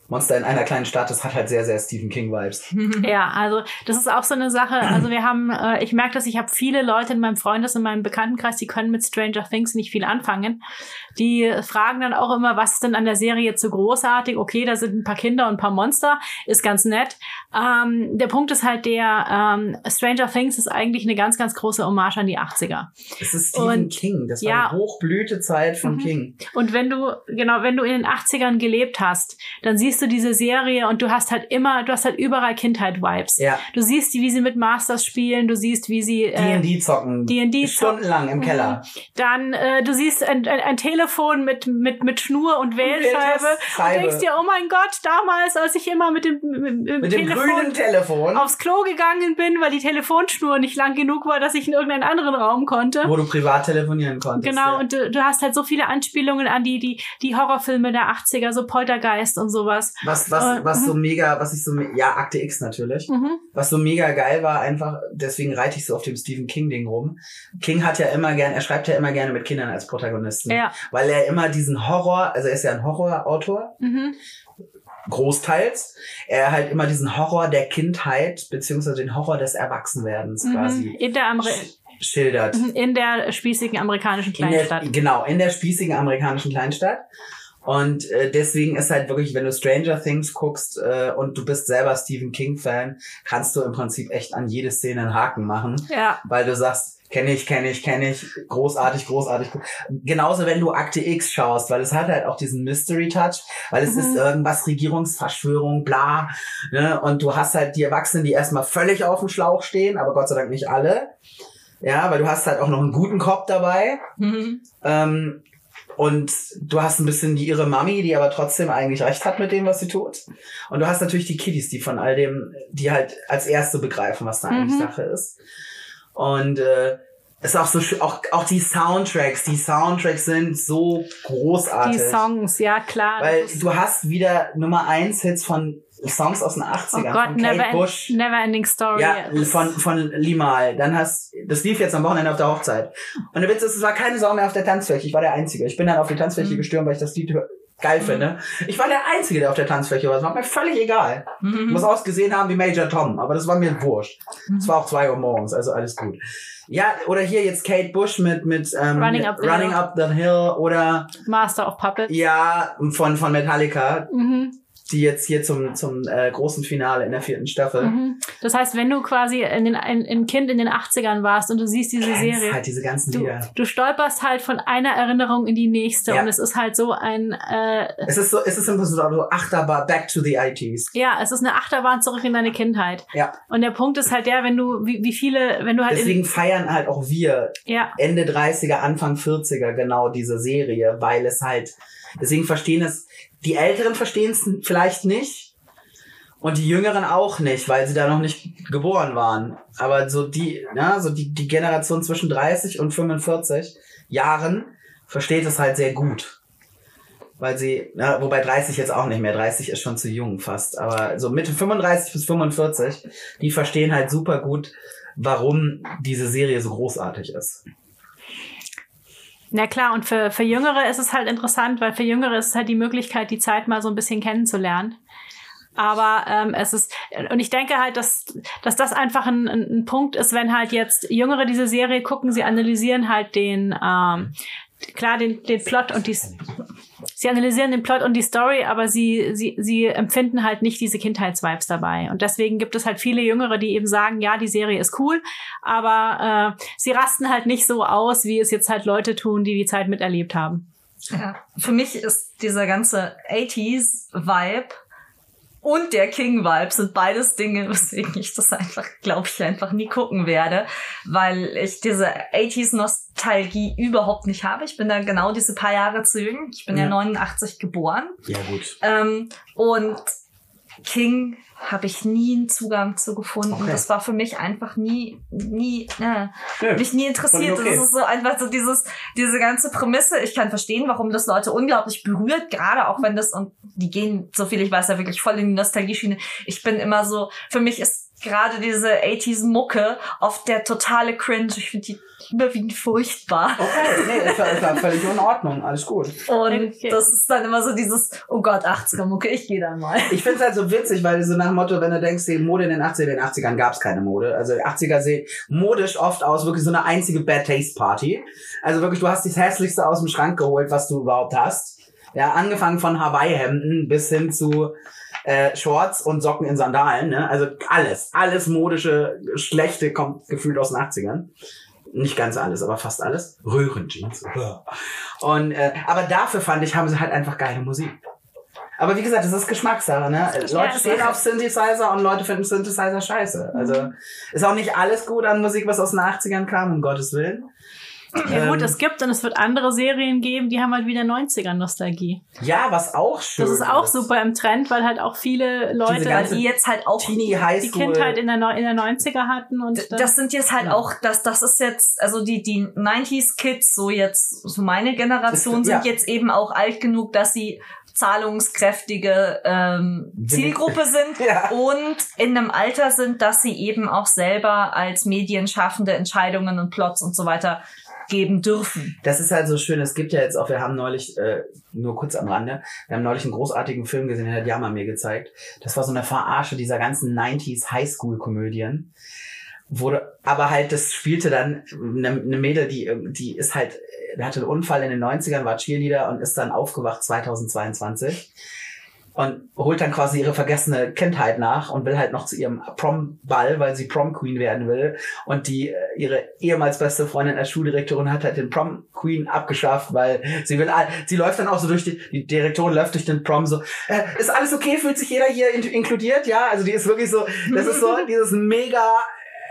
Monster in einer kleinen Stadt, das hat halt sehr, sehr Stephen King-Vibes. [LAUGHS] Ja, also das ist auch so eine Sache. Also wir haben, äh, ich merke, dass ich habe viele Leute in meinem Freundes- und meinem Bekanntenkreis, die können mit Stranger Things nicht viel anfangen. Die fragen dann auch immer, was ist denn an der Serie zu großartig? Okay, da sind ein paar Kinder und ein paar Monster, ist ganz nett. Ähm, der Punkt ist halt der, ähm, Stranger Things ist eigentlich eine ganz, ganz große Hommage an die 80er. Es ist Stephen Und- King, das war ja. die Hochblütezeit von Mhm. King. Und wenn du, genau, wenn du in den 80ern gelebt hast, dann siehst du diese Serie und du hast halt immer, du hast halt überall Kindheit-Vibes. Ja. Du siehst, wie sie mit Masters spielen, du siehst, wie sie äh, D&D zocken. D&D Stundenlang im Keller. dann äh, du siehst ein, ein, ein Telefon mit mit mit Schnur und Wählscheibe und Scheibe. denkst dir, oh mein Gott, damals, als ich immer mit dem, mit, mit Mit dem grünen Telefon, aufs Klo gegangen bin, weil die Telefonschnur nicht lang genug war, dass ich in irgendeinen anderen Raum konnte. wo du privat telefonieren konntest. Genau, ja. und du, du hast halt so viele Anspielungen an die, die, die Horrorfilme der 80er, so Poltergeist und sowas. Was, was, Äh, was so mhm. mega, was ich so, ja, Akte X natürlich. Mhm. Was so mega geil war, einfach, deswegen reite ich so auf dem Stephen King-Ding rum. King hat ja immer gern, er schreibt ja immer gerne mit Kindern als Protagonisten. Ja. Weil er immer diesen Horror, also er ist ja ein Horrorautor, Mhm. großteils. Er halt immer diesen Horror der Kindheit, beziehungsweise den Horror des Erwachsenwerdens Mhm. quasi In der Ameri sch schildert. Mhm. in der spießigen amerikanischen In der, Kleinstadt. genau, in der spießigen amerikanischen Kleinstadt. Und äh, deswegen ist halt wirklich, wenn du Stranger Things guckst äh, und du bist selber Stephen King-Fan, kannst du im Prinzip echt an jede Szene einen Haken machen, Ja. weil du sagst, kenne ich, kenne ich, kenne ich, großartig, großartig. Genauso, wenn du Akte X schaust, weil es hat halt auch diesen Mystery-Touch, weil es Mhm. ist irgendwas Regierungsverschwörung, bla. Ne? Und du hast halt die Erwachsenen, die erstmal völlig auf dem Schlauch stehen, aber Gott sei Dank nicht alle. Ja, weil du hast halt auch noch einen guten Cop dabei. Mhm. Ähm, und du hast ein bisschen die ihre Mami, die aber trotzdem eigentlich recht hat mit dem, was sie tut. Und du hast natürlich die Kiddies, die von all dem, die halt als erste begreifen, was da eigentlich Mhm. Sache ist. Und äh, ist auch so schön, auch, auch die Soundtracks, die Soundtracks sind so großartig. Die Songs, ja klar. Weil du hast wieder Nummer eins Hits von Songs aus den 80ern, oh Gott, von never, Kate end, Bush. never Ending Story. Ja, von, von Limal. Dann hast, das lief jetzt am Wochenende auf der Hochzeit. Und der Witz ist, es war keine Sau mehr auf der Tanzfläche. Ich war der Einzige. Ich bin dann auf die Tanzfläche Mhm. gestürmt, weil ich das Lied geil finde. Ich war der Einzige, der auf der Tanzfläche war. Das war mir völlig egal. Ich Mhm. muss ausgesehen haben wie Major Tom, aber das war mir wurscht. Es war auch zwei Uhr morgens, also alles gut. Ja, oder hier jetzt Kate Bush mit, mit ähm, Running Up the Running. Up the Hill oder Master of Puppets. ja, von, von Metallica, Mhm. Die jetzt hier zum, zum äh, großen Finale in der vierten Staffel. Mhm. Das heißt, wenn du quasi in den, ein, ein Kind in den 80ern warst und du siehst diese Kennst Serie, halt diese ganzen du, Lieder. du stolperst halt von einer Erinnerung in die nächste Ja. und es ist halt so ein, äh, Es ist so, es ist im Prinzip so Achterbahn, back to the 80s. ja, es ist eine Achterbahn zurück in deine Kindheit. Ja. Und der Punkt ist halt der, wenn du, wie, wie viele, wenn du halt Deswegen feiern halt auch wir ja, Ende 30er, Anfang 40er genau diese Serie, weil es halt, deswegen verstehen es, die Älteren verstehen es vielleicht nicht und die Jüngeren auch nicht, weil sie da noch nicht geboren waren. Aber so die, ja, so die, die Generation zwischen 30 und 45 Jahren versteht es halt sehr gut. Weil sie, ja, wobei 30 jetzt auch nicht mehr, 30 ist schon zu jung fast, aber so Mitte 35 bis 45, die verstehen halt super gut, warum diese Serie so großartig ist. Na klar, und für, für Jüngere ist es halt interessant, weil für Jüngere ist es halt die Möglichkeit, die Zeit mal so ein bisschen kennenzulernen. Aber ähm, es ist, und ich denke halt, dass, dass das einfach ein, ein, Punkt ist, wenn halt jetzt Jüngere diese Serie gucken, sie analysieren halt den, ähm, klar, den, den Plot und die, sie analysieren den Plot und die Story, aber sie, sie, sie empfinden halt nicht diese Kindheitsvibes dabei. Und deswegen gibt es halt viele Jüngere, die eben sagen, ja, die Serie ist cool, aber äh, sie rasten halt nicht so aus, wie es jetzt halt Leute tun, die die Zeit miterlebt haben. Ja. Für mich ist dieser ganze 80s-Vibe und der King-Vibe sind beides Dinge, [LAUGHS] weswegen ich das einfach, glaube ich, einfach nie gucken werde, weil ich diese 80s-Nostalgie überhaupt nicht habe. Ich bin da genau diese paar Jahre zu jung. Ich bin ja, Ja. 89 geboren. Ja, gut. Ähm, und King habe ich nie einen Zugang zu gefunden. Okay. Das war für mich einfach nie, nie, äh, Nö, mich nie interessiert. okay. Das ist so einfach so dieses, diese ganze Prämisse. Ich kann verstehen, warum das Leute unglaublich berührt, gerade auch wenn das, und die gehen, so viel ich weiß, ja wirklich voll in die Nostalgie-Schiene. Ich bin immer so, für mich ist gerade diese 80s Mucke oft der totale Cringe. Ich finde die überwiegend furchtbar. Okay, nee, ist, ja- ist ja völlig in Ordnung, alles gut. Und Okay. das ist dann immer so dieses, oh Gott, 80er Mucke, ich gehe da mal. Ich finde es halt so witzig, weil so nach dem Motto, wenn du denkst, die Mode in den 80ern, in den 80ern gab es keine Mode. Also die 80er sehen modisch oft aus, wirklich so eine einzige Bad Taste Party. Also wirklich, du hast das hässlichste aus dem Schrank geholt, was du überhaupt hast. Ja, angefangen von Hawaii-Hemden bis hin zu äh, Shorts und Socken in Sandalen. Ne? Also alles, alles modische, schlechte kommt gefühlt aus den 80ern. Nicht ganz alles, aber fast alles. Röhrenjeans. [LAUGHS] Und äh, aber dafür fand ich, haben sie halt einfach geile Musik. Aber wie gesagt, das ist Geschmackssache, ne? Leute ist stehen Sache. auf Synthesizer und Leute finden Synthesizer scheiße. Also ist auch nicht alles gut an Musik, was aus den 80ern kam, um Gottes Willen. Ja gut, Ähm, es gibt und es wird andere Serien geben, die haben halt wieder 90er-Nostalgie. Ja, was auch schön Das ist auch ist. super im Trend, weil halt auch viele Leute die jetzt halt auch die. Kindheit in der, in der 90er hatten und dann- das sind jetzt halt Ja. auch, das, das ist jetzt, also die, die 90s Kids, so jetzt, so meine Generation, Ist- ja. sind jetzt eben auch alt genug, dass sie zahlungskräftige ähm, Zielgruppe sind [LAUGHS] Ja. und in einem Alter sind, dass sie eben auch selber als Medienschaffende Entscheidungen und Plots und so weiter geben dürfen. Das ist halt so schön. Es gibt ja jetzt auch, wir haben neulich, äh, nur kurz am Rande, wir haben neulich einen großartigen Film gesehen, den hat Jama mir gezeigt. Das war so eine Verarsche dieser ganzen 90s Highschool-Komödien. Wurde, aber halt, das spielte dann eine, eine Mädel, die, ähm, die ist halt, äh, hatte einen Unfall in den 90ern, war Cheerleader und ist dann aufgewacht 2022 und holt dann quasi ihre vergessene Kindheit nach und will halt noch zu ihrem Prom-Ball, weil sie Prom-Queen werden will. Und die, äh, ihre ehemals beste Freundin als Schuldirektorin hat halt den Prom-Queen abgeschafft, weil sie will, sie läuft dann auch so durch die, die Direktorin läuft durch den Prom so, äh, ist alles okay, fühlt sich jeder hier in, inkludiert? Ja, also die ist wirklich so, das ist so [LAUGHS] dieses mega,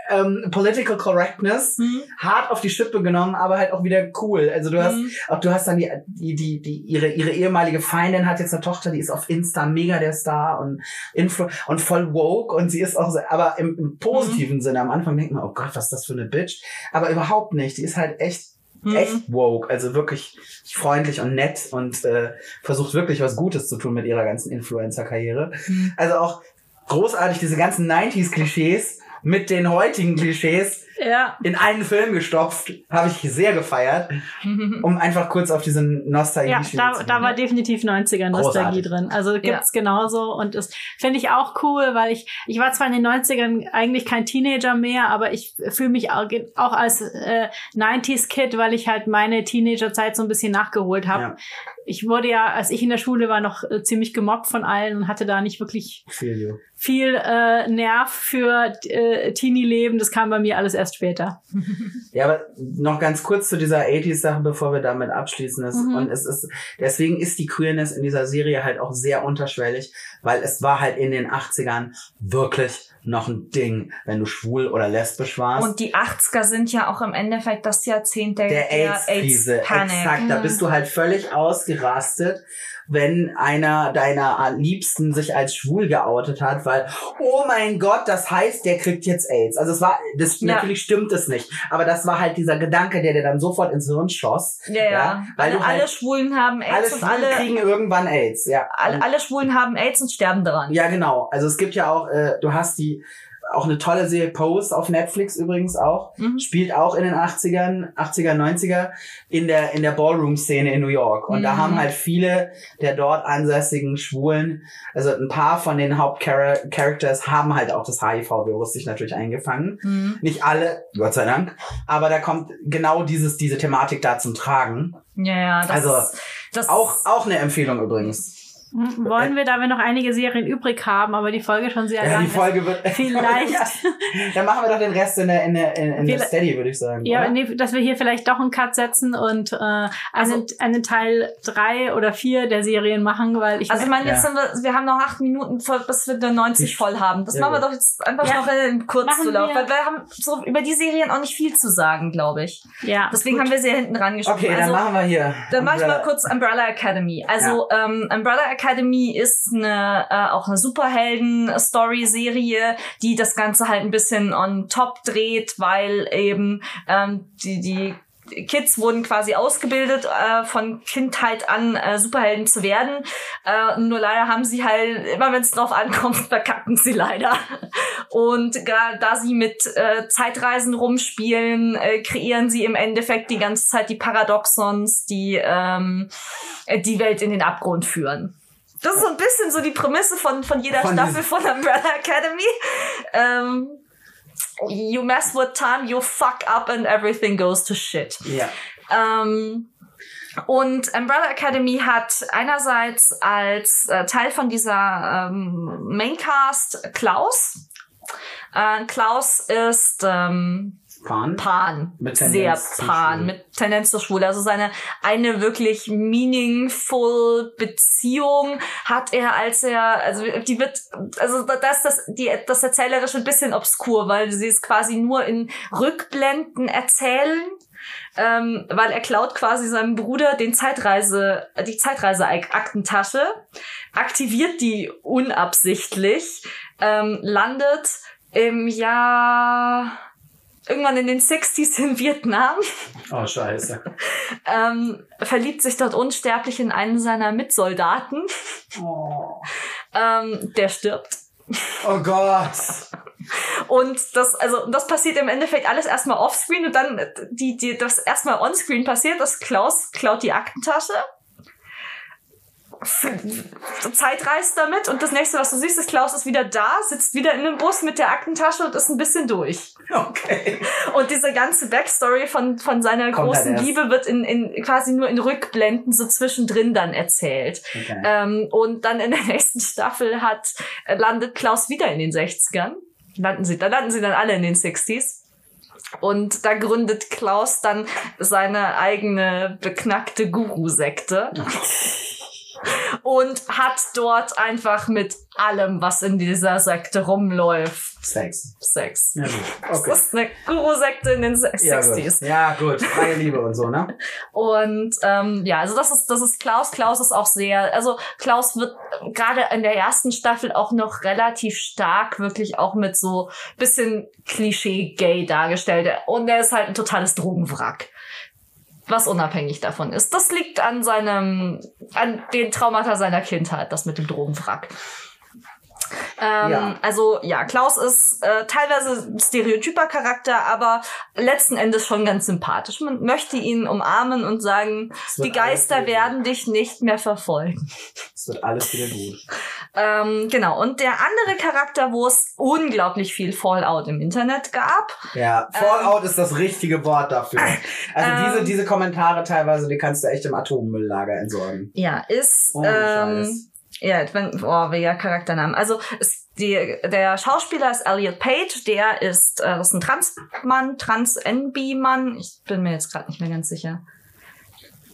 ähm, Political Correctness, hart auf die Schippe genommen, aber halt auch wieder cool. Also du hast, Mhm. auch du hast dann die, die, die, die ihre, ihre ehemalige Feindin hat jetzt eine Tochter, die ist auf Insta mega der Star und Influ und voll woke und sie ist auch, so, aber im, im positiven Sinne. Am Anfang denkt man, oh Gott, was ist das für eine Bitch? Aber überhaupt nicht. Die ist halt echt, Mhm. echt woke, also wirklich freundlich und nett und äh, versucht wirklich was Gutes zu tun mit ihrer ganzen Influencer-Karriere. Mhm. Also auch großartig diese ganzen 90s-Klischees mit den heutigen Klischees ja. in einen Film gestopft, habe ich sehr gefeiert, [LAUGHS] um einfach kurz auf diesen nostalgie Ja, da, da war definitiv 90er Nostalgie Großartig. drin. Also gibt's genauso und das finde ich auch cool, weil ich ich war zwar in den 90ern eigentlich kein Teenager mehr, aber ich fühle mich auch, auch als äh, 90s Kid, weil ich halt meine Teenagerzeit so ein bisschen nachgeholt habe. Ja. Ich wurde ja, als ich in der Schule war, noch äh, ziemlich gemobbt von allen und hatte da nicht wirklich Feel you. Viel äh, Nerv für äh, Teenie-Leben. Das kam bei mir alles erst später. [LAUGHS] Ja, aber noch ganz kurz zu dieser 80s-Sache, bevor wir damit abschließen. Mhm. Und es ist, deswegen ist die Queerness in dieser Serie halt auch sehr unterschwellig, weil es war halt in den 80ern wirklich noch ein Ding, wenn du schwul oder lesbisch warst. Und die 80er sind ja auch im Endeffekt das Jahrzehnt der, der AIDS-Krise. AIDS-Panik. Exakt, da Mhm. bist du halt völlig ausgerastet, wenn einer deiner Liebsten sich als schwul geoutet hat, weil, oh mein Gott, das heißt, der kriegt jetzt AIDS. Also es war, das Ja. natürlich stimmt es nicht, aber das war halt dieser Gedanke, der dir dann sofort ins Hirn schoss. Ja, ja. weil alle, halt, alle Schwulen haben alle AIDS und Schwulen alle, kriegen irgendwann AIDS, ja. alle, alle Schwulen haben AIDS und sterben daran. ja, genau. Also es gibt ja auch, äh, du hast die, auch eine tolle Serie Pose auf Netflix übrigens auch. Mhm. Spielt auch in den 80ern, 80er, 90er in der, in der Ballroom-Szene in New York. Und da Mhm. haben halt viele der dort ansässigen Schwulen, also ein paar von den Hauptcharacters haben halt auch das HIV-Virus sich natürlich eingefangen. Mhm. Nicht alle, Gott sei Dank. Aber da kommt genau dieses, diese Thematik da zum Tragen. Ja, ja. Das Also, ist, das Auch, auch eine Empfehlung übrigens. [LAUGHS] Wollen wir, da wir noch einige Serien übrig haben, aber die Folge schon sehr Ja, lang die Folge wird. [LAUGHS] Vielleicht. dann machen wir doch den Rest in der, in der, in, in der Steady, würde ich sagen. Ja, nee, dass wir hier vielleicht doch einen Cut setzen und äh, einen, Also- einen Teil drei oder vier der Serien machen, weil ich Also ich meine, jetzt Ja. sind wir, wir haben noch acht Minuten, voll, bis wir eine 90 voll haben. Das Ja, machen wir doch jetzt einfach Ja. noch in Kurzzulauf, weil wir haben so über die Serien auch nicht viel zu sagen, glaube ich. ja, Deswegen gut. haben wir sie ja hinten dran geschoben. Okay, dann also, machen wir hier. Dann mache ich mal kurz Umbrella Academy. Also ähm, Umbrella Academy ist eine äh, auch eine Superhelden-Story-Serie, die das Ganze halt ein bisschen on top dreht, weil eben ähm, die die Kids wurden quasi ausgebildet, äh, von Kindheit an äh, Superhelden zu werden. Äh, nur leider haben sie halt, immer wenn es drauf ankommt, [LAUGHS] verkacken sie leider. Und da sie mit äh, Zeitreisen rumspielen, äh, kreieren sie im Endeffekt die ganze Zeit die Paradoxons, die ähm, äh, die Welt in den Abgrund führen. Das ist so ein bisschen so die Prämisse von, von jeder Von Staffel von Umbrella Academy. Ähm, you mess with time, you fuck up and everything goes to shit. Ja. Ähm, und Umbrella Academy hat einerseits als äh, Teil von dieser ähm, Maincast Klaus. Äh, Klaus ist ähm, Pan. Pan, Mit sehr Tendenz zu Pan, mit Tendenz zur Schwule. Also seine eine wirklich meaningful Beziehung hat er, als er, also die wird, also das, das, die, das Erzählerische ein bisschen obskur, weil sie es quasi nur in Rückblenden erzählen. Ähm, weil er klaut quasi seinem Bruder den Zeitreise, die Zeitreise-Aktentasche, aktiviert die unabsichtlich, ähm, landet im Jahr irgendwann in den 60s in Vietnam, Oh, scheiße. [LAUGHS] ähm, verliebt sich dort unsterblich in einen seiner Mitsoldaten, Oh, ähm, der stirbt. oh Gott. Und das, also, das passiert im Endeffekt alles erstmal offscreen und dann die, die, das erstmal onscreen passiert, dass Klaus klaut die Aktentasche. [LAUGHS] Zeit reist damit und das nächste, was du siehst, ist Klaus ist wieder da, sitzt wieder in dem Bus mit der Aktentasche und ist ein bisschen durch. Okay. Und diese ganze Backstory von, von seiner Kommt großen. Liebe wird in, in quasi nur in Rückblenden so zwischendrin dann erzählt. okay. Ähm, und dann in der [LAUGHS] nächsten Staffel hat, äh, landet Klaus wieder in den 60ern. Landen sie, da landen sie dann alle in den 60s. Und da gründet Klaus dann seine eigene beknackte Guru-Sekte. [LAUGHS] Und hat dort einfach mit allem, was in dieser Sekte rumläuft, Sex. Sex. Ja, gut. Das Okay. ist eine Guru-Sekte in den Ja 60s. gut. ja, gut. Freie Liebe und so, ne? Und ähm, ja, also das ist das ist Klaus. Klaus ist auch sehr, also Klaus wird gerade in der ersten Staffel auch noch relativ stark wirklich auch mit so bisschen Klischee-Gay dargestellt. Und er ist halt ein totales Drogenwrack. Was unabhängig davon ist. Das liegt an seinem, an den Traumata seiner Kindheit, das mit dem Drogenwrack. Ähm, Ja. Also ja, Klaus ist äh, teilweise ein stereotyper Charakter, aber letzten Endes schon ganz sympathisch. Man möchte ihn umarmen und sagen, die Geister werden dich nicht mehr verfolgen. Es wird alles wieder gut. Ähm, genau. Und der andere Charakter, wo es unglaublich viel Fallout im Internet gab, Ja, Fallout ist das richtige Wort dafür. Also [LAUGHS] Ähm. diese, diese Kommentare teilweise, die kannst du echt im Atommülllager entsorgen. ja, ist Ohne ähm. Ja, wenn, oh, welcher Charakternamen. Also ist die, der Schauspieler ist Elliot Page, der ist, äh, das ist ein Transmann, Trans-NB-Mann. Ich bin mir jetzt gerade nicht mehr ganz sicher.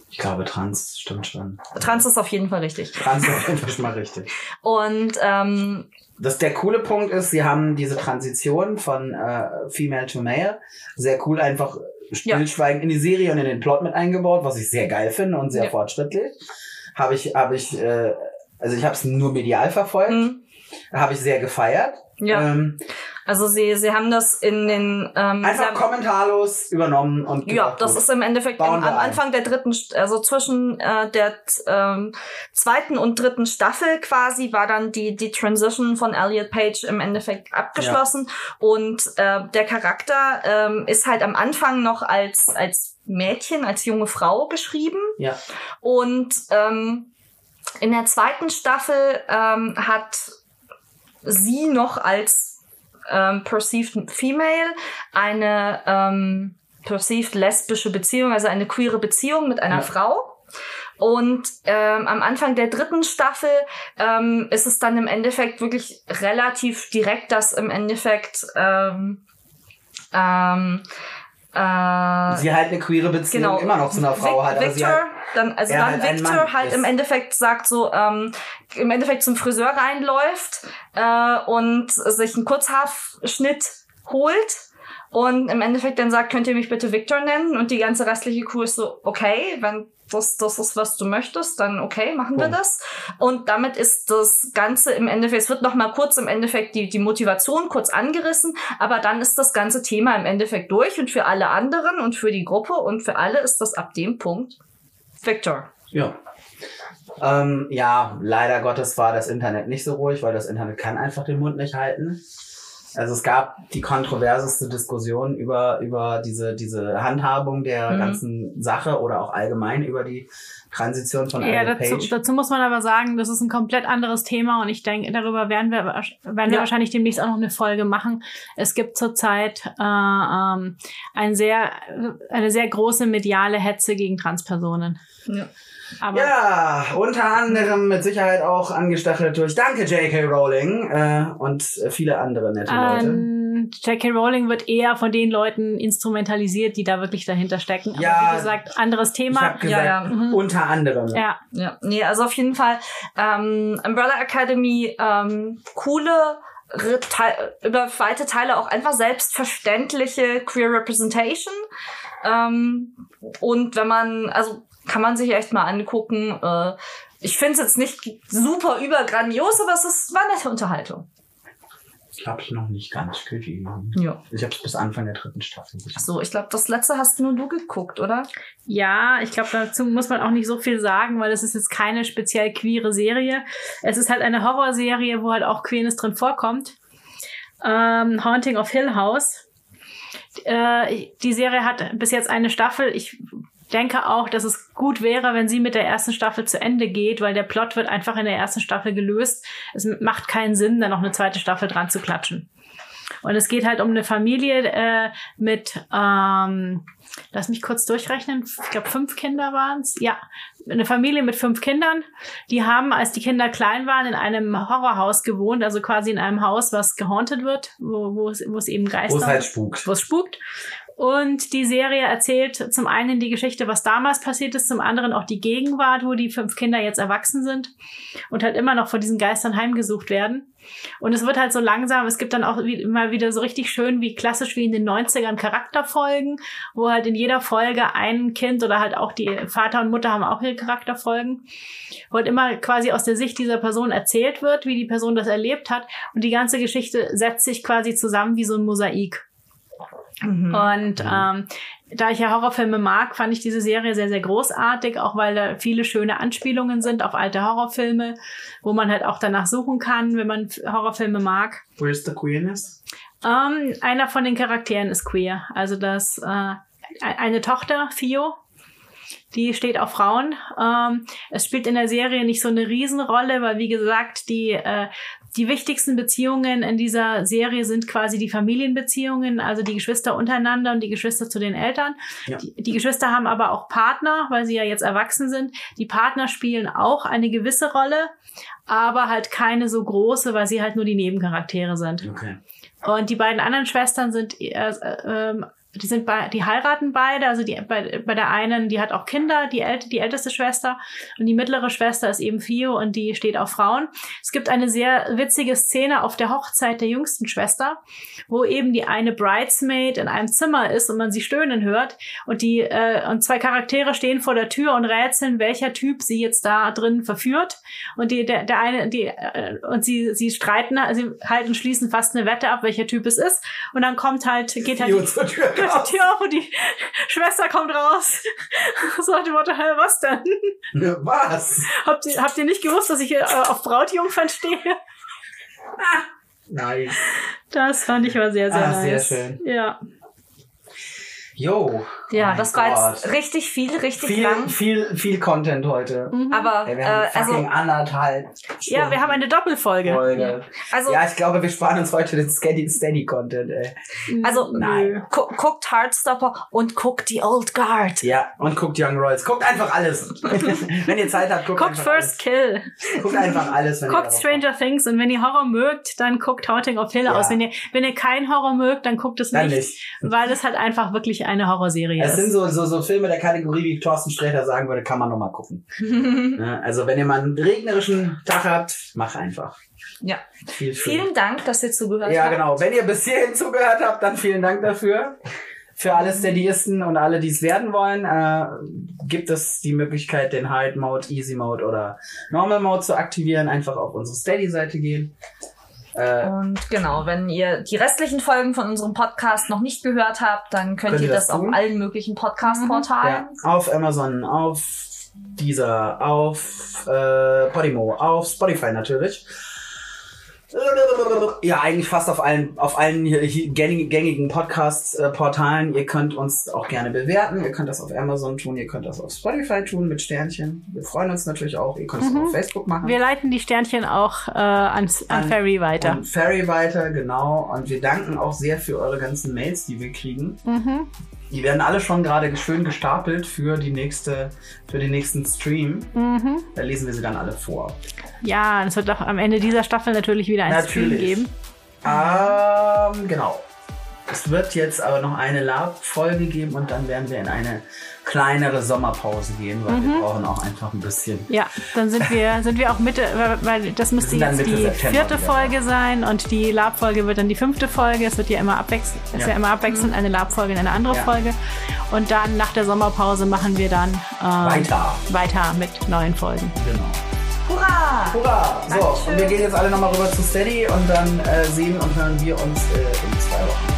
Ich glaube, Trans stimmt schon. Trans ist auf jeden Fall richtig. Trans ist auf jeden Fall schon mal richtig. [LAUGHS] Und ähm, Das, der coole Punkt ist, sie haben diese Transition von äh, Female to Male sehr cool einfach stillschweigend in die Serie und in den Plot mit eingebaut, was ich sehr geil finde und sehr Ja. fortschrittlich. Habe ich, habe ich, äh, also ich habe es nur medial verfolgt, mh, habe ich sehr gefeiert. ja, Ähm, also sie, sie haben das in den ähm, einfach haben, kommentarlos übernommen und Ja, das gut. ist im Endeffekt Bauen am, am ein. Anfang der dritten, also zwischen äh, der ähm, zweiten und dritten Staffel quasi war dann die die Transition von Elliot Page im Endeffekt abgeschlossen und äh, der Charakter ähm, ist halt am Anfang noch als als Mädchen, als junge Frau geschrieben ja. und ähm, in der zweiten Staffel ähm, hat sie noch als ähm, perceived female eine ähm, perceived lesbische Beziehung, also eine queere Beziehung mit einer Ja. Frau. Und ähm, am Anfang der dritten Staffel ähm, ist es dann im Endeffekt wirklich relativ direkt, dass im Endeffekt ähm, ähm, äh, Sie halt eine queere Beziehung genau. immer noch zu einer Frau Vic- hat. Victor, halt, dann, also dann halt Victor halt ist. im Endeffekt sagt so, ähm, im Endeffekt zum Friseur reinläuft äh, und sich einen Kurzhaarschnitt holt und im Endeffekt dann sagt, könnt ihr mich bitte Victor nennen und die ganze restliche Crew ist so, okay, wenn das, das ist, was du möchtest, dann okay, machen wir das. Und damit ist das Ganze im Endeffekt, es wird noch mal kurz im Endeffekt die, die Motivation kurz angerissen, aber dann ist das ganze Thema im Endeffekt durch und für alle anderen und für die Gruppe und für alle ist das ab dem Punkt Victor. Ja. Ähm, ja, leider Gottes war das Internet nicht so ruhig, weil das Internet kann einfach den Mund nicht halten. Also es gab die kontroverseste Diskussion über, über diese, diese Handhabung der Mhm. ganzen Sache oder auch allgemein über die Transition von Ja, dazu, Page. dazu muss man aber sagen, das ist ein komplett anderes Thema und ich denke, darüber werden wir, werden wir Ja. wahrscheinlich demnächst auch noch eine Folge machen. Es gibt zurzeit äh, ähm, ein sehr, eine sehr große mediale Hetze gegen Transpersonen. Ja. Aber Ja, unter anderem mit Sicherheit auch angestachelt durch Danke J.K. Rowling äh, und viele andere nette Leute. J.K. Rowling wird eher von den Leuten instrumentalisiert, die da wirklich dahinter stecken. Aber Ja, wie gesagt, anderes Thema. gesagt, ja, mhm. unter anderem. ja, Ja, nee, also auf jeden Fall ähm, Umbrella Academy, ähm, coole, über weite Teile auch einfach selbstverständliche Queer Representation. Ähm, und wenn man, also kann man sich echt mal angucken. Äh, ich finde es jetzt nicht super übergrandios, aber es ist, war nette Unterhaltung. Ich habe es noch nicht ganz gesehen. Ja. Ich habe es bis Anfang der dritten Staffel gesehen. So, ich glaube, das letzte hast nur du geguckt, oder? Ja, ich glaube, dazu muss man auch nicht so viel sagen, weil es ist jetzt keine speziell queere Serie. Es ist halt eine Horrorserie, wo halt auch Queerness drin vorkommt. Ähm, Haunting of Hill House. Äh, die Serie hat bis jetzt eine Staffel. Ich denke auch, dass es gut wäre, wenn sie mit der ersten Staffel zu Ende geht, weil der Plot wird einfach in der ersten Staffel gelöst. Es macht keinen Sinn, da noch eine zweite Staffel dran zu klatschen. Und es geht halt um eine Familie äh, mit, ähm, lass mich kurz durchrechnen, ich glaube fünf Kinder waren es. Ja, eine Familie mit fünf Kindern. Die haben, als die Kinder klein waren, in einem Horrorhaus gewohnt, also quasi in einem Haus, was gehauntet wird, wo, wo, es, wo es eben Geister Wo es halt spukt. wo es spukt. Und die Serie erzählt zum einen die Geschichte, was damals passiert ist, zum anderen auch die Gegenwart, wo die fünf Kinder jetzt erwachsen sind und halt immer noch vor diesen Geistern heimgesucht werden. Und es wird halt so langsam, es gibt dann auch wie, immer wieder so richtig schön, wie klassisch wie in den 90ern Charakterfolgen, wo halt in jeder Folge ein Kind oder halt auch die Vater und Mutter haben auch ihre Charakterfolgen, wo halt immer quasi aus der Sicht dieser Person erzählt wird, wie die Person das erlebt hat. Und die ganze Geschichte setzt sich quasi zusammen wie so ein Mosaik. Und ähm, da ich ja Horrorfilme mag, fand ich diese Serie sehr, sehr großartig, auch weil da viele schöne Anspielungen sind auf alte Horrorfilme, wo man halt auch danach suchen kann, wenn man Horrorfilme mag. Where's the queerness? Ähm, einer von den Charakteren ist queer. Also das äh, eine Tochter, Theo, die steht auf Frauen. Ähm, es spielt in der Serie nicht so eine Riesenrolle, weil wie gesagt, die, äh, die wichtigsten Beziehungen in dieser Serie sind quasi die Familienbeziehungen, also die Geschwister untereinander und die Geschwister zu den Eltern. Ja. Die, die Geschwister haben aber auch Partner, weil sie ja jetzt erwachsen sind. Die Partner spielen auch eine gewisse Rolle, aber halt keine so große, weil sie halt nur die Nebencharaktere sind. Okay. Und die beiden anderen Schwestern sind, äh, äh, ähm, die sind bei, die heiraten beide. Also die, bei, bei der einen, die hat auch Kinder, die, älte, die älteste Schwester. Und die mittlere Schwester ist eben Fio und die steht auf Frauen. Es gibt eine sehr witzige Szene auf der Hochzeit der jüngsten Schwester, wo eben die eine Bridesmaid in einem Zimmer ist und man sie stöhnen hört. Und die, äh, und zwei Charaktere stehen vor der Tür und rätseln, welcher Typ sie jetzt da drin verführt. Und die, der, der eine, die, äh, und sie, sie streiten, sie halten, schließen fast eine Wette ab, welcher Typ es ist. Und dann kommt halt, geht halt [LAUGHS] Raus. die Tür auf und die Schwester kommt raus. [LAUGHS] so hat die Motto, hä, was denn? [LAUGHS] Was? Habt ihr, habt ihr nicht gewusst, dass ich äh, auf Brautjungfern stehe? Nice. Das fand ich war sehr, sehr Ah, sehr nice. schön. Ja. Yo. Ja, das war jetzt Gott. richtig viel, richtig viel, lang. viel, viel Content heute. Aber Ey, wir haben äh, fucking also, anderthalb Ja, wir haben eine Doppelfolge. Folge. also, Ja, ich glaube, wir sparen uns heute den Steady, Steady Content, ey. also Nein. gu guckt Heartstopper und guckt die Old Guard. Ja, und guckt Young Royals. Guckt einfach alles. [LAUGHS] wenn ihr Zeit habt, guckt, Guckt einfach First Kill. alles. Guckt einfach alles, wenn Guckt ihr Stranger Things und wenn ihr Horror mögt, dann guckt Haunting of Hill Ja. aus. Wenn ihr, wenn ihr keinen Horror mögt, dann guckt es nicht, nicht. weil es halt einfach wirklich eine Horrorserie Es sind so, so, so Filme der Kategorie, wie Thorsten Sträter sagen würde, kann man noch mal gucken. [LAUGHS] Ja, also wenn ihr mal einen regnerischen Tag habt, mach einfach. Ja. Viel, viel. Vielen Dank, dass ihr zugehört Ja, habt. genau. Wenn ihr bis hierhin zugehört habt, dann vielen Dank dafür. Für alle Steadyisten und alle, die es werden wollen, äh, gibt es die Möglichkeit, den Hard Mode, Easy Mode oder Normal Mode zu aktivieren. Einfach auf unsere Steady-Seite gehen. Äh, Und genau, wenn ihr die restlichen Folgen von unserem Podcast noch nicht gehört habt, dann könnt, Könnt ihr das das auf allen möglichen Podcast-Portalen. ja, auf Amazon, auf Deezer, auf äh, Podimo, auf Spotify natürlich. Ja, eigentlich fast auf allen, auf allen gängigen Podcast-Portalen. Ihr könnt uns auch gerne bewerten. Ihr könnt das auf Amazon tun, ihr könnt das auf Spotify tun mit Sternchen. Wir freuen uns natürlich auch. Ihr könnt es auch auf Facebook machen. Wir leiten die Sternchen auch äh, ans, an, An- Ferry weiter. Und Ferry weiter, genau. Und wir danken auch sehr für eure ganzen Mails, die wir kriegen. Mhm. Die werden alle schon gerade schön gestapelt für die nächste, für den nächsten Stream. Mhm. Da lesen wir sie dann alle vor. Ja, es wird doch am Ende dieser Staffel natürlich wieder ein Stream Natürlich. geben. Ähm, genau. Es wird jetzt aber noch eine Lab-Folge geben und dann werden wir in eine kleinere Sommerpause gehen, weil Mhm. wir brauchen auch einfach ein bisschen. Ja, dann sind wir, sind wir auch Mitte, weil- das müsste jetzt Mitte die September vierte wieder Folge sein und die Lab-Folge wird dann die fünfte Folge. Es wird ja immer abwechselnd, es ist Ja. ja immer abwechselnd eine Lab-Folge und eine andere Ja. Folge. Und dann nach der Sommerpause machen wir dann ähm, Weiter. weiter mit neuen Folgen. Genau. Hurra! Hurra! So, Dankeschön. und wir gehen jetzt alle nochmal rüber zu Steady und dann äh, sehen und hören wir uns äh, in zwei Wochen.